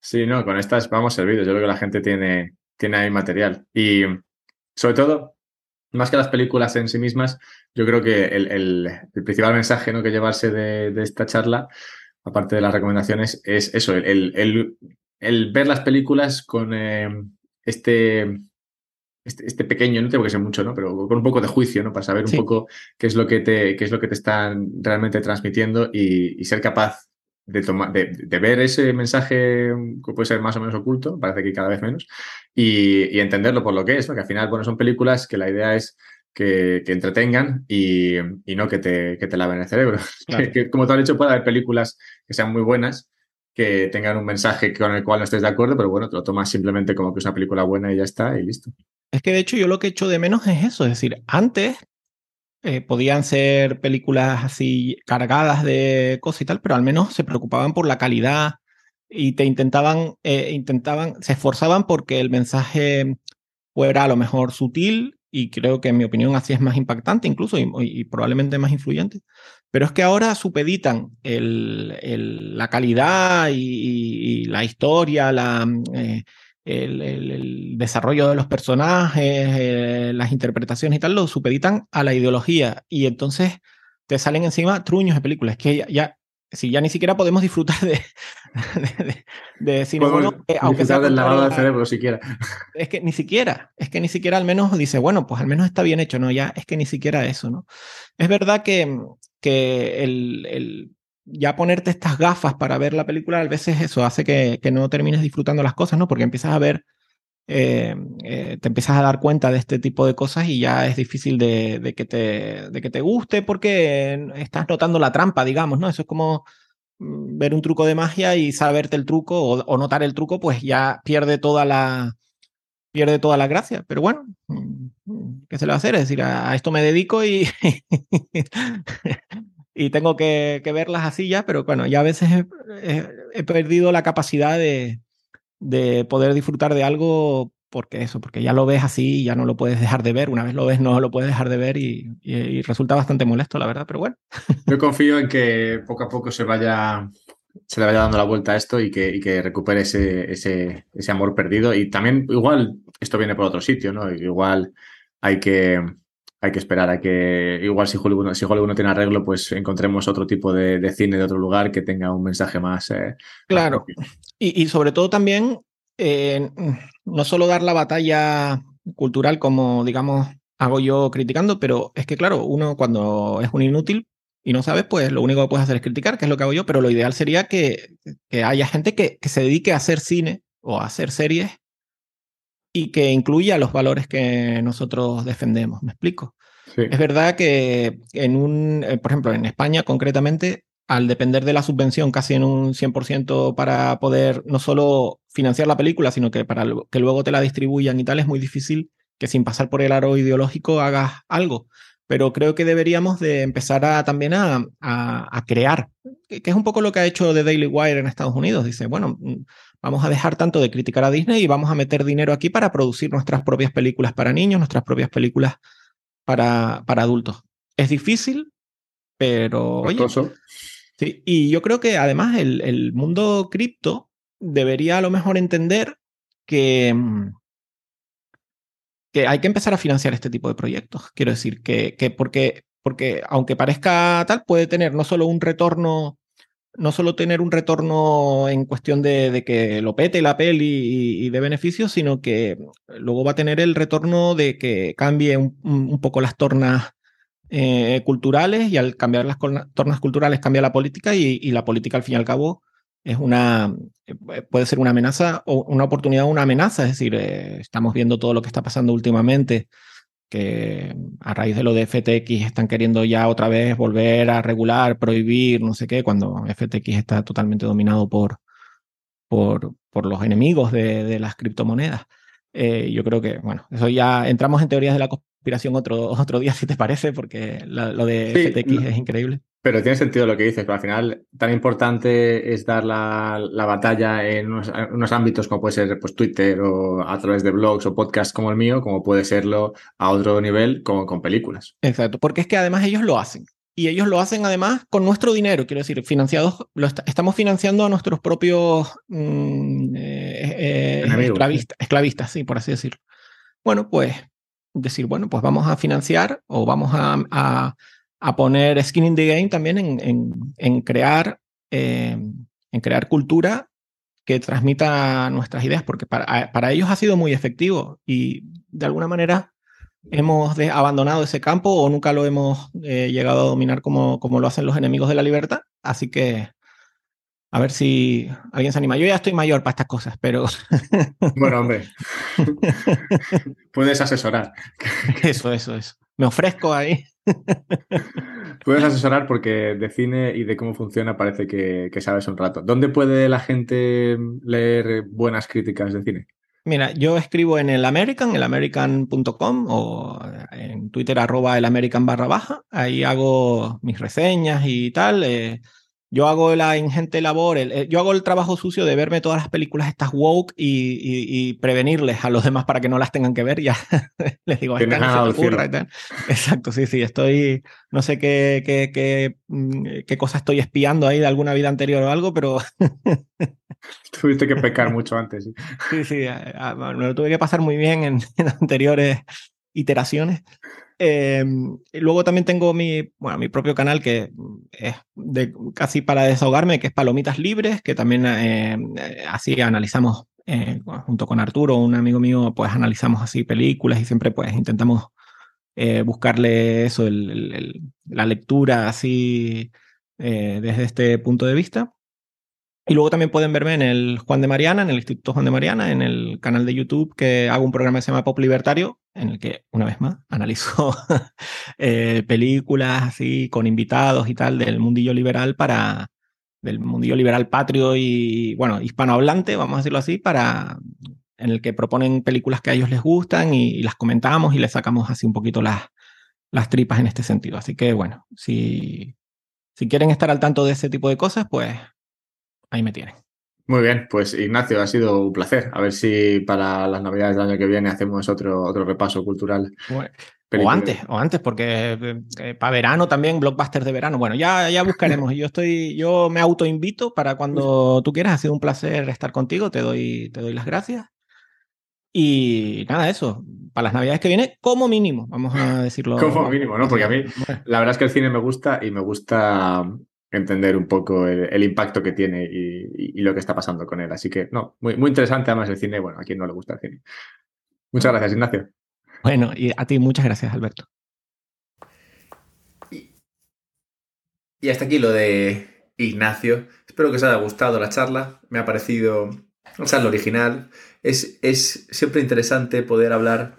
Sí, no, con estas vamos servidos. Yo creo que la gente tiene, tiene ahí material. Y sobre todo, más que las películas en sí mismas, yo creo que el, el, principal mensaje ¿no? que llevarse de, de, esta charla, aparte de las recomendaciones, es eso, el, el el ver las películas con eh, este, este, este, pequeño, no tengo que ser mucho, ¿no? Pero con un poco de juicio, ¿no? Para saber un poco qué es lo que te, qué es lo que te están realmente transmitiendo y, ser capaz de, tomar, de, ver ese mensaje que puede ser más o menos oculto, parece que cada vez menos, y, entenderlo por lo que es, ¿no? Que al final, bueno, son películas que la idea es que, entretengan y, no que te, que te laven el cerebro. [LAUGHS] que, como tú has dicho, puede haber películas que sean muy buenas, que tengan un mensaje con el cual no estés de acuerdo, pero bueno, te lo tomas simplemente como que es una película buena y ya está, y listo. Es que de hecho yo lo que echo de menos es eso, es decir, antes eh, podían ser películas así cargadas de cosas y tal, pero al menos se preocupaban por la calidad y te intentaban, eh, intentaban, se esforzaban porque el mensaje fuera a lo mejor sutil y creo que en mi opinión así es más impactante incluso y probablemente más influyente. Pero es que ahora supeditan la calidad y, la historia, eh, el, desarrollo de los personajes, eh, las interpretaciones y tal, lo supeditan a la ideología. Y entonces te salen encima truños de películas. que ya, si ya ni siquiera podemos disfrutar de, [LAUGHS] de, cine aunque sea del lavado del cerebro siquiera. Es que ni siquiera, es que ni siquiera al menos dice, bueno, pues al menos está bien hecho, ¿no? Ya es que ni siquiera eso, ¿no? Es verdad que, que el, el ya ponerte estas gafas para ver la película, a veces eso hace que, que no termines disfrutando las cosas, ¿no? Porque empiezas a ver, eh, eh, te empiezas a dar cuenta de este tipo de cosas y ya es difícil de, de, que te, de que te guste porque estás notando la trampa, digamos, ¿no? Eso es como mm, ver un truco de magia y saberte el truco o, notar el truco, pues ya pierde toda la, pierde toda la gracia. Pero bueno, mm, mm, ¿qué se le va a hacer? Es decir, a, esto me dedico y, [LAUGHS] y tengo que, verlas así ya, pero bueno, ya a veces he, perdido la capacidad de, de, poder disfrutar de algo porque eso, porque ya lo ves así y ya no lo puedes dejar de ver. Una vez lo ves, no lo puedes dejar de ver y, y resulta bastante molesto, la verdad, pero bueno. Yo confío en que poco a poco se vaya se le vaya dando la vuelta a esto y que, que recupere ese, ese, ese, amor perdido. Y también, igual, esto viene por otro sitio, ¿no? Igual hay que, hay que esperar a que, igual si Hollywood, si Hollywood no tiene arreglo, pues encontremos otro tipo de, cine de otro lugar que tenga un mensaje más. Eh, claro. y, y, sobre todo también, eh, no solo dar la batalla cultural como, digamos, hago yo criticando, pero es que, claro, uno cuando es un inútil, y no sabes, pues lo único que puedes hacer es criticar, que es lo que hago yo, pero lo ideal sería que, que haya gente que, que, se dedique a hacer cine o a hacer series y que incluya los valores que nosotros defendemos. ¿Me explico? Es verdad que en un, eh, por ejemplo, en España concretamente, al depender de la subvención casi en un 100% para poder no solo financiar la película, sino que para que luego te la distribuyan y tal, es muy difícil que sin pasar por el aro ideológico hagas algo pero creo que deberíamos de empezar a, también a, a, crear, que, es un poco lo que ha hecho The Daily Wire en Estados Unidos. Dice, bueno, vamos a dejar tanto de criticar a Disney y vamos a meter dinero aquí para producir nuestras propias películas para niños, nuestras propias películas para, para adultos. Es difícil, pero... Oye, sí, y yo creo que además el, el mundo cripto debería a lo mejor entender que mm, que hay que empezar a financiar este tipo de proyectos. Quiero decir que, que porque, porque aunque parezca tal, puede tener no solo un retorno, no solo tener un retorno en cuestión de, que lo pete la peli y, de beneficios, sino que luego va a tener el retorno de que cambie un, poco las tornas eh, culturales y al cambiar las tornas culturales cambia la política y, y, la política al fin y al cabo es una, puede ser una amenaza o una oportunidad o una amenaza. Es decir, estamos viendo todo lo que está pasando últimamente que a raíz de lo de FTX están queriendo ya otra vez volver a regular, prohibir, no sé qué, cuando FTX está totalmente dominado por, por, por los enemigos de, de las criptomonedas. Eh, yo creo que, bueno, eso ya entramos en teorías de la conspiración otro, otro día, si te parece, porque lo de FTX es increíble. Pero tiene sentido lo que dices, pero al final tan importante es dar la, la batalla en unos, ámbitos como puede ser pues, Twitter o a través de blogs o podcasts como el mío, como puede serlo a otro nivel como con películas. Exacto, porque es que además ellos lo hacen. Y ellos lo hacen además con nuestro dinero, quiero decir, financiados, lo estamos financiando a nuestros propios mm, eh, eh, esclavistas, sí, por así decirlo. Bueno, pues decir, bueno, pues vamos a financiar o vamos a a poner skin in the game también en, en, crear, eh, en crear cultura que transmita nuestras ideas, porque para, para, ellos ha sido muy efectivo y de alguna manera hemos abandonado ese campo o nunca lo hemos eh, llegado a dominar como, como lo hacen los enemigos de la libertad. Así que a ver si alguien se anima. Yo ya estoy mayor para estas cosas, pero... [LAUGHS] Bueno, hombre. [LAUGHS] Puedes asesorar. Eso, eso, eso. Me ofrezco ahí. [LAUGHS] Puedes asesorar porque de cine y de cómo funciona parece que, sabes un rato. ¿Dónde puede la gente leer buenas críticas de cine? Mira, yo escribo en el American, el american.com o en Twitter arroba el American barra baja. Ahí hago mis reseñas y tal. Eh, yo hago la ingente labor, yo hago el trabajo sucio de verme todas las películas estas woke y, prevenirles a los demás para que no las tengan que ver. Ya [LAUGHS] les digo, no se ocurra y tal. Exacto, sí, sí, estoy, no sé qué, qué, qué, mm, qué cosa estoy espiando ahí de alguna vida anterior o algo, pero... [LAUGHS] Tuviste que pecar [LAUGHS] mucho antes. Sí, sí, me lo tuve que pasar muy bien en anteriores iteraciones. Eh, luego también tengo mi, bueno, mi propio canal que es de, casi para desahogarme, que es Palomitas Libres, que también eh, así analizamos eh, junto con Arturo, un amigo mío, pues analizamos así películas y siempre pues intentamos buscarle eso, la lectura así desde este punto de vista. Y luego también pueden verme en el Juan de Mariana, en el Instituto Juan de Mariana, en el canal de YouTube, que hago un programa que se llama Pop Libertario, en el que, una vez más, [LAUGHS] analizo eh, películas así con invitados y tal del mundillo liberal para del mundillo liberal patrio y, bueno, hispanohablante, vamos a decirlo así, para en el que proponen películas que a ellos les gustan y, las comentamos y les sacamos así un poquito las, las tripas en este sentido. Así que, bueno, si, si quieren estar al tanto de ese tipo de cosas, pues ahí me tienen. Muy bien, pues Ignacio, ha sido un placer. A ver si para las navidades del año que viene hacemos otro, otro repaso cultural. o antes, o antes, porque eh, eh, para verano también, blockbusters de verano. Bueno, ya, ya buscaremos. yo estoy, yo me autoinvito para cuando tú quieras. Ha sido un placer estar contigo. Te doy, te doy las gracias. Y nada, eso, para las navidades que viene, como mínimo, vamos a decirlo. [LAUGHS] Como mínimo, ¿no? Porque a mí, la verdad es que el cine me gusta y me gusta entender un poco el, impacto que tiene y, lo que está pasando con él. Así que, no, muy, muy interesante además el cine. Bueno, a quien no le gusta el cine. Muchas gracias, Ignacio. Bueno, y a ti muchas gracias, Alberto. Y, hasta aquí lo de Ignacio. Espero que os haya gustado la charla. Me ha parecido una charla original. Es, es siempre interesante poder hablar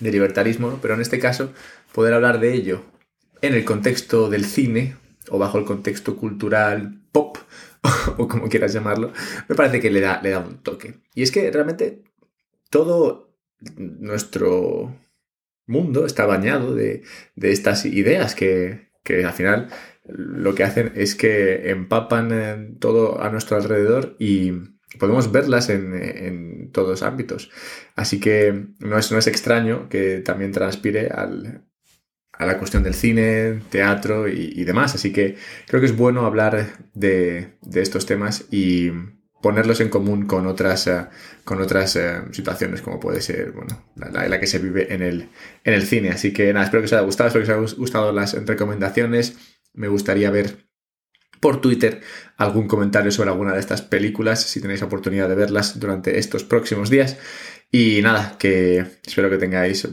de libertarismo, pero en este caso poder hablar de ello en el contexto del cine, o bajo el contexto cultural pop, [LAUGHS] o como quieras llamarlo, me parece que le da, le da un toque. Y es que realmente todo nuestro mundo está bañado de, estas ideas que, al final lo que hacen es que empapan todo a nuestro alrededor y podemos verlas en, en todos ámbitos. Así que no es, no es extraño que también transpire al, a la cuestión del cine, teatro y, demás. Así que creo que es bueno hablar de, estos temas y ponerlos en común con otras, eh, con otras eh, situaciones, como puede ser bueno, la, que se vive en el, en el cine. Así que nada, espero que os haya gustado, espero que os haya gustado las recomendaciones. Me gustaría ver por Twitter algún comentario sobre alguna de estas películas, si tenéis oportunidad de verlas durante estos próximos días. Y nada, que espero que tengáis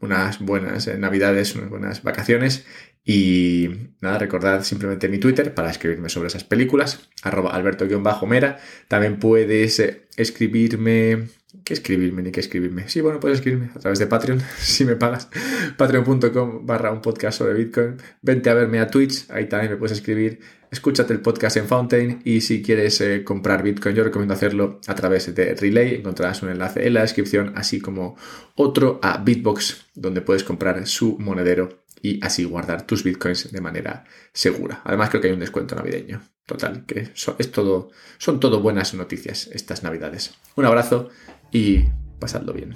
unas buenas eh, navidades, unas buenas vacaciones Y nada, recordad simplemente mi Twitter para escribirme sobre esas películas, arroba alberto-mera. También puedes eh, escribirme ¿Qué escribirme ni qué escribirme? Sí, bueno, puedes escribirme a través de Patreon, [LAUGHS] si me pagas. Patreon.com barra un podcast sobre Bitcoin. Vente a verme a Twitch, ahí también me puedes escribir. Escúchate el podcast en Fountain y si quieres eh, comprar Bitcoin, yo recomiendo hacerlo a través de Relay. Encontrarás un enlace en la descripción, así como otro a Bitbox, donde puedes comprar su monedero y así guardar tus Bitcoins de manera segura. Además, creo que hay un descuento navideño. Total, que es todo, son todo buenas noticias estas navidades. Un abrazo y pasadlo bien.